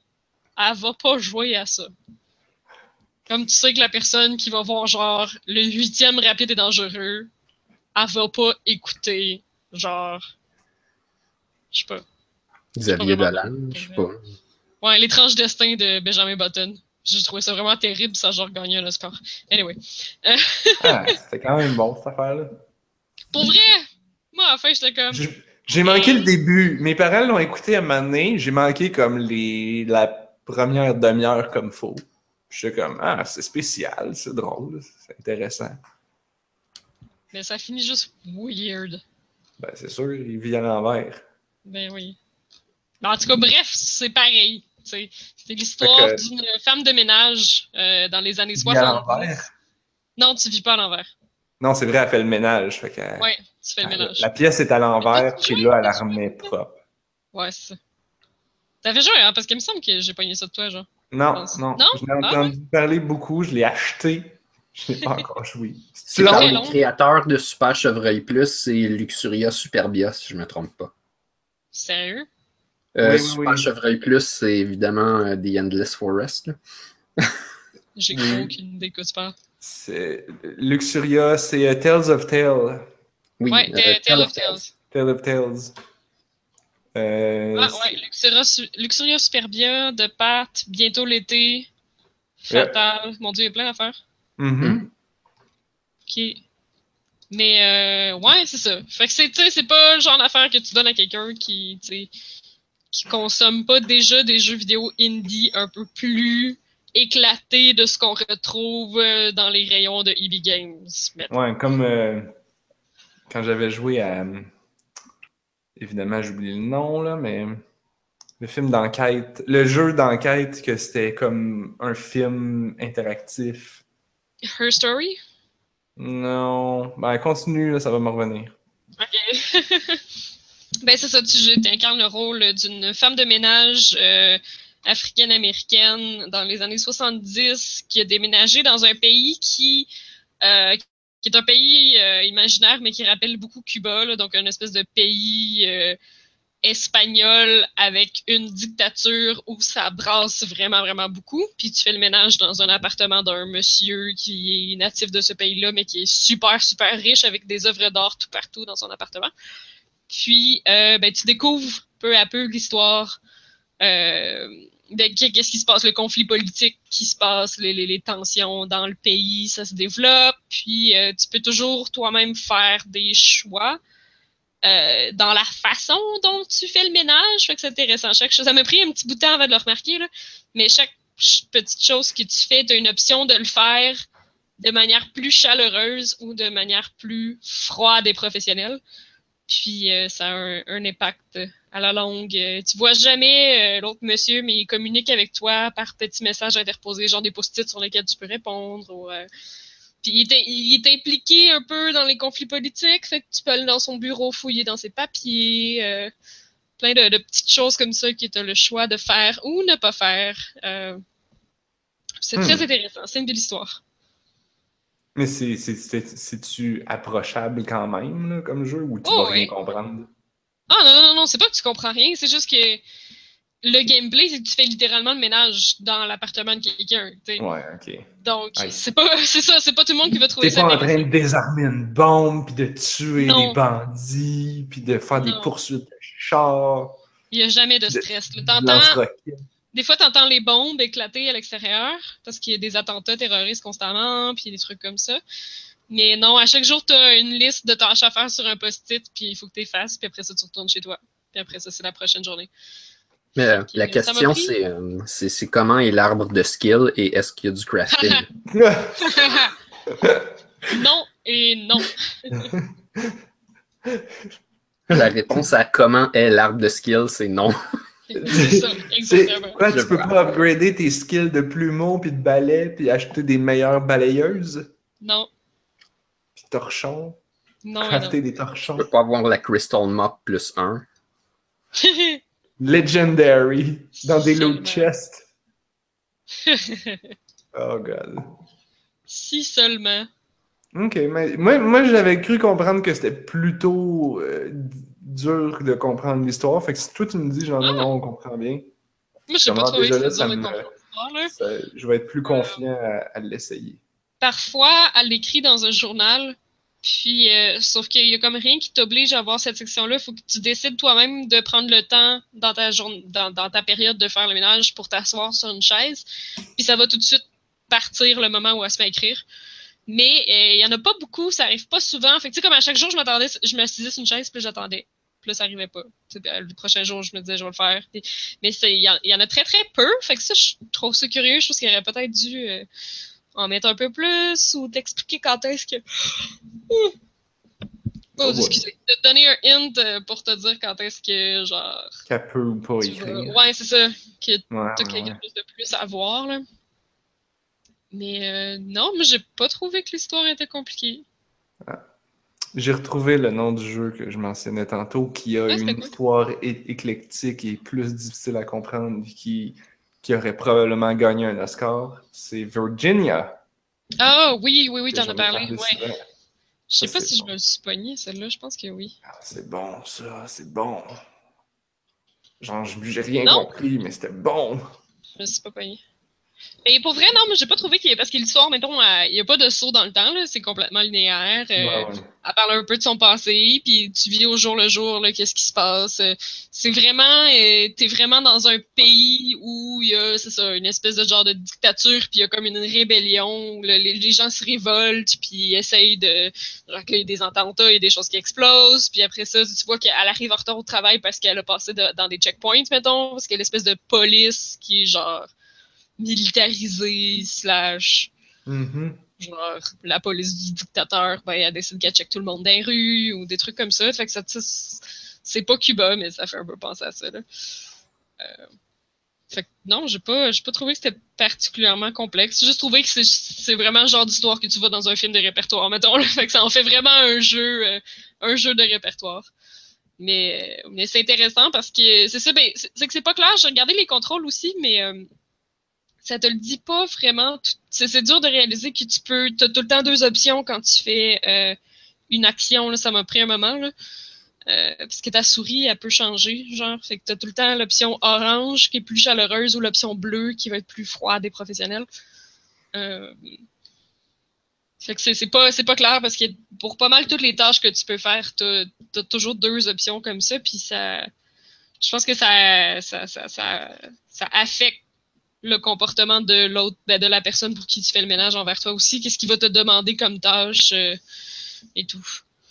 Speaker 3: elle va pas jouer à ça. Comme tu sais que la personne qui va voir, genre, le huitième rapide et dangereux, elle va pas écouter, genre, je sais pas.
Speaker 2: Xavier Dolan, je sais pas.
Speaker 3: Ouais, l'étrange destin de Benjamin Button. J'ai trouvé ça vraiment terrible, ça a genre gagné un Oscar. Anyway.
Speaker 1: Ah, c'était quand même bon, cette affaire-là.
Speaker 3: Pour vrai, moi, à la fin, j'étais comme.
Speaker 1: J'ai- manqué le début. Mes parents l'ont écouté à un moment donné. J'ai manqué comme les la première demi-heure comme faux. J'étais comme Ah, c'est spécial, c'est drôle, c'est intéressant.
Speaker 3: Mais ça finit juste weird.
Speaker 1: Ben, c'est sûr, il vit à l'envers.
Speaker 3: Ben oui. Mais en tout cas, bref, c'est pareil. C'était l'histoire
Speaker 1: que-
Speaker 3: d'une femme de ménage euh, dans les années
Speaker 1: Il vit à
Speaker 3: 60.
Speaker 1: l'envers?
Speaker 3: Non, tu vis pas à l'envers.
Speaker 1: Non, c'est vrai, elle fait le ménage. Fait que,
Speaker 3: Ouais, tu fais le
Speaker 1: elle-
Speaker 3: ménage.
Speaker 1: La pièce est à l'envers, puis là, elle la remet propre.
Speaker 3: Ouais, c'est ça. T'avais joué, hein? Parce qu'il me semble que j'ai pogné ça de toi, genre.
Speaker 1: Non, non.
Speaker 3: Non?
Speaker 1: Je l'ai
Speaker 3: Ah
Speaker 1: entendu parler beaucoup, je l'ai acheté. Je l'ai pas encore joué.
Speaker 2: C'est
Speaker 3: long.
Speaker 2: créateurs de Super Chevreuil Plus, c'est Luxuria Superbia, si je me trompe pas.
Speaker 3: Sérieux?
Speaker 2: Euh,
Speaker 1: Oui,
Speaker 2: Super
Speaker 1: oui.
Speaker 2: Chevreuil Plus, c'est évidemment euh, The Endless Forest.
Speaker 3: J'ai aucune idée de quoi tu parles.
Speaker 1: C'est Luxuria, c'est euh, Tales of Tales.
Speaker 2: Oui,
Speaker 3: Ouais,
Speaker 2: euh,
Speaker 3: Tale of Tales.
Speaker 1: Tale of Tales. Euh,
Speaker 3: Ah ouais, Luxuria, Su- Luxuria Superbia, de Pat, bientôt l'été, Fatal. Mon dieu, il y a plein d'affaires.
Speaker 1: mhm.
Speaker 3: Ok. Mais euh, ouais, c'est ça. Fait que c'est, tu sais, c'est pas le genre d'affaire que tu donnes à quelqu'un qui, tu sais, qui consomme pas déjà des jeux vidéo indie un peu plus éclatés de ce qu'on retrouve euh, dans les rayons de EB Games.
Speaker 1: Ouais, comme euh, quand j'avais joué à. Évidemment, j'oublie le nom, là, mais. Le film d'enquête. Le jeu d'enquête, que c'était comme un film interactif.
Speaker 3: Her Story?
Speaker 1: Non. Ben, continue, là, ça va me revenir.
Speaker 3: Ok. ben, c'est ça, tu incarnes le rôle d'une femme de ménage euh, africaine-américaine dans les années 70 qui a déménagé dans un pays qui, euh, est un pays euh, imaginaire, mais qui rappelle beaucoup Cuba, donc un espèce de pays espagnol avec une dictature où ça brasse vraiment, vraiment beaucoup. Puis tu fais le ménage dans un appartement d'un monsieur qui est natif de ce pays-là, mais qui est super, super riche avec des œuvres d'art tout partout dans son appartement. Puis, euh, ben, tu découvres peu à peu l'histoire euh, de qu'est-ce qui se passe, le conflit politique qui se passe, les, tensions dans le pays, ça se développe. Puis, euh, tu peux toujours toi-même faire des choix. Dans la façon dont tu fais le ménage. Fait que c'est intéressant. Chaque chose, ça m'a pris un petit bout de temps avant de le remarquer, là, mais chaque ch- petite chose que tu fais, tu as une option de le faire de manière plus chaleureuse ou de manière plus froide et professionnelle. Puis euh, ça a un, un impact à la longue. Euh, tu vois jamais euh, l'autre monsieur, mais il communique avec toi par petits messages interposés, genre des post-it sur lesquels tu peux répondre. Ou, euh, puis il est, il est impliqué un peu dans les conflits politiques, fait que tu peux aller dans son bureau fouiller dans ses papiers, euh, plein de, de petites choses comme ça que tu as le choix de faire ou ne pas faire. Euh, c'est
Speaker 1: Hmm.
Speaker 3: très intéressant, c'est une belle histoire.
Speaker 1: Mais c'est, c'est, c'est, c'est-tu approchable quand même, là, comme jeu, ou tu
Speaker 3: Oh,
Speaker 1: vas rien comprendre?
Speaker 3: Ah non, non, non, c'est pas que tu comprends rien, c'est juste que le gameplay, c'est que tu fais littéralement le ménage dans l'appartement de quelqu'un.
Speaker 1: Ouais, ok.
Speaker 3: Donc,
Speaker 1: Ouais.
Speaker 3: c'est pas, c'est ça, c'est pas tout le monde qui va trouver
Speaker 1: T'es
Speaker 3: ça
Speaker 1: pas en train de désarmer une bombe, puis de tuer
Speaker 3: Non.
Speaker 1: des bandits, puis de faire des poursuites de chars,
Speaker 3: Il y a jamais de stress. T'entends. Des fois, t'entends les bombes éclater à l'extérieur parce qu'il y a des attentats terroristes constamment, puis des trucs comme ça. Mais non, à chaque jour, t'as une liste de tâches à faire sur un post-it, puis il faut que tu fasses, puis après ça, tu retournes chez toi. Puis après ça, c'est la prochaine journée.
Speaker 2: Mais euh, la question, c'est euh, c'est c'est comment est l'arbre de skill et est-ce qu'il y a du crafting?
Speaker 3: non et non.
Speaker 2: La réponse à comment est l'arbre de skill, c'est non.
Speaker 3: C'est ça, exactement.
Speaker 1: quoi, tu peux pas upgrader tes skills de plumeau, puis de balai, puis acheter des meilleures balayeuses,
Speaker 3: Non,
Speaker 1: puis torchons,
Speaker 3: non
Speaker 1: crafter des torchons?
Speaker 2: Tu peux pas avoir la Crystal Mop plus 1.
Speaker 3: non.
Speaker 1: Legendary, dans des loot chests. Oh god.
Speaker 3: si seulement.
Speaker 1: Ok, mais moi, moi j'avais cru comprendre que c'était plutôt euh, dur de comprendre l'histoire. Fait que si toi tu me dis, genre,
Speaker 3: Ah.
Speaker 1: non, on comprend bien,
Speaker 3: Moi, je sais pas trouvé
Speaker 1: déjà
Speaker 3: que
Speaker 1: ça
Speaker 3: dur de
Speaker 1: me-
Speaker 3: comprendre
Speaker 1: ça- je vais être plus confiant à, à l'essayer.
Speaker 3: Parfois, elle l'écrit dans un journal, puis euh, sauf qu'il y a comme rien qui t'oblige à voir cette section-là. Il faut que tu décides toi-même de prendre le temps dans ta journée, dans, dans ta période de faire le ménage pour t'asseoir sur une chaise. Puis ça va tout de suite partir le moment où elle se met à écrire. Mais euh, il y en a pas beaucoup, ça arrive pas souvent. Fait que tu sais, comme à chaque jour, je m'attendais, je m'assisais sur une chaise, puis j'attendais. Puis là, ça arrivait pas. Le prochain jour, je me disais, je vais le faire. Mais il y, y en a très, très peu. Fait que ça, je trouve ça curieux. Je trouve qu'il aurait peut-être dû euh, en mettre un peu plus ou t'expliquer quand est-ce que. Oh,
Speaker 1: Oh
Speaker 3: excusez. De te donner un hint euh, pour te dire quand est-ce que, genre.
Speaker 1: Qu'elle peut ou pas écrire.
Speaker 3: Ouais, c'est ça. Que
Speaker 1: Ouais,
Speaker 3: t'as
Speaker 1: ouais,
Speaker 3: quelque
Speaker 1: ouais.
Speaker 3: chose de plus à voir, là. Mais euh, non, mais j'ai pas trouvé que l'histoire était compliquée.
Speaker 1: J'ai retrouvé le nom du jeu que je mentionnais tantôt, qui a
Speaker 3: c'était
Speaker 1: une histoire éclectique et plus difficile à comprendre, qui, qui aurait probablement gagné un Oscar. C'est Virginia.
Speaker 3: Ah oui, oui, oui,
Speaker 1: que
Speaker 3: t'en as parlé. Ouais. Je sais pas si
Speaker 1: bon.
Speaker 3: je me suis pogné, celle-là. Je pense que oui.
Speaker 1: Ah, c'est bon, ça, c'est bon. Genre, j'ai rien
Speaker 3: Non?
Speaker 1: compris, mais c'était bon.
Speaker 3: Je me suis pas pogné. Et pour vrai, non, mais j'ai pas trouvé qu'il y a, parce que l'histoire, mettons, euh, il y a pas de saut dans le temps, là, c'est complètement linéaire. euh,
Speaker 1: Ouais, ouais.
Speaker 3: Elle parle un peu de son passé, puis tu vis au jour le jour, là, qu'est-ce qui se passe. Euh, C'est vraiment, euh, t'es vraiment dans un pays où il y a, c'est ça, une espèce de genre de dictature, puis il y a comme une rébellion, où le- les, les gens se révoltent, puis essayent de, genre qu'il y a des attentats, il y a des choses qui explosent, puis après ça, tu vois qu'elle arrive en retard au travail parce qu'elle a passé de- dans des checkpoints, mettons, parce qu'il y a l'espèce de police qui est genre militarisée, slash
Speaker 1: Mhm.
Speaker 3: genre la police du dictateur, ben elle décide qu'elle check tout le monde dans les rues ou des trucs comme ça. Fait que ça, tu sais, c'est pas Cuba, mais ça fait un peu penser à ça. Là. Euh, fait que non, j'ai pas, j'ai pas trouvé que c'était particulièrement complexe. J'ai juste trouvé que c'est, c'est vraiment le genre d'histoire que tu vois dans un film de répertoire, mettons. Là. Fait que ça en fait vraiment un jeu, euh, un jeu de répertoire. Mais, mais c'est intéressant parce que c'est ça, ben, c'est, c'est que c'est pas clair. J'ai regardé les contrôles aussi, mais euh, ça te le dit pas vraiment. C'est dur de réaliser que tu peux. Tu as tout le temps deux options quand tu fais euh, une action. Là, ça m'a pris un moment. Là. Euh, parce que ta souris, elle peut changer. Genre, fait que tu as tout le temps l'option orange qui est plus chaleureuse ou l'option bleue qui va être plus froide et professionnelle. Euh, fait que c'est pas, pas clair parce que pour pas mal toutes les tâches que tu peux faire, tu as, toujours deux options comme ça. Puis ça. Je pense que ça, ça, ça, ça, ça affecte le comportement de l'autre, ben, de la personne pour qui tu fais le ménage envers toi aussi. Qu'est-ce qu'il va te demander comme tâche euh, et tout.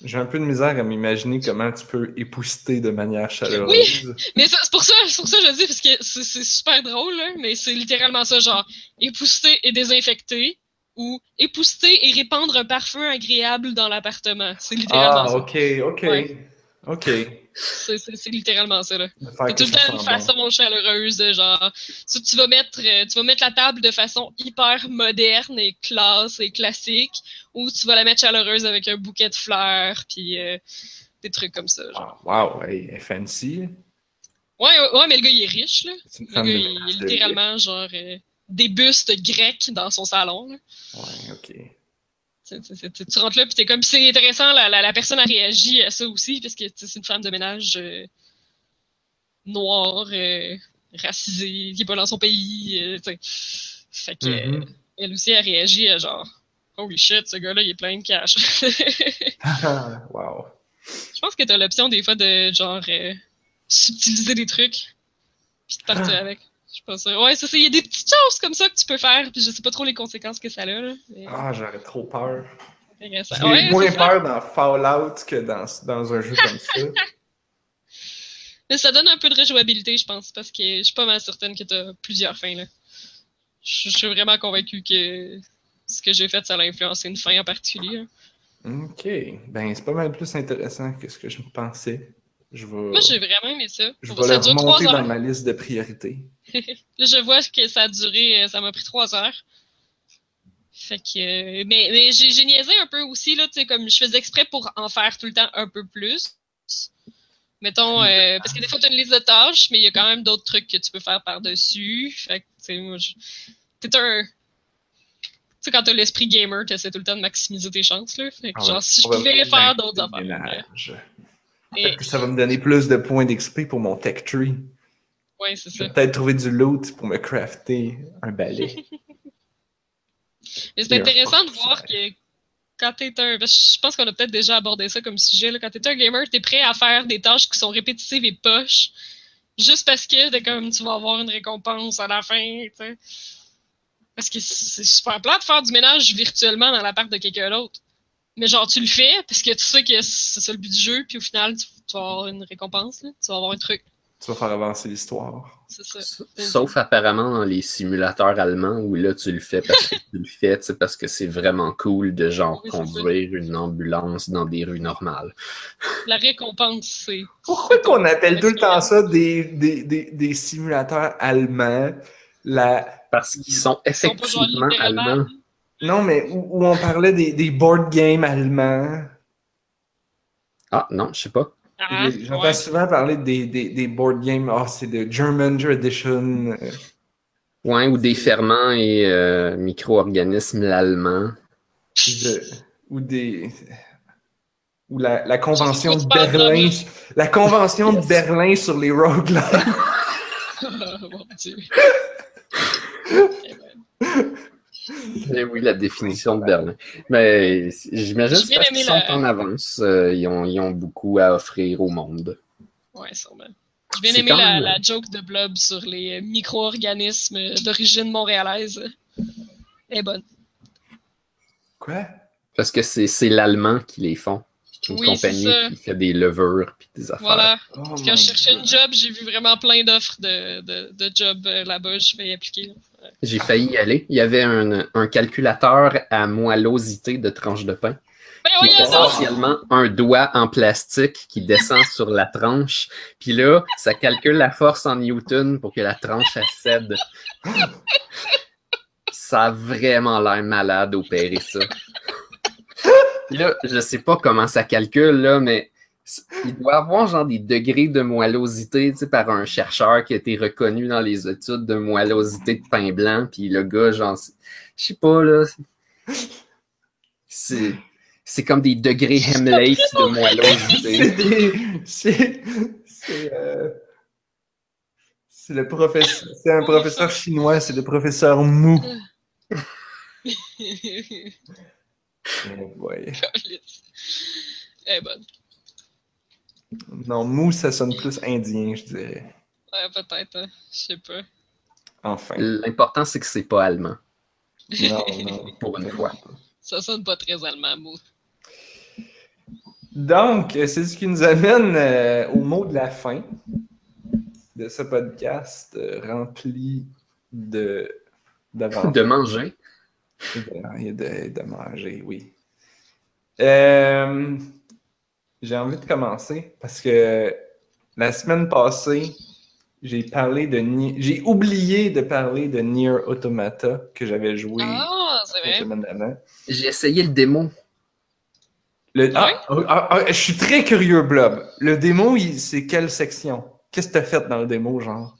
Speaker 1: J'ai un peu de misère à m'imaginer comment tu peux épousseter de manière chaleureuse.
Speaker 3: Mais ça- c'est pour ça, pour ça que je dis, parce que c'est super drôle, là, mais c'est littéralement ça, genre épousseter et désinfecter ou épousseter et répandre un parfum agréable dans l'appartement. C'est littéralement
Speaker 1: Ah,
Speaker 3: ça.
Speaker 1: ok, ok.
Speaker 3: Ouais.
Speaker 1: Ok.
Speaker 3: C'est- littéralement ça, là. C'est tout le temps une façon chaleureuse de genre. Tu, tu vas mettre, euh, tu vas mettre la table de façon hyper moderne et classe et classique, ou tu vas la mettre chaleureuse avec un bouquet de fleurs puis euh, des trucs comme ça. Genre.
Speaker 1: Ah, wow, hey, est fancy.
Speaker 3: Ouais, ouais, ouais, mais le gars il est riche là. Le gars il
Speaker 1: de
Speaker 3: littéralement genre euh, des bustes grecs dans son salon. Là.
Speaker 1: Ouais, ok.
Speaker 3: Tu, tu- tu- tu- tu rentres là puis t'es comme c'est intéressant la, la, la personne a réagi à ça aussi parce que c'est une femme de ménage euh, noire, euh, racisée, qui est pas dans son pays. euh, tu sais. fait que
Speaker 1: Mhm.
Speaker 3: elle aussi a réagi à genre holy shit ce gars-là il est plein de cash.
Speaker 1: wow.
Speaker 3: Je pense que t'as l'option des fois de genre euh, subtiliser des trucs puis de partir avec. Je pense. euh, Ouais, ça, c'est- il y a des petites choses comme ça que tu peux faire, puis je sais pas trop les conséquences que ça a, là. mais
Speaker 1: Ah, j'aurais trop peur. J'ai
Speaker 3: Ouais,
Speaker 1: moins
Speaker 3: ça.
Speaker 1: peur dans Fallout que dans, dans un jeu comme ça.
Speaker 3: Mais ça donne un peu de rejouabilité, je pense, parce que je suis pas mal certaine que t'as plusieurs fins, là. Je je suis vraiment convaincu que ce que j'ai fait, ça a influencé une fin en particulier. hein.
Speaker 1: Ok. Ben, c'est pas mal plus intéressant que ce que je pensais. Je vais,
Speaker 3: Moi, j'ai vraiment aimé ça.
Speaker 1: je vais
Speaker 3: ça
Speaker 1: le remonter dans ma liste de priorités.
Speaker 3: Là, je vois que ça a duré, euh, ça m'a pris trois heures. Fait que, euh, mais, mais j'ai niaisé un peu aussi, là, tu sais, comme je faisais exprès pour en faire tout le temps un peu plus. Mettons, euh, parce que des fois, tu as une liste de tâches, mais il y a quand même d'autres trucs que tu peux faire par-dessus. Fait que, tu sais, moi, je- t'es un. Tu sais, quand t'as l'esprit gamer, t'essaies tout le temps de maximiser tes chances, là. Fait que,
Speaker 1: Ah ouais,
Speaker 3: genre, si je pouvais faire d'autres affaires.
Speaker 1: ménage. Peut-être que ça va me donner plus de points d'XP pour mon tech tree.
Speaker 3: ouais, c'est ça.
Speaker 1: peut-être trouver du loot pour me crafter un balai.
Speaker 3: Mais c'est intéressant de voir que quand t'es un. Je pense qu'on a peut-être déjà abordé ça comme sujet. Là, quand t'es un gamer, t'es prêt à faire des tâches qui sont répétitives et poches. Juste parce que comme tu vas avoir une récompense à la fin. Parce que c'est super plat de faire du ménage virtuellement dans l'appart de quelqu'un d'autre. Mais genre, tu le fais parce que tu sais que c'est ça le but du jeu, puis au final, tu, tu vas avoir une récompense, là. tu vas avoir un truc.
Speaker 1: tu vas faire avancer l'histoire.
Speaker 3: C'est ça.
Speaker 2: Sauf apparemment dans les simulateurs allemands où là tu le fais parce que tu le fais, tu sais, parce que c'est vraiment cool de genre
Speaker 3: Oui, c'est ça.
Speaker 2: conduire une ambulance dans des rues normales.
Speaker 3: La récompense, c'est.
Speaker 1: Pourquoi qu'on appelle tout le temps ça des, des, des, des simulateurs allemands? La...
Speaker 2: Parce qu'ils sont effectivement allemands.
Speaker 1: Non, mais où, où on parlait des, des board games allemands.
Speaker 2: Ah non, je sais pas.
Speaker 3: Ah,
Speaker 1: J'entends
Speaker 3: ouais.
Speaker 1: souvent parler des, des, des board games. Ah, c'est de German Tradition.
Speaker 2: Ouais, ou des ferments et euh, micro-organismes l'allemand.
Speaker 1: de- ou des. Ou la, la convention de Berlin. La convention
Speaker 2: Yes.
Speaker 1: de Berlin sur les roguelikes.
Speaker 3: Oh, mon Dieu. Eh
Speaker 2: oui, la définition de Berlin. Mais j'imagine que parce qu'ils sont
Speaker 3: la-
Speaker 2: en avance. euh, ils, ont, ils ont beaucoup à offrir au monde.
Speaker 3: Ouais, sûrement. J'ai bien aimé la,
Speaker 2: même-
Speaker 3: la joke de Blob sur les euh, micro-organismes d'origine montréalaise. Elle est bonne.
Speaker 1: Quoi?
Speaker 2: Parce que c'est l'allemand qui les font. C'est une
Speaker 3: Oui, c'est
Speaker 2: compagnie
Speaker 3: ça.
Speaker 2: qui fait des levures puis des affaires.
Speaker 3: Voilà.
Speaker 1: Oh
Speaker 3: Quand je cherchais une job, j'ai vu vraiment plein d'offres de, de, de jobs euh, là-bas. Je vais y appliquer.
Speaker 2: J'ai failli y aller. Il y avait un, un calculateur à moellosité de tranche de pain.
Speaker 3: Ben
Speaker 2: qui est essentiellement un doigt en plastique qui descend sur la tranche. Puis là, ça calcule la force en newton pour que la tranche elle cède. Ça a vraiment l'air malade opérer ça. Puis là, je sais pas comment ça calcule, là, mais il doit avoir genre des degrés de moellosité tu sais, par un chercheur qui a été reconnu dans les études de moellosité de pain blanc. Puis le gars, genre, je sais pas, là. C'est. C'est comme des degrés Hemley de moellosité.
Speaker 1: C'est des. C'est. C'est. euh, C'est le professeur. C'est un professeur chinois, c'est le professeur Mou. Oh boy.
Speaker 3: Elle est bonne.
Speaker 1: Non, Mou, ça sonne plus indien, je dirais.
Speaker 3: Ouais, peut-être. hein. Je sais pas.
Speaker 1: Enfin.
Speaker 2: L'important, c'est que c'est pas allemand,
Speaker 1: Non, non.
Speaker 2: pour une fois.
Speaker 3: Ça sonne pas très allemand, mot.
Speaker 1: Donc, c'est ce qui nous amène euh, au mot de la fin de ce podcast euh, rempli de.
Speaker 2: De manger.
Speaker 1: Et de, de manger, oui. Euh, j'ai envie de commencer parce que la semaine passée, j'ai parlé de j'ai oublié de parler de Nier Automata que j'avais joué
Speaker 3: Ah,
Speaker 1: la semaine d'avant.
Speaker 2: J'ai essayé le démo.
Speaker 1: Le- ah, ah, ah, je suis très curieux, Blob. Le démo, il- c'est quelle section? Qu'est-ce que t'as fait dans le démo, genre?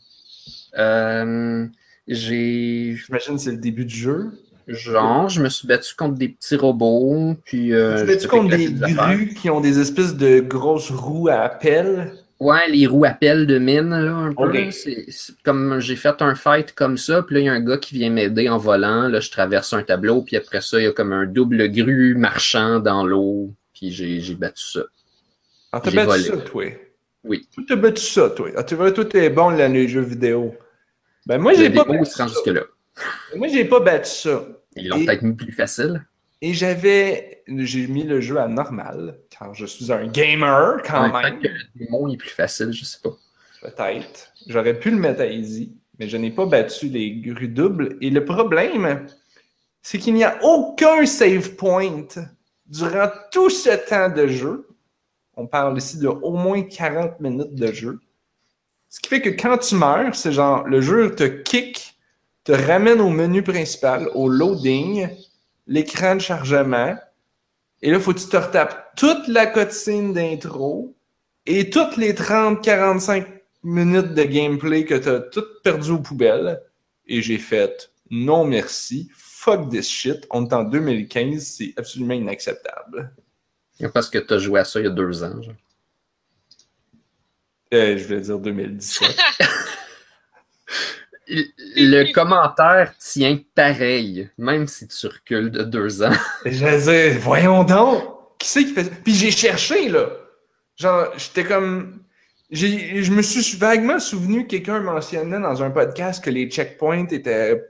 Speaker 2: Euh, j'ai.
Speaker 1: J'imagine que c'est le début du jeu.
Speaker 2: Genre, je me suis battu contre des petits robots, puis. Euh,
Speaker 1: tu
Speaker 2: j'ai
Speaker 1: fais-tu contre
Speaker 2: éclaté
Speaker 1: des grues qui ont des espèces de grosses roues à pelle?
Speaker 2: Ouais, les roues à pelle de mine, là, un peu.
Speaker 1: Ok.
Speaker 2: C'est c'est comme j'ai fait un fight comme ça, puis là, il y a un gars qui vient m'aider en volant. Là, je traverse un tableau, puis après ça, il y a comme un double grue marchand dans l'eau, puis j'ai j'ai battu ça.
Speaker 1: Ah, t'as
Speaker 2: J'ai
Speaker 1: battu
Speaker 2: volé.
Speaker 1: ça, toi?
Speaker 2: Oui.
Speaker 1: T'as battu ça, toi? Ah, tu vois, toi, t'es bon dans les jeux vidéo. Ben, moi, j'ai
Speaker 2: Le
Speaker 1: pas
Speaker 2: démo,
Speaker 1: battu
Speaker 2: se rend
Speaker 1: ça.
Speaker 2: jusque-là.
Speaker 1: Moi, j'ai pas battu ça.
Speaker 2: Ils l'ont peut-être mis plus facile.
Speaker 1: Et j'avais... J'ai mis le jeu à normal, car je suis un gamer, quand
Speaker 2: Ouais,
Speaker 1: même.
Speaker 2: peut-être que le démo est plus facile, je sais pas.
Speaker 1: Peut-être. J'aurais pu le mettre à easy, mais je n'ai pas battu les grues doubles. Et le problème, c'est qu'il n'y a aucun save point durant tout ce temps de jeu. On parle ici de au moins 40 minutes de jeu. Ce qui fait que quand tu meurs, c'est genre le jeu te kick, te ramène au menu principal, au loading, l'écran de chargement. Et là, faut que tu te retapes toute la cutscene d'intro et toutes les 30-45 minutes de gameplay que tu as toutes perdues aux poubelles. Et j'ai fait non merci, fuck this shit. On est en 2015, c'est absolument inacceptable.
Speaker 2: Parce que tu as joué à ça il y a deux ans. genre.
Speaker 1: Euh, je voulais dire 2017.
Speaker 2: Le commentaire tient pareil, même si tu recules de deux ans.
Speaker 1: je veux dire, voyons donc, qui c'est qui fait ça? Puis j'ai cherché, là. Genre, j'étais comme. Je me suis vaguement souvenu que quelqu'un mentionnait dans un podcast que les checkpoints étaient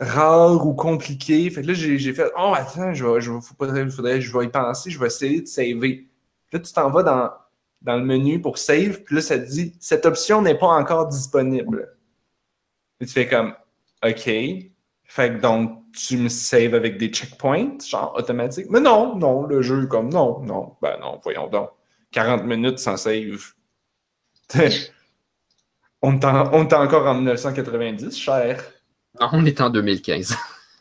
Speaker 1: rares ou compliqués. Fait que là, j'ai fait Oh, attends, je vais, je vais y penser, je vais essayer de saver. Là, tu t'en vas dans, dans le menu pour save, puis là, ça te dit Cette option n'est pas encore disponible. Et tu fais comme OK. Fait que donc, tu me saves avec des checkpoints, genre automatique. Mais non, non, le jeu est comme non, non, ben non, voyons donc. 40 minutes sans save. on est en- on est encore en 1990, cher.
Speaker 2: Non, on est en 2015.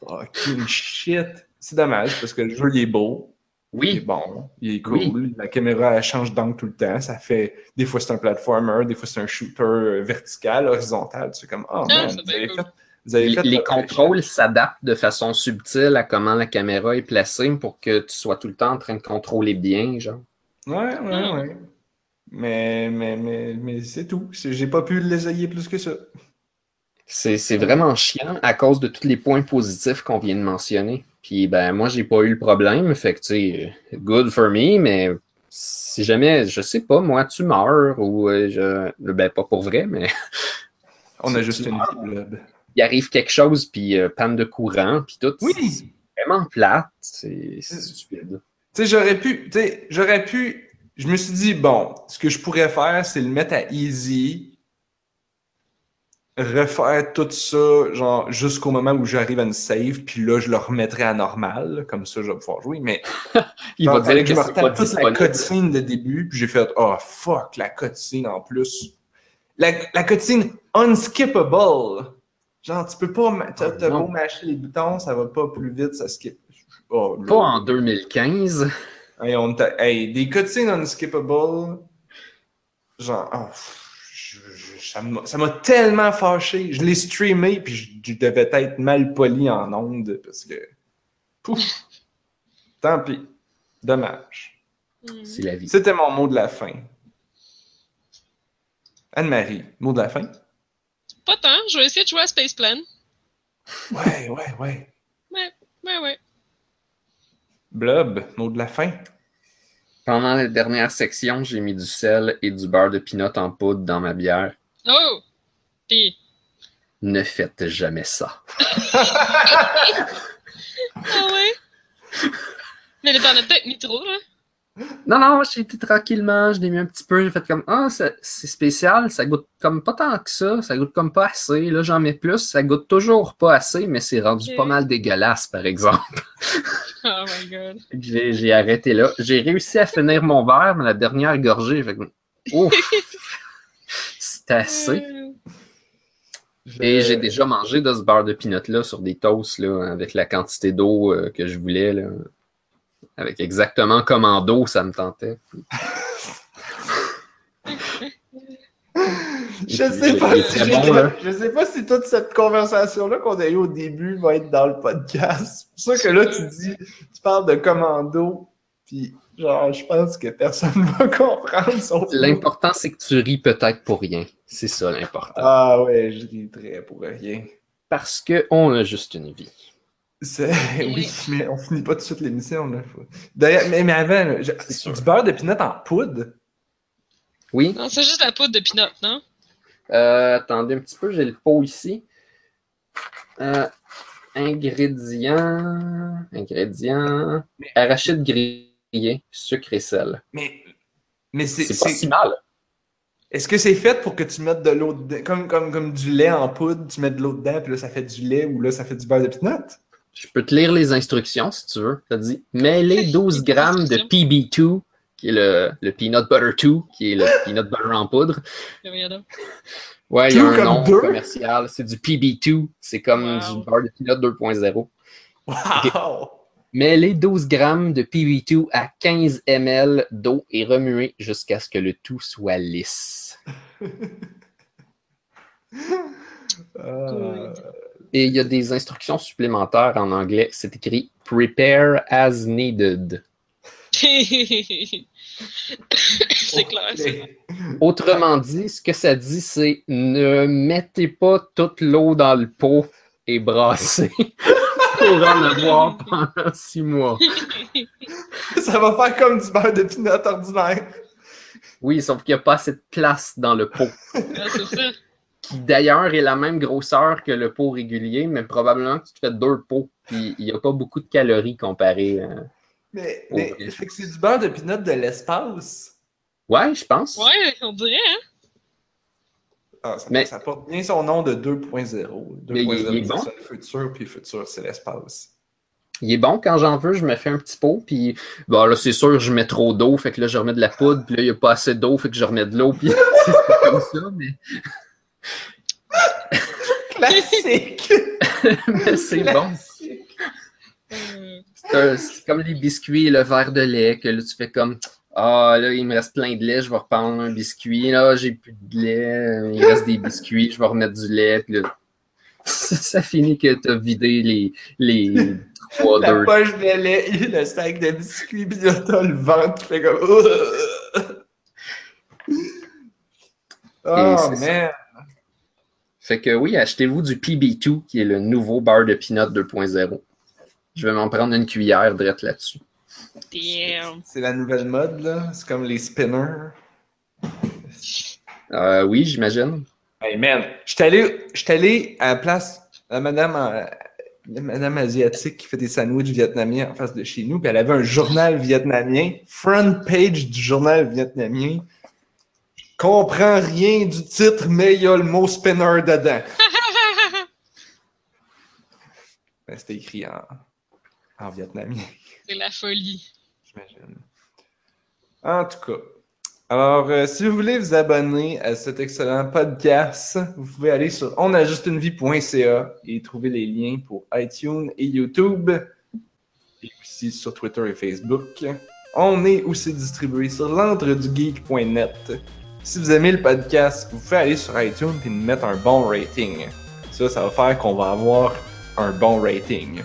Speaker 1: Fucking shit. C'est dommage parce que le jeu il est beau, il est
Speaker 2: Oui,
Speaker 1: bon, il est cool.
Speaker 2: Oui.
Speaker 1: La caméra elle change d'angle tout le temps. Ça fait des fois c'est un platformer, des fois c'est un shooter euh, vertical, horizontal. C'est comme oh man,
Speaker 3: c'est
Speaker 1: vous avez
Speaker 3: cool.
Speaker 1: fait, vous avez
Speaker 2: les,
Speaker 1: fait
Speaker 2: les
Speaker 1: votre
Speaker 2: contrôles s'adaptent de façon subtile à comment la caméra est placée pour que tu sois tout le temps en train de contrôler bien, genre.
Speaker 1: Ouais, ouais,
Speaker 3: Hmm.
Speaker 1: ouais. Mais, mais, mais, mais c'est tout. J'ai pas pu l'essayer plus que ça.
Speaker 2: C'est c'est vraiment chiant à cause de tous les points positifs qu'on vient de mentionner. Puis ben moi j'ai pas eu le problème, fait que tu sais, good for me, mais si jamais, je sais pas, moi tu meurs ou euh, je ben pas pour vrai, mais
Speaker 1: On a juste une Blob.
Speaker 2: il arrive quelque chose puis euh, panne de courant puis tout.
Speaker 1: Oui!
Speaker 2: C'est vraiment plate, c'est c'est stupide.
Speaker 1: Tu sais, j'aurais pu, tu sais, j'aurais pu, je me suis dit, bon, ce que je pourrais faire, c'est le mettre à easy, refaire tout ça, genre, jusqu'au moment où j'arrive à une save, puis là, je le remettrai à normal, comme ça, je vais pouvoir jouer, mais
Speaker 2: Il
Speaker 1: genre,
Speaker 2: va dire
Speaker 1: que je me
Speaker 2: c'est pas
Speaker 1: toute la cutscene de début, puis j'ai fait, oh, fuck, la cutscene en plus. La, la cutscene unskippable. Genre, tu peux pas, t'as
Speaker 2: Oh,
Speaker 1: beau mâcher les boutons, ça va pas plus vite, ça skip. Oh.
Speaker 2: Pas en 2015.
Speaker 1: Hey, on hey, des cutscenes unskippable, genre, oh, ça m'a- tellement fâché. Je l'ai streamé, puis je, je devais être mal poli en onde, parce que. Pouf! Tant pis. Dommage.
Speaker 3: Hmm.
Speaker 2: C'est la vie.
Speaker 1: C'était mon mot de la fin. Anne-Marie, mot de la fin?
Speaker 3: Pas tant, je vais essayer de jouer à Space Plan.
Speaker 1: Ouais, ouais, ouais.
Speaker 3: Ouais, ouais.
Speaker 1: Blob, mot de la fin?
Speaker 2: Pendant la dernière section, j'ai mis du sel et du beurre de pinot en poudre dans ma bière.
Speaker 3: Oh! Pis,
Speaker 2: Ne faites jamais ça.
Speaker 3: ah ouais? Mais t'en as peut-être mis trop, là.
Speaker 2: Non, non, j'ai été tranquillement, je l'ai mis un petit peu, j'ai fait comme Ah, ça- c'est spécial, ça goûte comme pas tant que ça, ça goûte comme pas assez. Là, j'en mets plus, ça goûte toujours pas assez, mais c'est rendu pas mal dégueulasse, par exemple.
Speaker 3: Oh my god.
Speaker 2: J'ai arrêté là. J'ai réussi à finir mon verre, mais la dernière gorgée, fait que Ouf! Assez.
Speaker 3: Euh,
Speaker 2: Et j'ai déjà mangé de ce beurre de pinot là sur des toasts là, avec la quantité d'eau euh, que je voulais. Là. Avec exactement comme en dos ça me tentait.
Speaker 1: Je sais pas si
Speaker 2: bon, là.
Speaker 1: je sais pas si toute cette conversation-là qu'on a eue au début va être dans le podcast. C'est pour ça que là, tu dis, tu parles de commando, puis genre, je pense que personne va comprendre nous.
Speaker 2: L'important, c'est que tu ris peut-être pour rien. C'est ça l'important.
Speaker 1: Ah ouais, je ris très pour rien.
Speaker 2: Parce qu'on a juste une vie.
Speaker 1: C'est... Oui, mais on finit pas tout de suite l'émission, D'ailleurs, mais, mais avant, là, du beurre de pinot en poudre?
Speaker 2: Oui.
Speaker 3: Non, c'est juste la poudre de pinot, non?
Speaker 2: Euh, attendez un petit peu, j'ai le pot ici. Euh, ingrédients. Ingrédients. Arachide sucre et sel.
Speaker 1: Mais, mais c'est...
Speaker 2: C'est pas si mal.
Speaker 1: Est-ce que c'est fait pour que tu mettes de l'eau dedans? Comme, comme, comme du lait en poudre, tu mets de l'eau dedans, puis là, ça fait du lait, ou là, ça fait du beurre de pinot?
Speaker 2: Je peux te lire les instructions si tu veux. Ça dit mêler 12 grammes de PB2, qui est le, le peanut butter 2, qui est le peanut butter en poudre. Ouais, il y a un nom
Speaker 1: deux?
Speaker 2: commercial. C'est du PB2. C'est comme
Speaker 3: Wow.
Speaker 2: du beurre de peanut 2.0.
Speaker 1: Wow!
Speaker 2: Mêlez 12 grammes de PB2 à 15 ml d'eau et remuez jusqu'à ce que le tout soit lisse.
Speaker 1: Euh,
Speaker 2: Et il y a des instructions supplémentaires en anglais. C'est écrit Prepare as needed.
Speaker 3: c'est clair.
Speaker 2: Autrement dit, ce que ça dit, c'est ne mettez pas toute l'eau dans le pot et brassez pour en avoir pendant six mois.
Speaker 1: Ça va faire comme du beurre de pinot ordinaire.
Speaker 2: Oui, sauf qu'il n'y a pas assez de place dans le pot.
Speaker 3: Ouais, c'est ça.
Speaker 2: qui d'ailleurs est la même grosseur que le pot régulier, mais probablement que tu te fais deux pots, puis il n'y a pas beaucoup de calories comparé. euh.
Speaker 1: Mais, mais c'est du beurre de pinot de l'espace?
Speaker 2: Ouais, je pense.
Speaker 3: Ouais, on dirait, hein?
Speaker 1: Ah, ça,
Speaker 2: Mais-
Speaker 1: ça porte bien son nom de 2.0.
Speaker 2: Mais il- il est
Speaker 1: 2.0,
Speaker 2: bon.
Speaker 1: c'est le futur, puis futur, c'est l'espace.
Speaker 2: Il est bon quand j'en veux, je me fais un petit pot, puis bon là c'est sûr je mets trop d'eau, fait que là je remets de la poudre, puis là il n'y a pas assez d'eau, fait que je remets de l'eau, puis c'est comme ça, mais,
Speaker 1: Classique!
Speaker 2: mais c'est bon. C'est comme les biscuits et le verre de lait, que là tu fais comme Ah là il me reste plein de lait, je vais reprendre un biscuit, là j'ai plus de lait, il reste des biscuits, je vais remettre du lait, puis là ça finit que t'as vidé les, les trois
Speaker 1: La
Speaker 2: deux.
Speaker 1: poche de lait le sac de biscuits, puis là, t'as le ventre qui fait comme. Oh man!
Speaker 2: Fait que oui, achetez-vous du PB2, qui est le nouveau beurre de peanut 2.0. Je vais m'en prendre une cuillère drette là-dessus.
Speaker 3: Damn.
Speaker 1: C'est la nouvelle mode, là. C'est comme les spinners.
Speaker 2: Euh, oui, j'imagine.
Speaker 1: Hey man, j'étais allé, j'étais allé à la place, la madame, euh, la madame asiatique qui fait des sandwichs vietnamiens en face de chez nous, puis elle avait un journal vietnamien, front page du journal vietnamien. Je comprends rien du titre, mais il y a le mot spinner dedans. Ben, C'était écrit en, en vietnamien.
Speaker 3: C'est la folie.
Speaker 1: J'imagine. En tout cas. Alors, euh, si vous voulez vous abonner à cet excellent podcast, vous pouvez aller sur onajustunevie.ca et trouver les liens pour iTunes et YouTube. Et aussi sur Twitter et Facebook. On est aussi distribué sur l'entredugeek.net. Si vous aimez le podcast, vous pouvez aller sur iTunes et nous mettre un bon rating. Ça, ça va faire qu'on va avoir un bon rating.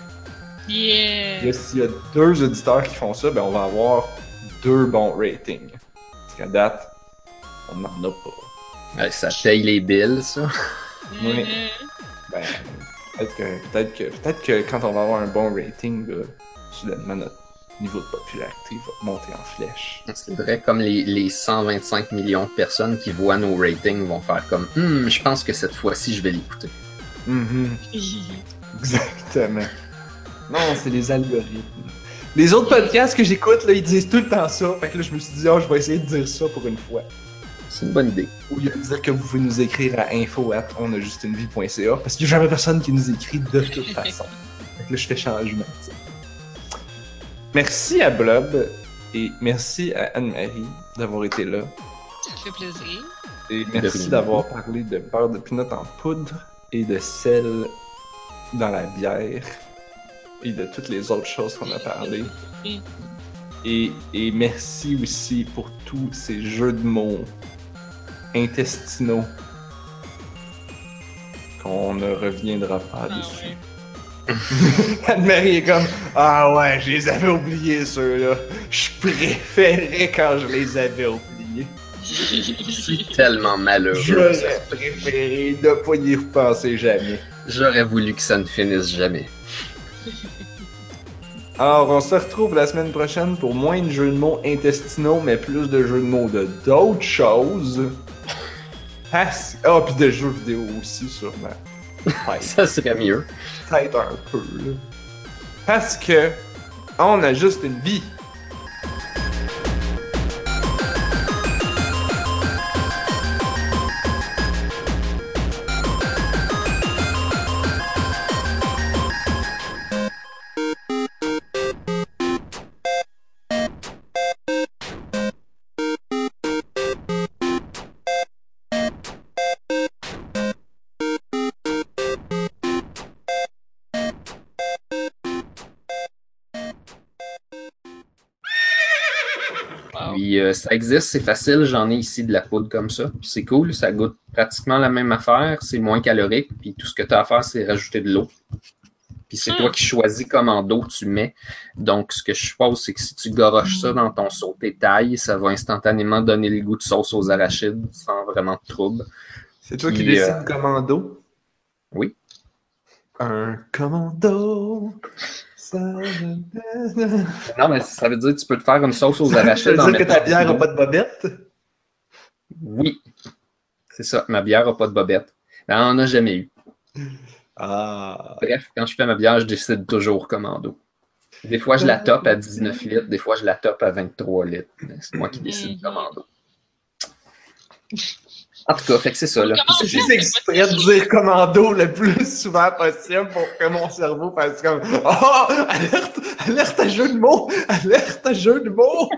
Speaker 3: Yeah.
Speaker 1: S'il y a deux auditeurs qui font ça, ben on va avoir deux bons ratings. Parce qu'à date, on n'en a pas.
Speaker 2: Ouais, ça paye les billes, ça.
Speaker 1: Oui. Ben, peut-être que, peut-être que, peut-être que quand on va avoir un bon rating, là, soudainement notre niveau de popularité va monter en flèche.
Speaker 2: C'est vrai, comme les, les 125 millions de personnes qui voient nos ratings vont faire comme Hum, je pense que cette fois-ci, je vais l'écouter.
Speaker 1: Mhm, exactement. Non, c'est les algorithmes. Les autres podcasts que j'écoute, là, ils disent tout le temps ça. Fait que là, je me suis dit, oh, je vais essayer de dire ça pour une fois.
Speaker 2: C'est une bonne idée.
Speaker 1: Au lieu de dire que vous pouvez nous écrire à info at onajustunevie.ca parce qu'il n'y a jamais personne qui nous écrit de toute façon. Fait que là, je fais changement. Merci à Blob et merci à Anne-Marie d'avoir été là.
Speaker 3: Ça fait plaisir.
Speaker 1: Et merci d'avoir parlé de beurre de pinot en poudre et de sel dans la bière et de toutes les autres choses qu'on a parlé. Et, et merci aussi pour tous ces jeux de mots intestinaux qu'on ne reviendra pas
Speaker 3: Ah
Speaker 1: dessus.
Speaker 3: ouais.
Speaker 1: Anne-Marie est comme Ah ouais, je les avais oubliés ceux-là. Je préférais quand je les avais oubliés.
Speaker 2: C'est tellement malheureux.
Speaker 1: J'aurais préféré ne pas y repenser jamais.
Speaker 2: J'aurais voulu que ça ne finisse jamais.
Speaker 1: Alors, on se retrouve la semaine prochaine pour moins de jeux de mots intestinaux, mais plus de jeux de mots de d'autres choses. Ah, Ah, puis de jeux vidéo aussi, sûrement. Ouais,
Speaker 2: Ça serait mieux.
Speaker 1: peut-être un peu, là. Parce que on a juste une vie.
Speaker 2: Ça existe, c'est facile, j'en ai ici de la poudre comme ça. C'est cool, ça goûte pratiquement la même affaire, c'est moins calorique, puis tout ce que tu as à faire, c'est rajouter de l'eau. Puis c'est toi qui choisis comment d'eau tu mets. Donc ce que je suppose, c'est que si tu goroches ça dans ton sauté taille, ça va instantanément donner le goût de sauce aux arachides sans vraiment de trouble.
Speaker 1: C'est toi qui décides
Speaker 2: euh,
Speaker 1: commando?
Speaker 2: Oui.
Speaker 1: Un commando. Ça...
Speaker 2: Non, mais ça veut dire que tu peux te faire une sauce aux
Speaker 1: Ça
Speaker 2: arachides
Speaker 1: veut
Speaker 2: en
Speaker 1: dire que ta bière n'a pas de bobette?
Speaker 2: Oui. C'est ça, ma bière n'a pas de bobette. Elle en a jamais eu.
Speaker 1: Ah.
Speaker 2: Bref, quand je fais ma bière, je décide toujours commando. Des fois, je la top à 19 litres, des fois, je la top à 23 litres. C'est moi qui décide
Speaker 3: Mhm.
Speaker 2: commando. En tout cas, fait que c'est ça. Là.
Speaker 1: Juste
Speaker 3: fait?
Speaker 1: exprès de dire commando le plus souvent possible pour que mon cerveau fasse comme Oh! Alerte! Alerte à jeu de mots! Alerte à jeu de mots!